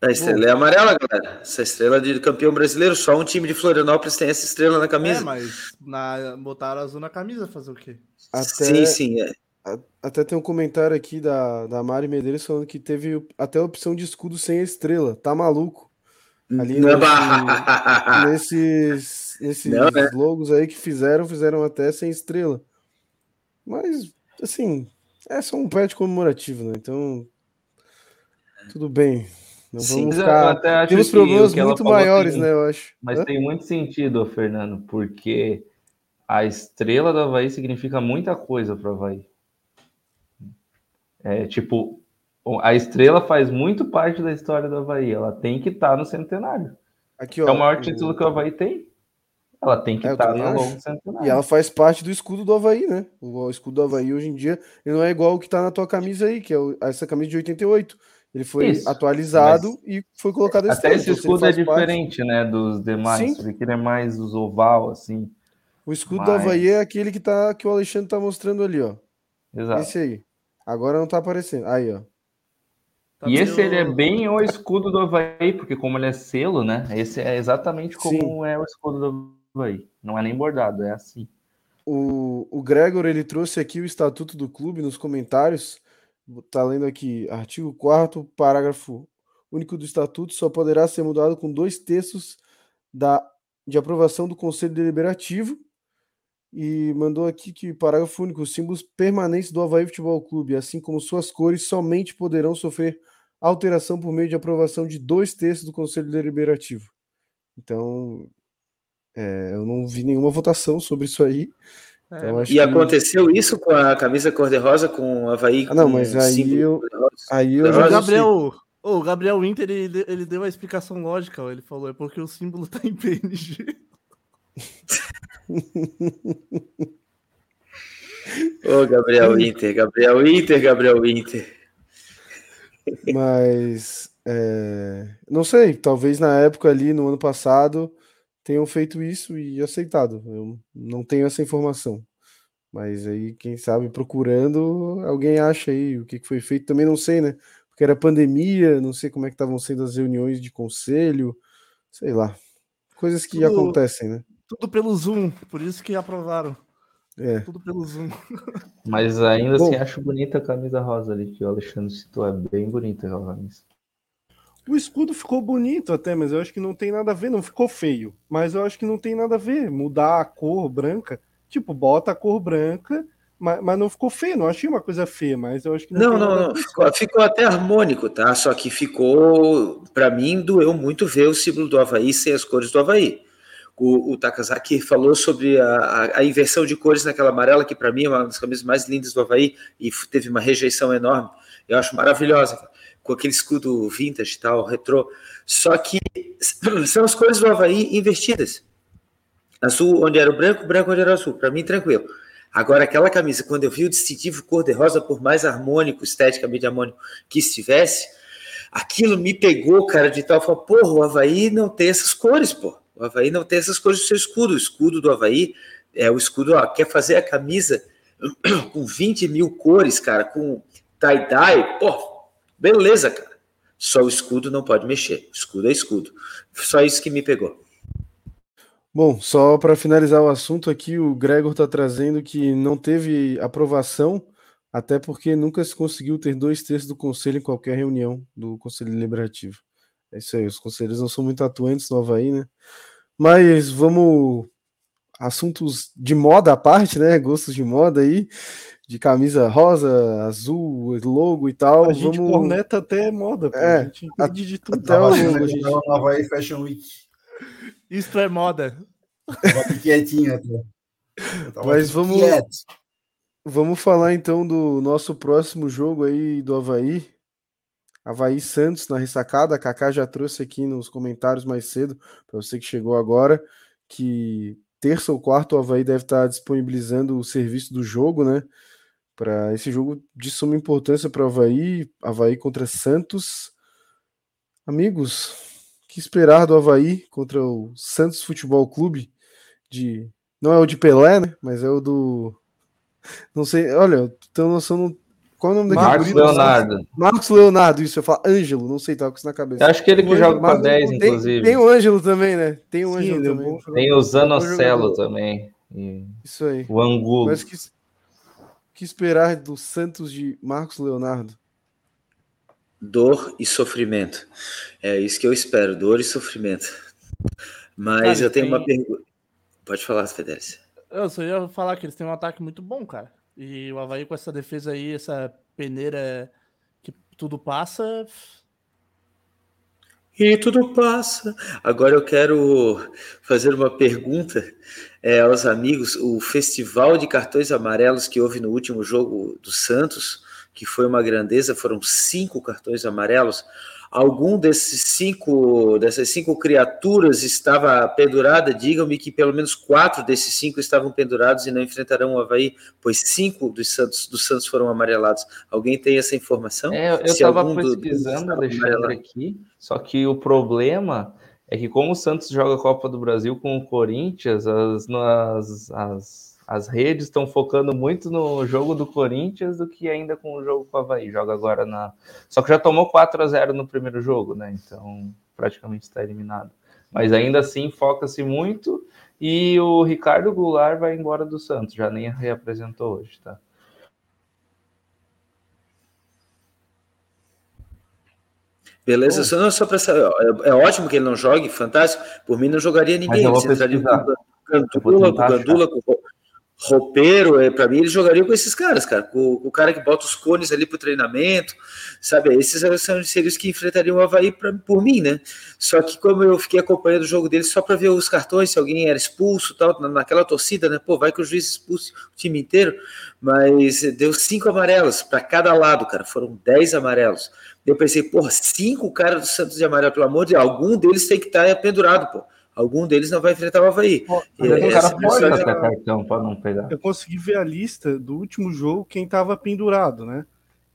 A estrela é amarela, galera. Essa estrela de campeão brasileiro, só um time de Florianópolis tem essa estrela na É, camisa. mas na, botaram azul na camisa, fazer o quê? Até, Sim, sim, é. a- Até tem um comentário aqui da, da Mari Medeiros falando que teve até a opção de escudo sem a estrela. Tá maluco? Ali Não, nesse- (laughs) nesses, nesses Não, né? logos aí que fizeram, fizeram até sem estrela. Mas, assim, é só um pet comemorativo, né? Então, tudo bem. Não Sim, vamos ficar... até acho Temos problemas muito maiores, tem- né? Eu acho. Mas Hã? tem muito sentido, Fernando, porque a estrela do Havaí significa muita coisa para o Havaí. É tipo, a estrela faz muito parte da história do Havaí. Ela tem que estar no centenário. Aqui, é ó, o maior o- título que o Havaí tem. Ela tem que É, estar também no longo centenário. E ela faz parte do escudo do Havaí, né? O, escudo do Havaí hoje em dia ele não é igual o que tá na tua camisa aí, que é o- essa camisa de 88. Ele foi Isso, atualizado e foi colocado a Até esse Então, se ele escudo é faz parte- diferente, né, dos demais. Sim. Porque ele é mais os oval, assim. O escudo do Mas- Havaí é aquele que, tá, que o Alexandre tá mostrando ali, ó. Exato. Esse aí. Agora não tá aparecendo. Aí, ó. Tá E esse meio- ele é bem o escudo do Havaí, porque como ele é selo, né? Esse é exatamente como é o escudo do Havaí. Não é nem bordado, é assim. O, o Gregor ele trouxe aqui o estatuto do clube nos comentários. Tá lendo aqui, artigo 4 parágrafo único do estatuto só poderá ser mudado com dois terços da, de aprovação do Conselho Deliberativo. E mandou aqui que, parágrafo único, os símbolos permanentes do Havaí Futebol Clube, assim como suas cores, somente poderão sofrer alteração por meio de aprovação de dois terços do Conselho Deliberativo. Então, é, eu não vi nenhuma votação sobre isso aí. Então, acho e que- aconteceu isso com a camisa cor-de-rosa com o Havaí Ah, não, com mas o aí eu- aí eu O já não Gabriel, ô, o Gabriel Winter, ele, ele deu a explicação lógica, ele falou, é porque o símbolo tá em PNG. Ô, Gabriel Inter, Gabriel Inter, Gabriel Inter. Mas é, não sei, talvez na época ali no ano passado tenham feito isso e aceitado. Eu não tenho essa informação. Mas aí, quem sabe, procurando, alguém acha aí o que foi feito. Também não sei, né? Porque era pandemia, não sei como é que estavam sendo as reuniões de conselho, sei lá. Coisas que Tudo- acontecem, né? Tudo pelo Zoom, por isso que aprovaram. É. Tudo pelo Zoom. Mas ainda Bom. assim acho bonita a camisa rosa ali que o Alexandre citou. É bem bonita aquela camisa. O escudo ficou bonito até, mas eu acho que não tem nada a ver, não ficou feio. Mas eu acho que não tem nada a ver. Mudar a cor branca, tipo, bota a cor branca, mas, mas não ficou feio. Não achei uma coisa feia, mas eu acho que não Não, não, não. Ficou, ficou até harmônico, tá? Só que ficou. Pra mim, doeu muito ver o símbolo do Havaí sem as cores do Havaí. O, o Takazaki falou sobre a, a, a inversão de cores naquela amarela, que pra mim é uma das camisas mais lindas do Havaí, e teve uma rejeição enorme. Eu acho maravilhosa, cara. Com aquele escudo vintage e tal, retrô. Só que (clears throat) são as cores do Havaí invertidas. Azul onde era o branco, branco onde era o azul. Para mim, tranquilo. Agora, aquela camisa, quando eu vi o distintivo cor-de-rosa, por mais harmônico, esteticamente harmônico que estivesse, aquilo me pegou, cara, de tal forma, porra, o Havaí não tem essas cores, pô. O Havaí não tem essas cores do seu escudo. O escudo do Havaí é o escudo, ó, quer fazer a camisa (clears throat) com 20 mil cores, cara, com tie-dye, pô, beleza, cara. Só o escudo não pode mexer. Escudo é escudo. Só isso que me pegou. Bom, só para finalizar o assunto aqui, o Gregor está trazendo que não teve aprovação, até porque nunca se conseguiu ter dois terços do conselho em qualquer reunião do Conselho Deliberativo. É isso aí, os conselheiros não são muito atuantes no Havaí, né? Mas vamos. Assuntos de moda à parte, né? Gostos de moda aí, de camisa rosa, azul, logo e tal. A gente vamos... corneta até moda, pô. É, a gente entende de tudo. até o logo, gente. Havaí Fashion Week. Isto é moda. Tava quietinho até. Mas vamos, quieto. vamos falar então do nosso próximo jogo aí do Havaí. Havaí Santos na ressacada. A Kaká já trouxe aqui nos comentários mais cedo, para você que chegou agora, que terça ou quarta o Havaí deve estar disponibilizando o serviço do jogo, né? Para esse jogo de suma importância para o Havaí. Havaí contra Santos. Amigos, o que esperar do Havaí contra o Santos Futebol Clube? De não é o de Pelé, né? Mas é o do. Não sei, olha, tem noção. do- Qual é o nome daquele Marcos guri Leonardo. Marcos Leonardo, isso, eu falo Ângelo, não sei, tava com isso na cabeça. Eu acho que ele que O joga com a Marcos- 10, tem- inclusive. Tem o Ângelo também, né? Tem o Ângelo é também. bom Tem o Zanocelo também. Isso aí. o Angulo. Mas que, que esperar do Santos de Marcos Leonardo? Dor e sofrimento. É isso que eu espero, dor e sofrimento. Mas Cara, eu tenho uma tem- pergunta. Pode falar, Federici. Eu só ia falar que eles têm um ataque muito bom, cara. E o Havaí com essa defesa aí, essa peneira que tudo passa. E tudo passa. Agora eu quero fazer uma pergunta é, aos amigos. O festival de cartões amarelos que houve no último jogo do Santos, que foi uma grandeza, foram cinco cartões amarelos. Algum desses cinco, dessas cinco criaturas estava pendurada? Digam-me que pelo menos quatro desses cinco estavam pendurados e não enfrentarão o Havaí, pois cinco dos Santos, dos Santos foram amarelados. Alguém tem essa informação? É, eu estava do- pesquisando, dos Alexandre, aqui, só que o problema é que como o Santos joga a Copa do Brasil com o Corinthians, as, as, as, as redes estão focando muito no jogo do Corinthians do que ainda com o jogo com o Havaí. Joga agora na... Só que já tomou 4 a 0 no primeiro jogo, né? Então praticamente está eliminado. Mas ainda assim foca-se muito e o Ricardo Goulart vai embora do Santos, já nem reapresentou hoje, tá? Beleza, só, não, só para saber, é, é ótimo que ele não jogue, fantástico. Por mim, não jogaria ninguém. com pesquisar. o Gandula, com Gandula, com, o- roupeiro, é, para mim, ele jogaria com esses caras, cara. Com o cara que bota os cones ali pro treinamento, sabe? Esses são os seres que enfrentariam o Havaí pra, por mim, né? Só que como eu fiquei acompanhando o jogo deles só para ver os cartões, se alguém era expulso tal, naquela torcida, né? Pô, vai que o juiz expulse o time inteiro, mas deu cinco amarelos para cada lado, cara. Foram dez amarelos. Eu pensei, porra, cinco caras do Santos de amarelo, pelo amor de Deus, algum deles tem que estar pendurado, pô algum deles não vai enfrentar o Havaí. Mas o cara pode dar cartão para não pegar. Eu consegui ver a lista do último jogo, quem estava pendurado, né?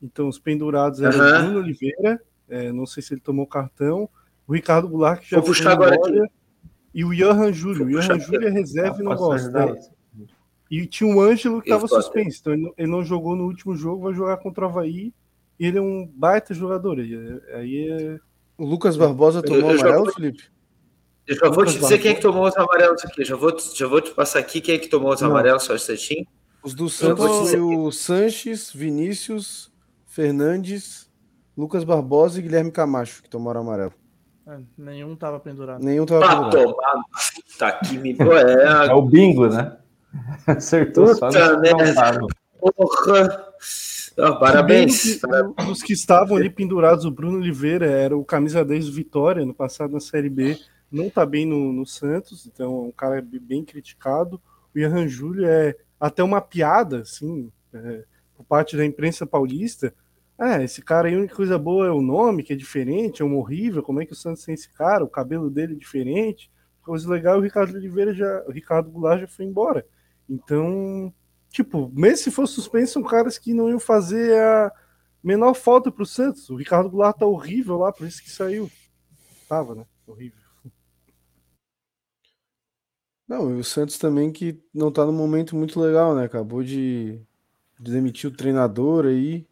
Então, os pendurados eram o Bruno Oliveira, é, não sei se ele tomou cartão, o Ricardo Goulart, que já Vou puxar agora aqui. e o Johan Júlio. O Johan Júlio é reserva e não Ah, gosta. né? E tinha um Ângelo que Eu estava suspenso, então ele não, ele não jogou no último jogo, vai jogar contra o Havaí. E ele é um baita jogador. Aí é- é. O Lucas Barbosa Eu- tomou eu já amarelo, vou- Felipe? Eu já vou te dizer quem é que tomou os amarelos aqui. Já vou, já vou te passar aqui quem é que tomou os Não. amarelos, só um instantinho. Os do Santos foi o Sanches, Vinícius, Fernandes, Lucas Barbosa e Guilherme Camacho, que tomaram amarelo. É, nenhum tava pendurado. Nenhum tava Pra pendurado. tomar. Tá aqui, me. É, (laughs) É o bingo, né? (laughs) Acertou só Puta não tava. porra. Parabéns. Dos que estavam ali pendurados, o Bruno Oliveira era o camisa 10 do Vitória, no passado na Série B, não tá bem no, no Santos, então é um cara bem criticado. O Ian Júlio é até uma piada, assim, é, por parte da imprensa paulista. Ah, esse cara aí, a única coisa boa é o nome, que é diferente, é um horrível, como é que o Santos tem esse cara? O cabelo dele é diferente. Coisa legal, o Ricardo Oliveira já, o Ricardo Goulart já foi embora. Então, tipo, mesmo se fosse suspenso, são caras que não iam fazer a menor falta pro Santos. O Ricardo Goulart tá horrível lá, por isso que saiu. Tava, né? Horrível. Não, e o Santos também que não tá num momento muito legal, né? Acabou de, de demitir o treinador aí.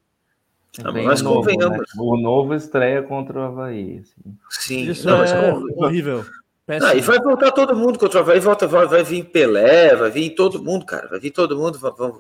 Ah, Bem mas novo, convenhamos. né? O novo estreia contra o Havaí. assim. Sim, Isso não, mas é horrível. Ah, e vai voltar todo mundo contra o Havaí, volta, vai, vai vir Pelé, vai vir todo mundo, cara. Vai vir todo mundo, vai, vai-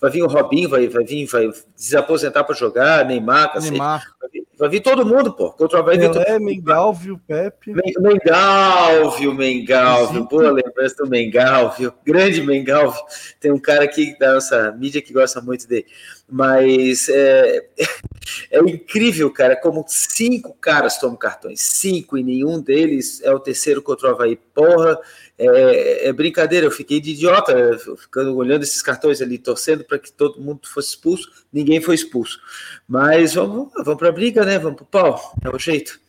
vai vir o Robinho, vai, vai vir, vai desaposentar para jogar, Neymar, cacete. Neymar. Vai, vir, vai vir todo mundo, pô. Contra o Havaí vem todo Mengalvio, Pepe. Men- Mengalvio, Mengalvio, boa lembrança do Mengalvio, grande Mengalvio. Tem um cara aqui da nossa mídia que gosta muito dele. Mas é, (laughs) é incrível, cara, como cinco caras tomam cartões, cinco, e nenhum deles é o terceiro contra o Havaí. Porra, é, é brincadeira, eu fiquei de idiota, ficando olhando esses cartões ali, torcendo para que todo mundo fosse expulso, ninguém foi expulso. Mas vamos, vamos para a briga, né? Vamos pro pau, é o jeito.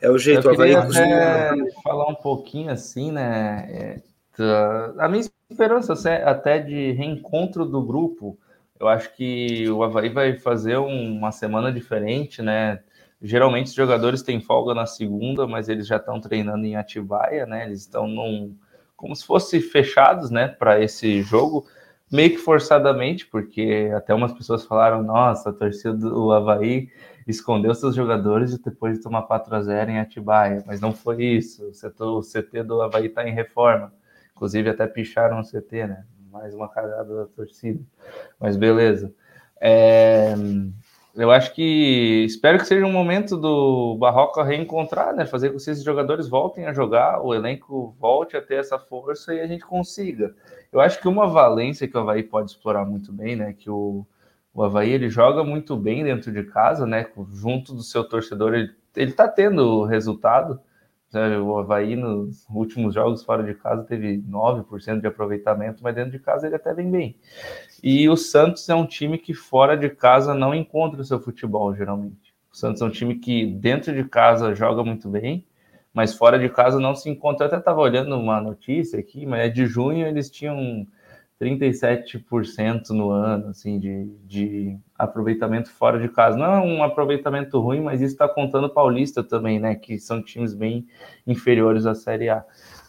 É o jeito, Eu o queria até falar um pouquinho assim, né? é, a minha esperança até- até de reencontro do grupo, eu acho que o Havaí vai fazer um- uma semana diferente, né? Geralmente os jogadores têm folga na segunda, mas eles já estão treinando em Atibaia, né? Eles estão num, como se fossem fechados, né, para esse jogo, meio que forçadamente, porque até umas pessoas falaram: nossa, a torcida do Havaí escondeu seus jogadores depois de tomar 4 a 0 em Atibaia, mas não foi isso. O o CT do Havaí está em reforma. Inclusive, até picharam o CT, né? Mais uma cagada da torcida. Mas beleza. É, eu acho que espero que seja um momento do Barroca reencontrar, né? Fazer com que esses jogadores voltem a jogar, o elenco volte a ter essa força e a gente consiga. Eu acho que uma valência que o Havaí pode explorar muito bem, né? Que o, o Havaí ele joga muito bem dentro de casa, né? Junto do seu torcedor, ele, ele tá tendo resultado. O Havaí nos últimos jogos fora de casa teve 9% de aproveitamento, mas dentro de casa ele até vem bem. E o Santos é um time que fora de casa não encontra o seu futebol, geralmente. O Santos é um time que dentro de casa joga muito bem, mas fora de casa não se encontra. Eu até estava olhando uma notícia aqui, mas é de junho eles tinham 37% no ano, assim, de, de aproveitamento fora de casa. Não é um aproveitamento ruim, mas isso está contando Paulista também, né? Que são times bem inferiores à Série A.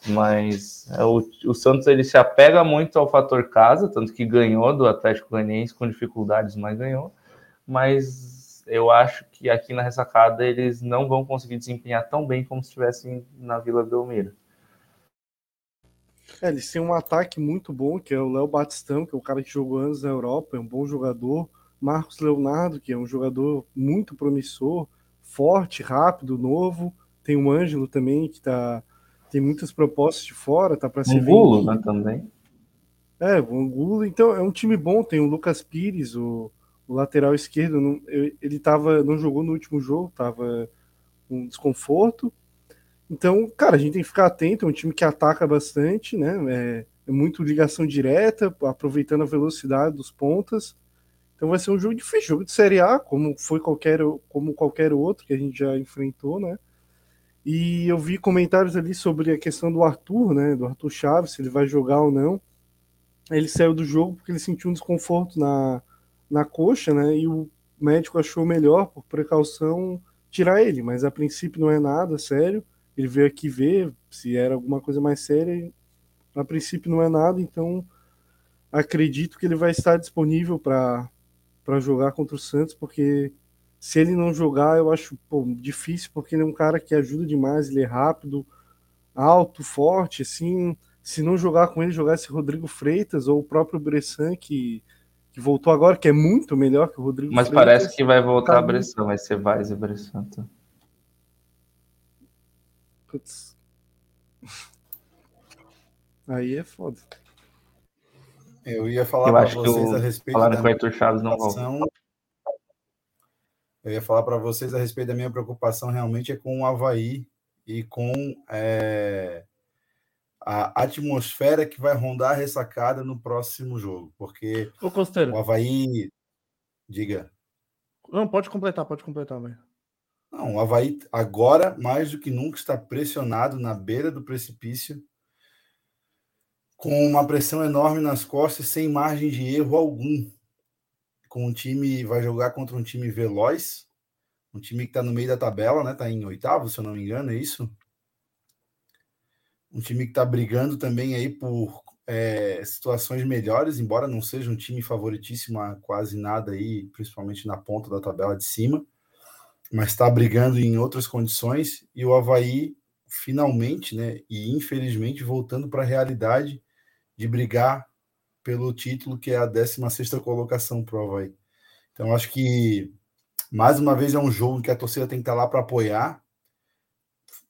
Mas é, o, o Santos ele se apega muito ao fator casa, tanto que ganhou do Atlético Goianiense com dificuldades, mas ganhou. Mas eu acho que aqui na ressacada eles não vão conseguir desempenhar tão bem como se estivessem na Vila Belmiro. É, eles têm um ataque muito bom, que é o Léo Batistão, que é o cara que jogou anos na Europa, é um bom jogador. Marcos Leonardo, que é um jogador muito promissor, forte, rápido, novo. Tem o Ângelo também, que tá, tem muitas propostas de fora, tá para ser Um Gulo, vendido. né, também. É, o Angulo, então é um time bom, tem o Lucas Pires, o, o lateral esquerdo, não, ele tava, não jogou no último jogo, tava com desconforto. Então, cara, a gente tem que ficar atento, é um time que ataca bastante, né? É, é muito ligação direta, aproveitando a velocidade dos pontas. Então vai ser um jogo difícil, jogo de Série A, como foi qualquer, como qualquer outro que a gente já enfrentou, né? E eu vi comentários ali sobre a questão do Arthur, né? Do Arthur Chaves, se ele vai jogar ou não. Ele saiu do jogo porque ele sentiu um desconforto na, na coxa, né? E o médico achou melhor, por precaução, tirar ele. Mas a princípio não é nada sério. Ele veio aqui ver se era alguma coisa mais séria. A princípio não é nada, então acredito que ele vai estar disponível para para jogar contra o Santos, porque se ele não jogar, eu acho pô, difícil, porque ele é um cara que ajuda demais, ele é rápido, alto, forte, assim. Se não jogar com ele, jogar esse Rodrigo Freitas ou o próprio Bressan, que, que voltou agora, que é muito melhor que o Rodrigo Mas Freitas. parece que vai voltar tá a Bressan, vai ser Vaz e Bressan. tá? Putz. Aí é foda. Eu ia falar Eu para acho que vocês o- a respeito falaram da que o Arthur Chaves não volta. Eu ia falar para vocês a respeito da minha preocupação realmente é com o Havaí e com é, a atmosfera que vai rondar a ressacada no próximo jogo, porque Ô, Costeiro. o Havaí, diga, Não, pode completar, pode completar, velho. Não, o Havaí agora mais do que nunca está pressionado na beira do precipício, com uma pressão enorme nas costas, sem margem de erro algum. Com um time, vai jogar contra um time veloz, um time que está no meio da tabela, né? Está em oitavo, se eu não me engano, é isso? Um time que está brigando também aí por é, situações melhores, embora não seja um time favoritíssimo a quase nada aí, principalmente na ponta da tabela de cima mas está brigando em outras condições e o Havaí finalmente, né, e infelizmente voltando para a realidade de brigar pelo título que é a 16ª colocação para o Havaí. Então acho que mais uma vez é um jogo que a torcida tem que estar lá para apoiar,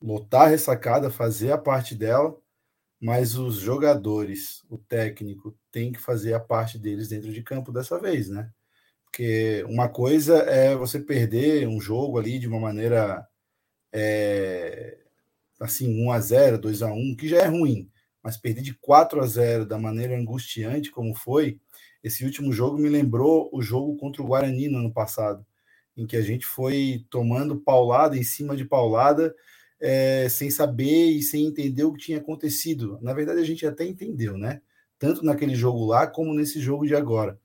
lotar a ressacada, fazer a parte dela, mas os jogadores, o técnico tem que fazer a parte deles dentro de campo dessa vez, né? Porque uma coisa é você perder um jogo ali de uma maneira é, assim, 1 a 0 2 a 1 que já é ruim, mas perder de 4 a 0 da maneira angustiante como foi, esse último jogo me lembrou o jogo contra o Guarani no ano passado, em que a gente foi tomando paulada em cima de paulada, é, sem saber e sem entender o que tinha acontecido. Na verdade, a gente até entendeu, né? Tanto naquele jogo lá como nesse jogo de agora.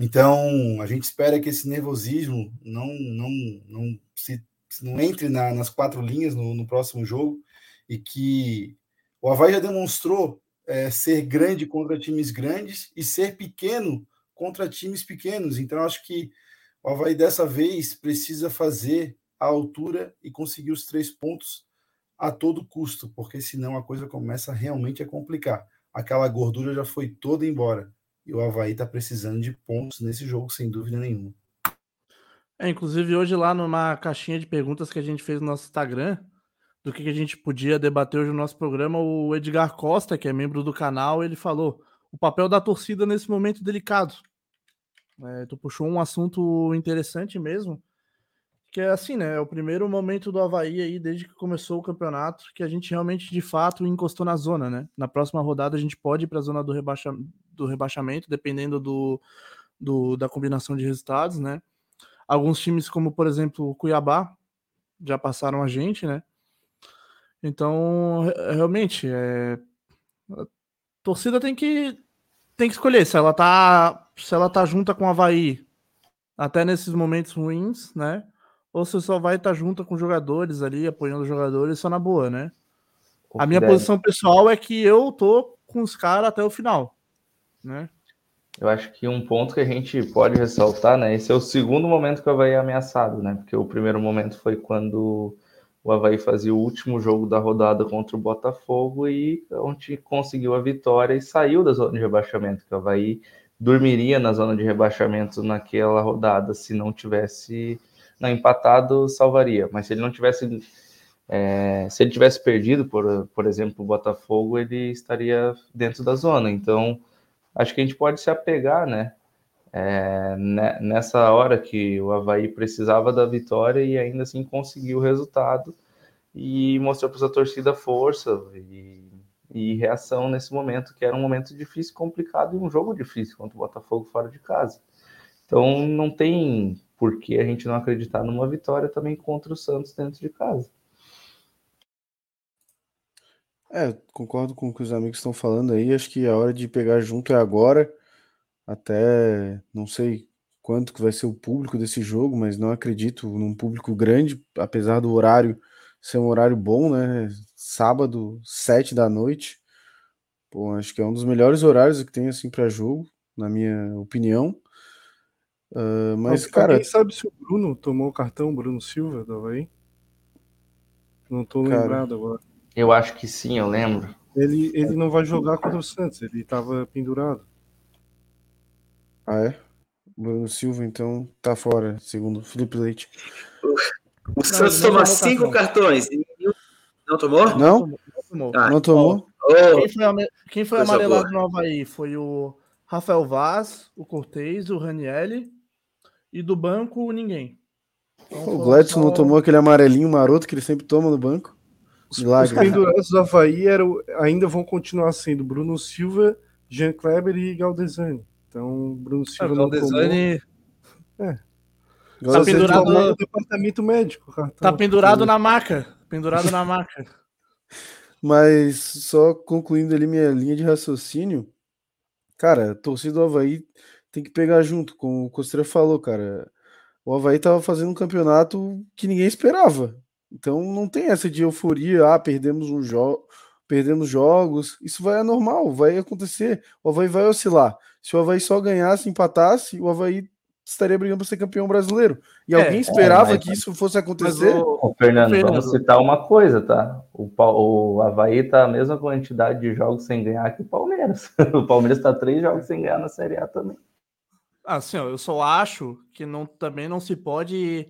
Então, a gente espera que esse nervosismo não, não, não, se, não entre na, nas quatro linhas no, no, próximo jogo e que o Havaí já demonstrou é, ser grande contra times grandes e ser pequeno contra times pequenos. Então, acho que o Havaí dessa vez precisa fazer a altura e conseguir os três pontos a todo custo, porque senão a coisa começa realmente a complicar. Aquela gordura já foi toda embora. E o Havaí está precisando de pontos nesse jogo, sem dúvida nenhuma. É, inclusive, hoje lá numa caixinha de perguntas que a gente fez no nosso Instagram, do que, que a gente podia debater hoje no nosso programa, o Edgar Costa, que é membro do canal, ele falou o papel da torcida nesse momento delicado. É, tu puxou um assunto interessante mesmo, que é assim, né? É o primeiro momento do Havaí aí, desde que começou o campeonato, que a gente realmente, de fato, encostou na zona, né? Na próxima rodada a gente pode ir para a zona do, rebaixa, do rebaixamento, dependendo do, do, da combinação de resultados, né? Alguns times, como por exemplo o Cuiabá, já passaram a gente, né? Então, realmente, é... a torcida tem que tem que escolher se ela tá se ela tá junta com o Havaí até nesses momentos ruins, né? Ou se só vai estar tá junto com jogadores ali, apoiando os jogadores, só na boa, né? A minha posição pessoal é que eu tô com os caras até o final, né? Eu acho que um ponto que a gente pode ressaltar, né? Esse é o segundo momento que o Havaí é ameaçado, né? Porque o primeiro momento foi quando o Havaí fazia o último jogo da rodada contra o Botafogo e onde conseguiu a vitória e saiu da zona de rebaixamento. Que o Havaí dormiria na zona de rebaixamento naquela rodada se não tivesse não, empatado salvaria, mas se ele não tivesse É, se ele tivesse perdido, por, por exemplo, o Botafogo, ele estaria dentro da zona. Então, acho que a gente pode se apegar, né? É, ne- nessa hora que o Havaí precisava da vitória e ainda assim conseguiu o resultado e mostrou para a torcida força e, e reação nesse momento, que era um momento difícil, complicado e um jogo difícil contra o Botafogo fora de casa. Então não tem por que a gente não acreditar numa vitória também contra o Santos dentro de casa. É, concordo com o que os amigos estão falando aí. Acho que a hora de pegar junto é agora. Até não sei quanto que vai ser o público desse jogo, mas não acredito num público grande, apesar do horário ser um horário bom, né? Sábado, sete da noite. Pô, acho que é um dos melhores horários que tem assim para jogo, na minha opinião. Ah, mas, cara, sabe se o Bruno tomou o cartão, Bruno Silva, do Havaí? Não tô Cara, lembrado agora. Eu acho que sim, eu lembro. Ele, ele não vai jogar contra o Santos, ele tava pendurado. ah, é? Bruno Silva, então, tá fora, segundo o Felipe Leite. O Santos toma cinco cartões. Não tomou? Não? Não tomou. Ah, Não tomou? ô, Quem foi, quem foi amarelado no Havaí foi o Rafael Vaz, o Cortez, o Ranielli e do banco ninguém. Então O Gladson não só- tomou aquele amarelinho maroto que ele sempre toma no banco? Os, Milagre. os pendurados do Havaí eram, ainda vão continuar sendo Bruno Silva, Jean Kleber e Galdesani. Então, Bruno Ah, Silva o não Galdesani tomou. É. Tá Galdesani pendurado- no departamento médico. cara. Tá Então, pendurado na maca. Pendurado na maca. (laughs) Mas só concluindo ali minha linha de raciocínio, cara, a torcida do Havaí tem que pegar junto, como o Costeira falou, cara. O Havaí tava fazendo um campeonato que ninguém esperava. Então não tem essa de euforia, ah, perdemos um jogo, perdemos jogos. Isso vai é normal, vai acontecer. O Havaí vai oscilar. Se o Havaí só ganhasse, empatasse, o Havaí estaria brigando para ser campeão brasileiro. E É, alguém esperava é, mas- que isso fosse acontecer? Ô, Fernando, Fernando. vamos citar uma coisa, tá? O, o Havaí tá a mesma quantidade de jogos sem ganhar que o Palmeiras. (laughs) O Palmeiras tá três jogos sem ganhar na Série A também. Assim, ó, eu só acho que não, também não se pode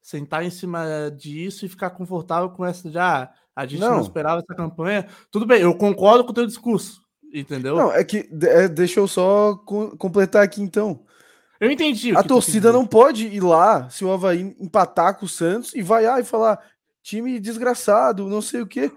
sentar em cima disso e ficar confortável com essa de ah, a gente não, Não. esperava essa campanha. Tudo bem, eu concordo com o teu discurso, entendeu? Não, é que é, deixa eu só co- completar aqui então. eu entendi. A torcida não pode ir lá se o Havaí empatar com o Santos e vaiar e falar time desgraçado, não sei o quê.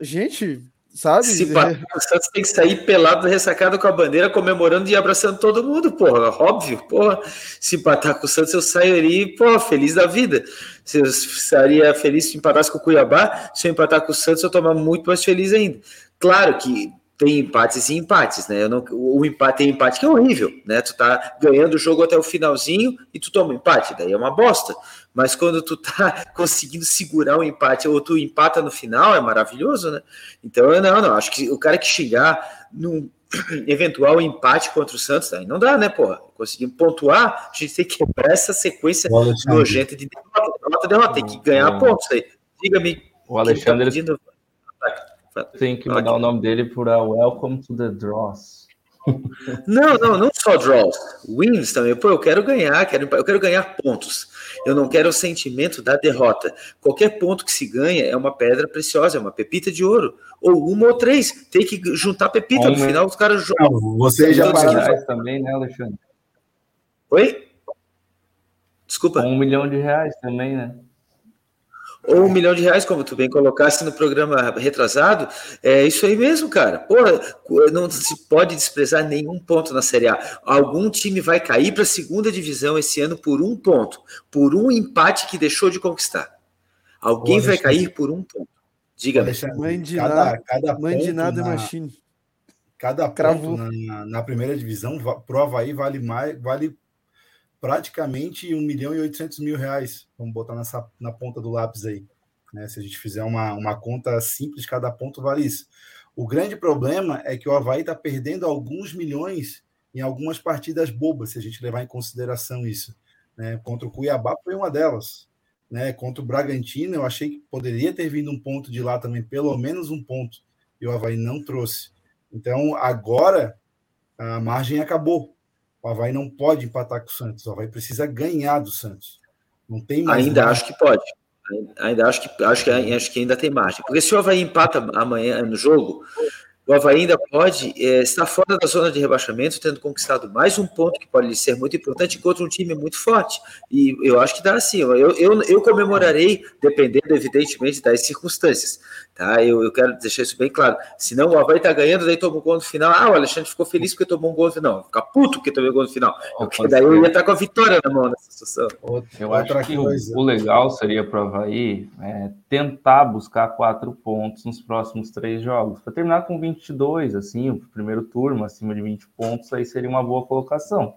Gente, sabe? Se empatar, o Santos tem que sair pelado, ressacado com a bandeira, comemorando e abraçando todo mundo, porra. Óbvio, porra. Se empatar com o Santos, eu sairia, porra, feliz da vida. Se eu estaria feliz se empatasse com o Cuiabá, se eu empatar com o Santos, eu tomar muito mais feliz ainda. Claro que tem empates e empates, né? Eu não, o empate tem empate que é horrível, né? Tu tá ganhando o jogo até o finalzinho e tu toma um empate, daí é uma bosta. Mas quando tu tá (laughs) conseguindo segurar o empate ou tu empata no final, é maravilhoso, né? Então, eu não, não. Acho que o cara que chegar num (clears throat) eventual empate contra o Santos, aí não dá, né, porra? Conseguimos pontuar, a gente tem que quebrar essa sequência nojenta de derrota, derrota, derrota. Tem que ganhar pontos aí. Diga-me. O Alexandre tá tem que mudar o nome dele para Welcome to the Dross. Não, não, não só draws, wins também. Pô, eu quero ganhar, quero, eu quero ganhar pontos. Eu não quero o sentimento da derrota. Qualquer ponto que se ganha é uma pedra preciosa, é uma pepita de ouro. Ou uma ou três. Tem que juntar pepita. No final, os caras jogam. Você já reais também, né, Alexandre? Oi? Desculpa. Um milhão de reais também, né? Ou um milhão de reais, como tu bem colocaste no programa retrasado, é isso aí mesmo, cara. Porra, não se pode desprezar nenhum ponto na Série A. Algum time vai cair para a segunda divisão esse ano por um ponto, por um empate que deixou de conquistar. Alguém vai cair por um ponto. Mãe de cada, nada, cada mãe de ponto nada é na- machine. Cada ponto na, na primeira divisão va- pro Havaí vale mais, vale praticamente 1 milhão e 800 mil reais. Vamos botar nessa, na ponta do lápis aí. Né? Se a gente fizer uma, uma conta simples, cada ponto vale isso. O grande problema é que o Havaí está perdendo alguns milhões em algumas partidas bobas, se a gente levar em consideração isso. Né? Contra o Cuiabá foi uma delas. Né? Contra o Bragantino, eu achei que poderia ter vindo um ponto de lá também, pelo menos um ponto, e o Havaí não trouxe. Então, agora, a margem acabou. O Havaí não pode empatar com o Santos. O Havaí precisa ganhar do Santos. Não tem mais. Ainda margem. acho que pode. Ainda acho que, acho, que, acho que ainda tem margem. Porque se o Havaí empata amanhã no jogo, o Havaí ainda pode é, estar fora da zona de rebaixamento, tendo conquistado mais um ponto que pode ser muito importante contra um time muito forte. E eu acho que dá assim. Eu, eu, eu comemorarei, dependendo, evidentemente, das circunstâncias. Tá? Eu, eu quero deixar isso bem claro. Senão o Havaí está ganhando, daí toma um gol no final. Ah, o Alexandre ficou feliz porque tomou um gol no final. Fica puto porque tomou um gol no final. Porque daí eu ia estar com a vitória na mão nessa situação. Eu acho que o, o legal seria para o Havaí é, tentar buscar quatro pontos nos próximos três jogos. Para terminar com 22, assim, o primeiro turno, acima de 20 pontos, aí seria uma boa colocação.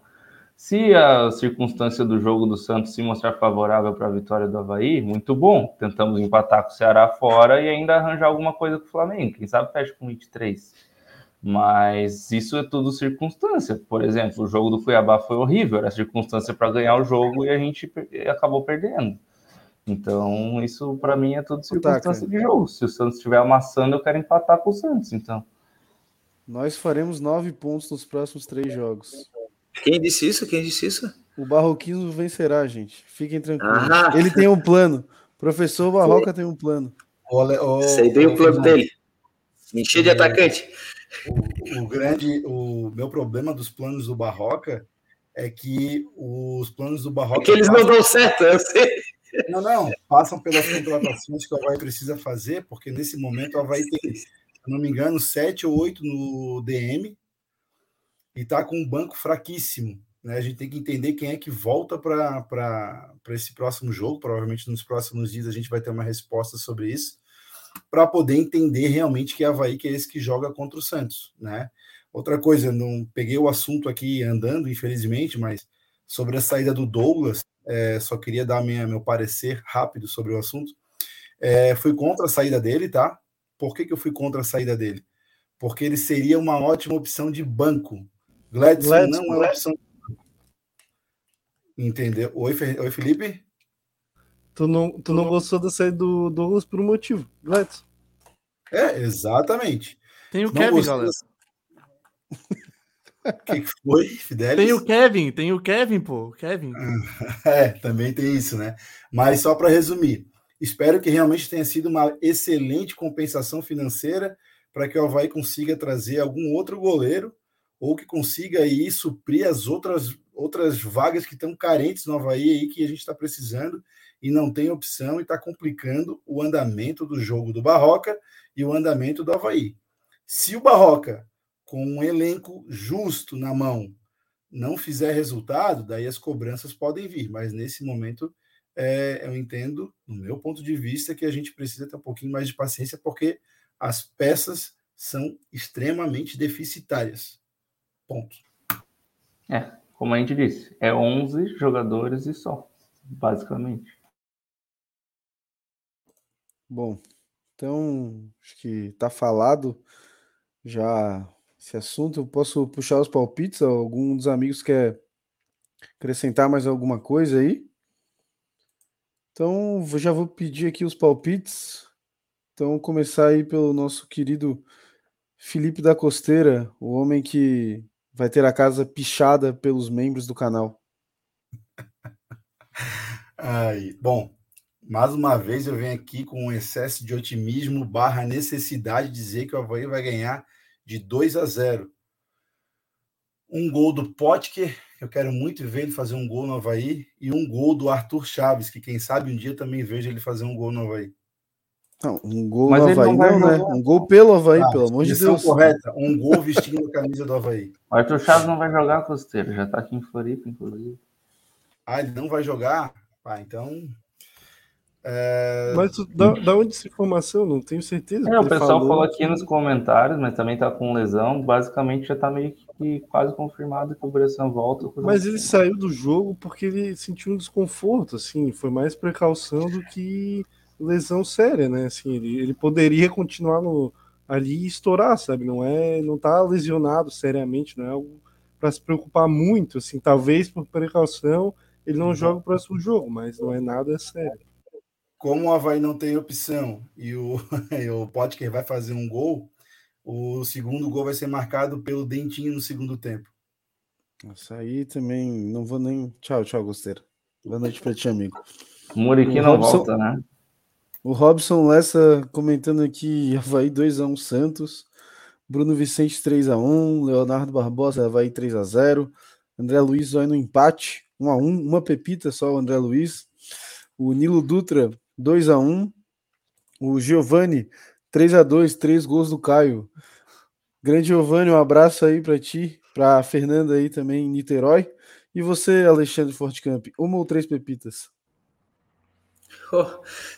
Se a circunstância do jogo do Santos se mostrar favorável para a vitória do Havaí, muito bom. Tentamos empatar com o Ceará fora e ainda arranjar alguma coisa com o Flamengo. Quem sabe fecha com 23. Mas isso é tudo circunstância. Por exemplo, o jogo do Cuiabá foi horrível, era circunstância para ganhar o jogo e a gente acabou perdendo. Então, isso para mim é tudo circunstância de jogo. Se o Santos estiver amassando, eu quero empatar com o Santos. Então, nós faremos nove pontos nos próximos três jogos. Quem disse isso? Quem disse isso? O Barroquismo vencerá, gente. Fiquem tranquilos. Ah. Ele tem um plano. Professor Barroca tem um plano. Sei bem o plano dele. Encher de o, atacante. O, o, grande, o meu problema dos planos do Barroca é que os planos do Barroca. É que eles passam... não dão certo, eu sei. Não, não, passam pelas contratações que o Havaí precisa fazer, porque nesse momento o Havaí tem, não me engano, sete ou oito no DM, e está com um banco fraquíssimo. Né? A gente tem que entender quem é que volta para esse próximo jogo. Provavelmente nos próximos dias a gente vai ter uma resposta sobre isso, para poder entender realmente que é Havaí que é esse que joga contra o Santos. Né? Outra coisa, não peguei o assunto aqui andando, infelizmente, mas sobre a saída do Douglas, é, só queria dar minha, meu parecer rápido sobre o assunto. É, fui contra a saída dele, tá? Por que, que eu fui contra a saída dele? Porque ele seria uma ótima opção de banco Gladson, Gladson não é opção. Entendeu? Oi, Oi, Felipe? Tu não, tu não gostou da saída do Douglas por um motivo, Gladson. É, exatamente. Tem o não Kevin, galera. O (laughs) que, que foi, Fidelis? Tem o Kevin, tem o Kevin, pô. Kevin. (laughs) É, também tem isso, né? Mas só para resumir, espero que realmente tenha sido uma excelente compensação financeira para que o Havaí consiga trazer algum outro goleiro ou que consiga aí suprir as outras, outras vagas que estão carentes no Havaí aí, que a gente está precisando e não tem opção e está complicando o andamento do jogo do Barroca e o andamento do Havaí. Se o Barroca, com um elenco justo na mão, não fizer resultado, daí as cobranças podem vir, mas nesse momento é, eu entendo, no meu ponto de vista, que a gente precisa ter um pouquinho mais de paciência, porque as peças são extremamente deficitárias. Ponto. É, como a gente disse, é 11 jogadores e só, basicamente. Bom, então acho que tá falado já esse assunto. Eu posso puxar os palpites? Algum dos amigos quer acrescentar mais alguma coisa aí? Então, já vou pedir aqui os palpites. Então, começar aí pelo nosso querido Felipe da Costeira, o homem que vai ter a casa pichada pelos membros do canal. (laughs) Ai, bom, mais uma vez eu venho aqui com um excesso de otimismo barra necessidade de dizer que o Havaí vai ganhar de 2 a 0. Um gol do Potker, eu quero muito ver ele fazer um gol no Havaí, e um gol do Arthur Chaves, que quem sabe um dia também vejo ele fazer um gol no Havaí. Não, um gol Mas no Havaí não, não né? Um gol pelo Havaí, ah, pelo amor de Deus. correta, um gol vestindo a camisa do Havaí. O Arthur Chaves não vai jogar costeiro, já tá aqui em Floripa, inclusive. Ah, ele não vai jogar? Ah, então. É... Mas da, da onde essa informação? Não tenho certeza. É, o pessoal falou, falou aqui nos comentários, mas também tá com lesão. Basicamente já tá meio que quase confirmado que o Bressan volta. Mas ele saiu do jogo porque ele sentiu um desconforto, assim. Foi mais precaução do que lesão séria, né? Assim, ele, ele poderia continuar no, ali e estourar, sabe? Não é, não tá lesionado seriamente, não é algo para se preocupar muito, assim, talvez por precaução ele não joga o próximo jogo, mas não é nada sério. Como o Havaí não tem opção e o, (laughs) o Potker vai fazer um gol, o segundo gol vai ser marcado pelo Dentinho no segundo tempo. Isso aí também não vou nem. Tchau, tchau, Gosteira. Boa noite pra ti, amigo. O Muriqui não Robson... volta, né? O Robson Lessa comentando aqui, Havaí 2x1 Santos. Bruno Vicente 3x1. Leonardo Barbosa, Havaí 3x0. André Luiz vai no empate, 1x1. Uma pepita só o André Luiz. O Nilo Dutra, 2x1. O Giovanni, 3x2, 3 gols do Caio. Grande Giovanni, um abraço aí para ti, para Fernanda aí também em Niterói. E você, Alexandre Fortcamp, uma ou três pepitas? Oh,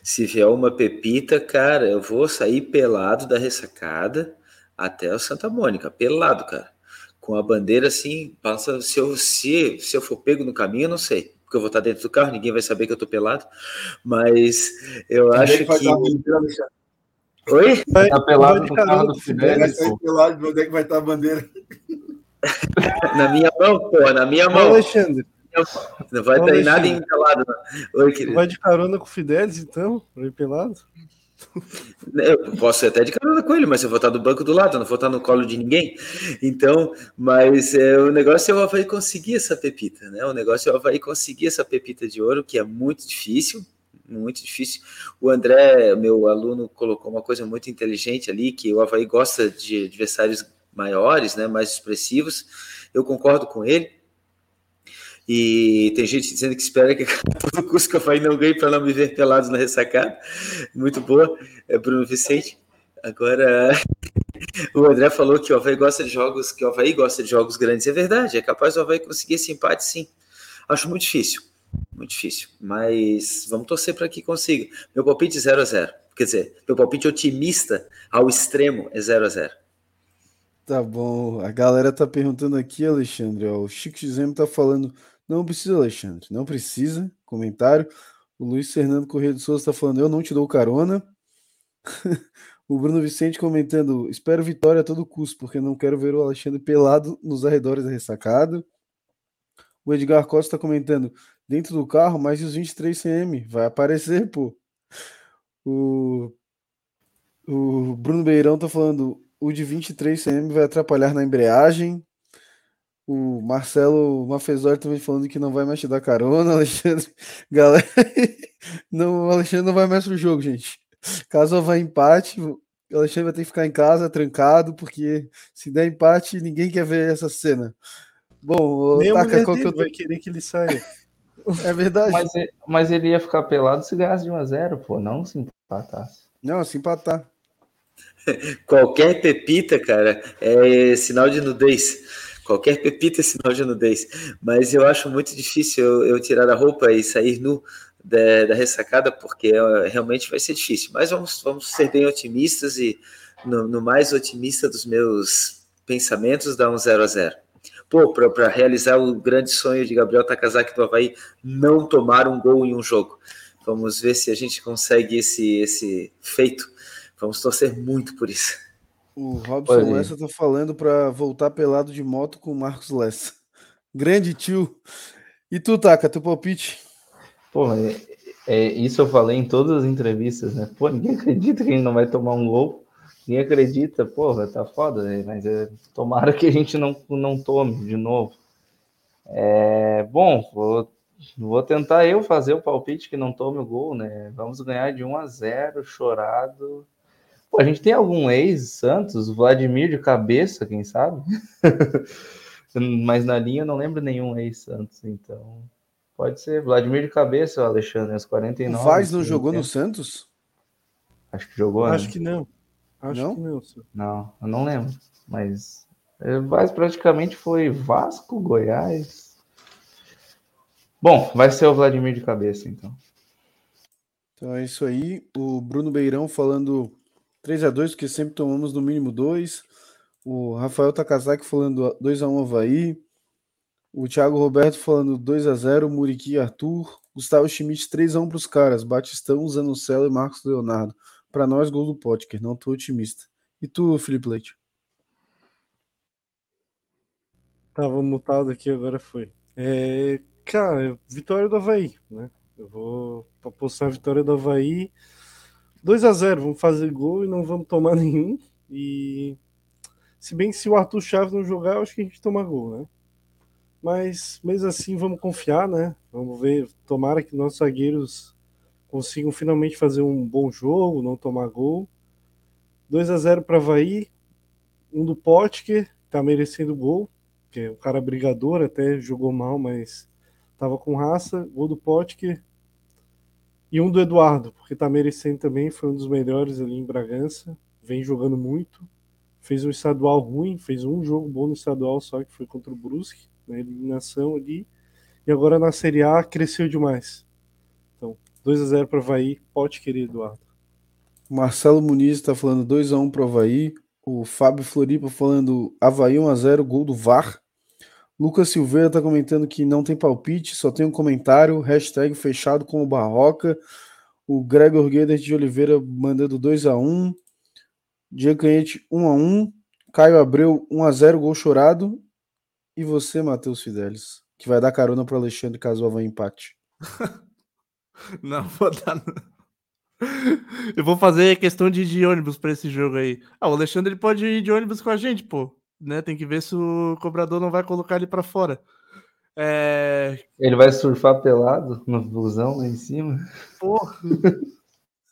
se vier uma pepita, cara, eu vou sair pelado da ressacada até o Santa Mônica, pelado, cara. Com a bandeira assim, passa. Se eu, se, se eu for pego no caminho, eu não sei. Porque eu vou estar dentro do carro, ninguém vai saber que eu tô pelado. Mas eu é acho que vai? Oi? Tá pelado de no carona carro do com Fidelis, Vai pelado, onde é que vai estar a bandeira? (laughs) Na minha mão, pô, na minha mão. Alexandre, Não vai ter nada empelado, não. Oi, querido. vai de carona com o Fidelis, então? Vai pelado? Eu posso ir até de carona com ele, mas eu vou estar do banco do lado, eu não vou estar no colo de ninguém. Então, mas é, o negócio é o Havaí conseguir essa pepita, né? O negócio é o Havaí conseguir essa pepita de ouro, que é muito difícil, muito difícil. O André, meu aluno, colocou uma coisa muito inteligente ali, que o Havaí gosta de adversários maiores, né, mais expressivos. Eu concordo com ele. E tem gente dizendo que espera que todo custo que o Havaí não ganhe para não me ver pelados na ressacada. Muito boa, é Bruno Vicente. Agora, (laughs) o André falou que o Havaí gosta de jogos, que o Havaí gosta de jogos grandes. É verdade, é capaz do Havaí conseguir esse empate, sim. Acho muito difícil, muito difícil. Mas vamos torcer para que consiga. Meu palpite 0 a 0 Quer dizer, meu palpite otimista ao extremo é 0 a 0 Tá bom. A galera tá perguntando aqui, Alexandre. Ó, o Chico Xizemo tá falando. Não precisa, Alexandre. Não precisa. Comentário. O Luiz Fernando Corrêa de Souza tá falando. Eu não te dou carona. (laughs) o Bruno Vicente comentando. Espero vitória a todo custo, porque não quero ver o Alexandre pelado nos arredores da ressacada. O Edgar Costa tá comentando. Dentro do carro, mais os 23 cm. Vai aparecer, pô. O, o Bruno Beirão tá falando. O de 23 cm vai atrapalhar na embreagem. O Marcelo Mafezori também falando que não vai mais te dar carona, (laughs) Alexandre. Galera, não, o Alexandre não vai mais pro jogo, gente. Caso vá empate, o Alexandre vai ter que ficar em casa, trancado, porque se der empate, ninguém quer ver essa cena. Bom, Nem a Taka, mulher qual que vai querer que ele saia. (laughs) É verdade. Mas, ele- mas ele ia ficar pelado se ganhasse de 1x0, pô, não se empatasse. Não, se empatar. (laughs) Qualquer pepita, cara, é sinal de nudez. Qualquer pepita é sinal de nudez. Mas eu acho muito difícil eu, eu tirar a roupa e sair nu da, da ressacada, porque é, realmente vai ser difícil. Mas vamos, vamos ser bem otimistas e no, no mais otimista dos meus pensamentos, dá um 0 a 0 Pô, para realizar o grande sonho de Gabriel Takazaki do Havaí, não tomar um gol em um jogo. Vamos ver se a gente consegue esse, esse feito. Vamos torcer muito por isso. O Robson Olha. Lessa tá falando para voltar pelado de moto com o Marcos Lessa. Grande tio. E tu, Taka, teu palpite? Pô, é, é, isso eu falei em todas as entrevistas, né? Pô, ninguém acredita que a gente não vai tomar um gol. Ninguém acredita, porra, tá foda, né? mas é, tomara que a gente não, não tome de novo. É, bom, vou, vou tentar eu fazer o palpite que não tome o gol, né? Vamos ganhar de 1 a 0 chorado. Pô, a gente tem algum ex-Santos, Vladimir de cabeça, quem sabe? (laughs) mas na linha eu não lembro nenhum ex-Santos, então pode ser. Vladimir de cabeça, Alexandre, aos 49. O Vaz não segundo jogou no tempo. Santos? Acho que jogou, Acho né? que não. Acho Não? que não. senhor. Não, eu não lembro. Mas é, Vaz praticamente foi Vasco, Goiás. Bom, vai ser o Vladimir de cabeça, então. Então é isso aí. O Bruno Beirão falando 3 a 2 porque sempre tomamos no mínimo 2. O Rafael Takazaki falando 2 a 1 Havaí. O Thiago Roberto falando 2 a 0 Muriqui e Arthur. Gustavo Schmidt 3 a 1 para os caras. Batistão, Zanocelo e Marcos Leonardo. Para nós, gol do Potker. Não tô otimista. E tu, Felipe Leite? Tava mutado aqui, agora foi. É, cara, vitória do Havaí, né? Eu vou apostar a vitória do Havaí 2 a 0 Vamos fazer gol e não vamos tomar (laughs) nenhum. E se bem que se o Arthur Chaves não jogar, eu acho que a gente toma gol, né? Mas mesmo assim, vamos confiar, né? Vamos ver. Tomara que nossos zagueiros consigam finalmente fazer um bom jogo, não tomar gol. 2 a 0 para Havaí, um do Potker, tá merecendo gol, que é um cara brigador, até jogou mal, mas tava com raça. Gol do Potker. E um do Eduardo, porque tá merecendo também, foi um dos melhores ali em Bragança, vem jogando muito. Fez um estadual ruim, fez um jogo bom no estadual só que foi contra o Brusque, na eliminação ali. E agora na Série A cresceu demais. Então, 2 a 0 para Havaí, Pote querido Eduardo. Marcelo Muniz está falando 2x1 pro Havaí. O Fábio Floripa falando Havaí 1x0, gol do VAR. Lucas Silveira está comentando que não tem palpite, só tem um comentário. Hashtag fechado como Barroca. O Gregor Guedes de Oliveira mandando 2x1. Diego Canhete 1x1. Caio Abreu 1x0, gol chorado. E você, Matheus Fidelis, que vai dar carona pro Alexandre caso o Havaí empate. (laughs) (laughs) Não, vou dar. (laughs) Eu vou fazer questão de ir de ônibus para esse jogo aí. Ah, o Alexandre ele pode ir de ônibus com a gente, pô. Né? Tem que ver se o cobrador não vai colocar ele para fora. É... Ele vai surfar pelado no busão lá em cima. Porra. (laughs)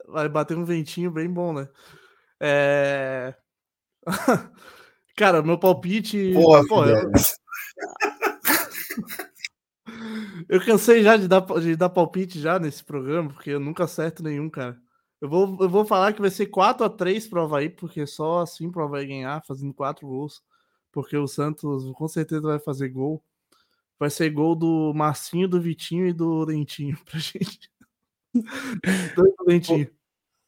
Vai bater um ventinho bem bom, né? É... Cara, meu palpite. Porra, Pô, eu... Eu cansei já de dar, de dar palpite já nesse programa, porque eu nunca acerto nenhum, cara. Eu vou, eu vou falar que vai ser 4 a 3 pro Havaí, porque só assim pro Havaí ganhar, fazendo 4 gols. Porque o Santos com certeza vai fazer gol. Vai ser gol do Marcinho, do Vitinho e do Dentinho pra (laughs) gente. Do Dentinho.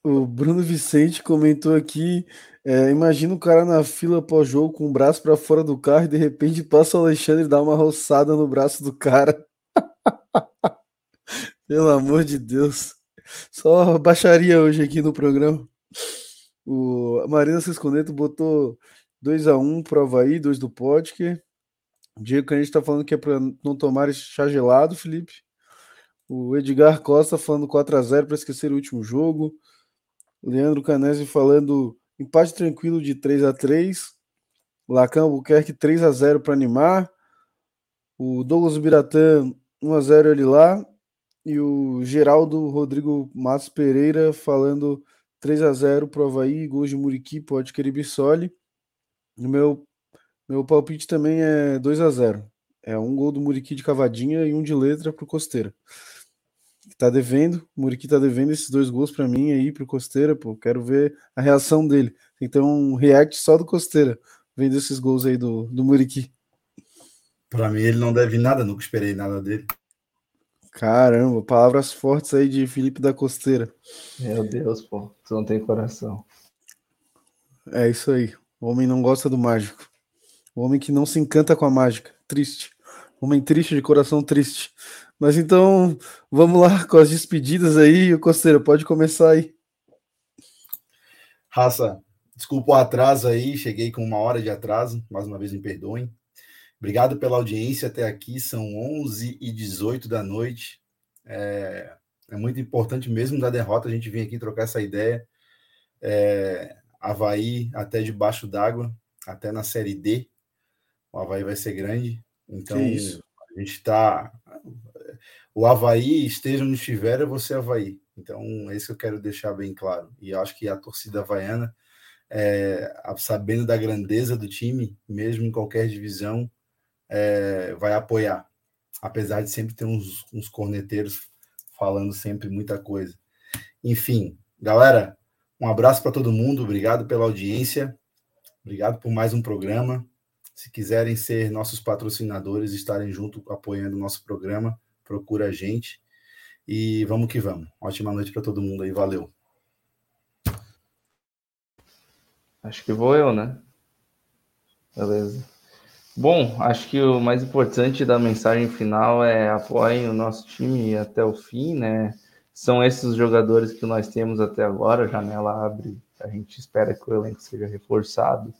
O Bruno Vicente comentou aqui: é, imagina o cara na fila pós-jogo com o braço para fora do carro e de repente passa o Alexandre e dá uma roçada no braço do cara. (laughs) Pelo amor de Deus. Só baixaria hoje aqui no programa. O Marina Sesconeto botou 2x1 pro Havaí, 2 do Podker. Diego Canete tá falando que é para não tomar chá gelado, Felipe. O Edgar Costa falando 4x0 para esquecer o último jogo. Leandro Canese falando empate tranquilo de 3 a 3 Lacan Albuquerque 3 a 0 para animar. O Douglas Biratã 1 a 0 ele lá. E o Geraldo Rodrigo Matos Pereira falando 3 a 0 pro Havaí, gols de Muriqui, pode querer Bissoli. No meu, meu palpite também é 2 a 0 É um gol do Muriqui de cavadinha e um de letra pro Costeira. Tá devendo, o Muriqui tá devendo esses dois gols para mim aí pro Costeira, pô. Quero ver a reação dele. Então, um react só do Costeira, vendo esses gols aí do, do Muriqui. Para mim, ele não deve nada, nunca esperei nada dele. Caramba, palavras fortes aí de Felipe da Costeira. Meu Deus, pô, tu não tem coração. É isso aí. O homem não gosta do mágico. O homem que não se encanta com a mágica. Triste. Homem triste de coração triste. Mas então, vamos lá com as despedidas aí. O Costeira, pode começar aí. Raça, desculpa o atraso aí, cheguei com uma hora de atraso, mais uma vez me perdoem. Obrigado pela audiência até aqui, são 11 e 18 da noite. É, é muito importante mesmo da derrota a gente vir aqui trocar essa ideia. É, Havaí até debaixo d'água, até na Série D. O Havaí vai ser grande. Então, a gente está. O Havaí, esteja onde estiver, é você Havaí. Então, é isso que eu quero deixar bem claro. E eu acho que a torcida havaiana, é, sabendo da grandeza do time, mesmo em qualquer divisão, é, vai apoiar. Apesar de sempre ter uns, uns corneteiros falando sempre muita coisa. Enfim, galera, um abraço para todo mundo, obrigado pela audiência, obrigado por mais um programa. Se quiserem ser nossos patrocinadores, estarem junto apoiando o nosso programa, procura a gente. E vamos que vamos. Ótima noite para todo mundo aí, valeu. Acho que vou eu, né? Beleza. Bom, acho que o mais importante da mensagem final é apoiem o nosso time até o fim, né? São esses os jogadores que nós temos até agora, a janela abre, a gente espera que o elenco seja reforçado,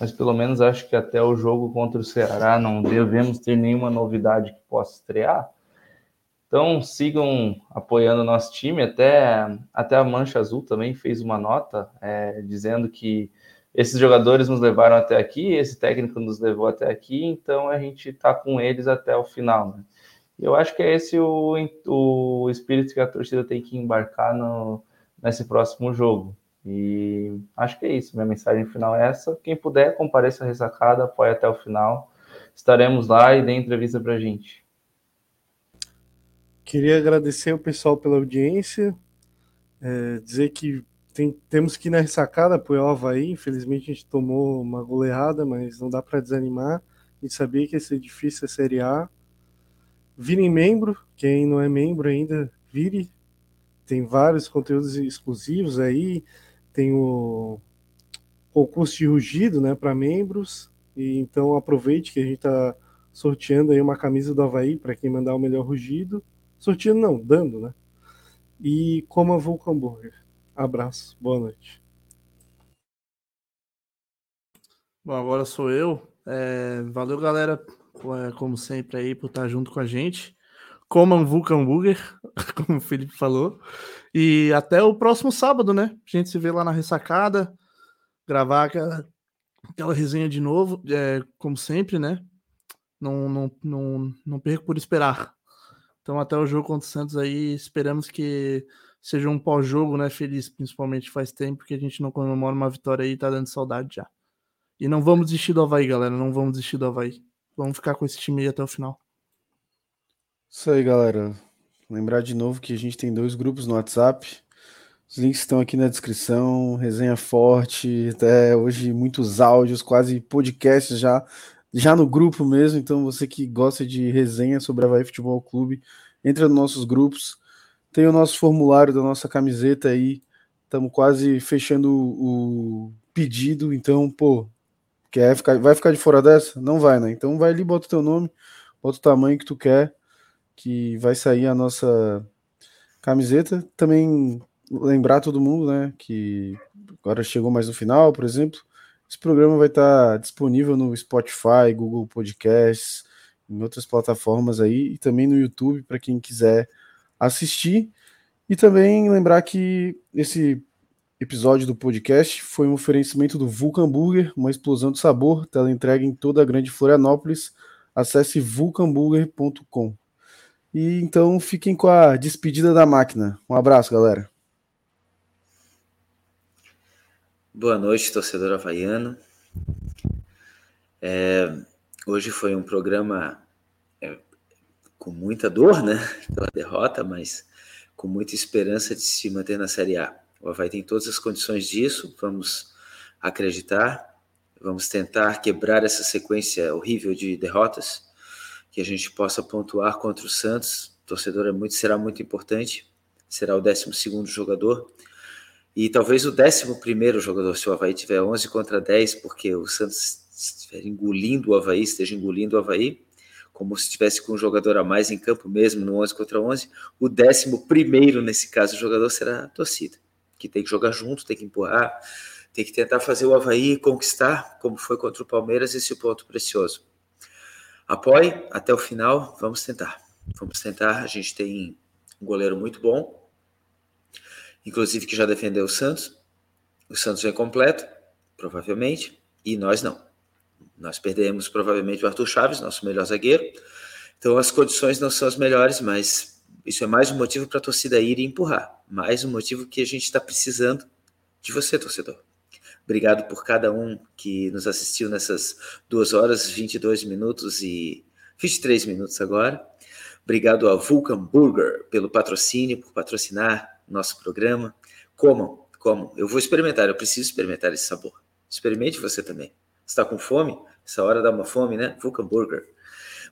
mas pelo menos acho que até o jogo contra o Ceará não devemos ter nenhuma novidade que possa estrear. Então sigam apoiando o nosso time, até, até a Mancha Azul também fez uma nota é, dizendo que esses jogadores nos levaram até aqui, esse técnico nos levou até aqui, então a gente está com eles até o final. Né? Eu acho que é esse o, o espírito que a torcida tem que embarcar no, nesse próximo jogo. E acho que é isso. Minha mensagem final é essa. Quem puder, compareça a ressacada, apoie até o final. Estaremos lá e dê entrevista pra gente. Queria agradecer o pessoal pela audiência, é, dizer que tem, temos que ir na ressacada apoiar o Havaí. Infelizmente a gente tomou uma goleada, mas não dá para desanimar. A gente sabia que ia ser difícil a Série A. Virem membro, quem não é membro ainda, vire. Tem vários conteúdos exclusivos aí. Tem o concurso de rugido né, para membros. E então aproveite que a gente está sorteando aí uma camisa do Havaí para quem mandar o melhor rugido. Sorteando não, dando, né? E coma Vulcan Burger. Abraço, boa noite. Bom, agora sou eu. É, valeu, galera, é, como sempre aí, por estar junto com a gente. Comam Vulcan Burger, (laughs) como o Felipe falou. E até o próximo sábado, né? A gente se vê lá na ressacada, gravar aquela, aquela resenha de novo, é, como sempre, né? Não, não, não, não perco por esperar. Então, até o jogo contra o Santos aí, esperamos que seja um pós-jogo, né? Feliz, principalmente faz tempo que a gente não comemora uma vitória aí, tá dando saudade já. E não vamos desistir do Havaí, galera. Não vamos desistir do Havaí. Vamos ficar com esse time aí até o final. Isso aí, galera. Lembrar de novo que a gente tem dois grupos no WhatsApp. Os links estão aqui na descrição. Resenha forte, até hoje muitos áudios, quase podcasts já, já no grupo mesmo. Então você que gosta de resenha sobre Havaí Futebol Clube, entra nos nossos grupos. Tem o nosso formulário da nossa camiseta aí. Estamos quase fechando o pedido. Então, pô, quer ficar, vai ficar de fora dessa? Não vai, né? Então vai ali, bota o teu nome, bota o tamanho que tu quer, que vai sair a nossa camiseta. Também lembrar todo mundo, né, que agora chegou mais no final, por exemplo, esse programa vai estar disponível no Spotify, Google Podcasts, em outras plataformas aí e também no YouTube para quem quiser assistir. E também lembrar que esse episódio do podcast foi um oferecimento do Vulcan Burger, uma explosão de sabor, tela entrega em toda a grande Florianópolis. Acesse vulcanburger.com. E então fiquem com a despedida da máquina. Um abraço, galera. Boa noite, torcedor havaiano. É, hoje foi um programa com muita dor, né, pela derrota, mas com muita esperança de se manter na Série A. O Havaí tem todas as condições disso, vamos acreditar, vamos tentar quebrar essa sequência horrível de derrotas, que a gente possa pontuar contra o Santos. O torcedor é muito, será muito importante, será o 12 jogador, e talvez o 11 jogador, se o Havaí tiver 11 contra 10, porque o Santos estiver engolindo o Havaí, esteja engolindo o Havaí, como se estivesse com um jogador a mais em campo mesmo, no 11 contra 11, o décimo primeiro, nesse caso, o jogador será a torcida, que tem que jogar junto, tem que empurrar, tem que tentar fazer o Havaí conquistar, como foi contra o Palmeiras, esse ponto precioso. Apoie até o final, vamos tentar. Vamos tentar, a gente tem um goleiro muito bom, inclusive que já defendeu o Santos. O Santos vem completo, provavelmente, e nós não. Nós perdemos provavelmente o Arthur Chaves, nosso melhor zagueiro. Então as condições não são as melhores, mas isso é mais um motivo para a torcida ir e empurrar. Mais um motivo que a gente está precisando de você, torcedor. Obrigado por cada um que nos assistiu nessas duas horas, 22 minutos e 23 minutos agora. Obrigado ao Vulcan Burger pelo patrocínio, por patrocinar nosso programa. Comam, comam. Eu vou experimentar, eu preciso experimentar esse sabor. Experimente você também está com fome? Essa hora dá uma fome, né? Vulcan Burger.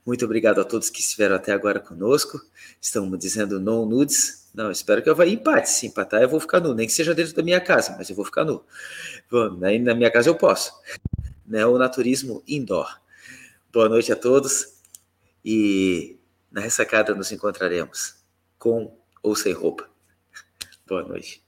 Muito obrigado a todos que estiveram até agora conosco. Estamos dizendo no nudes. Não, espero que eu vá empate. Se empatar, eu vou ficar nu. Nem que seja dentro da minha casa, mas eu vou ficar nu. Bom, aí na minha casa eu posso. Né? O naturismo indoor. Boa noite a todos. E na ressacada nos encontraremos. Com ou sem roupa. Boa noite.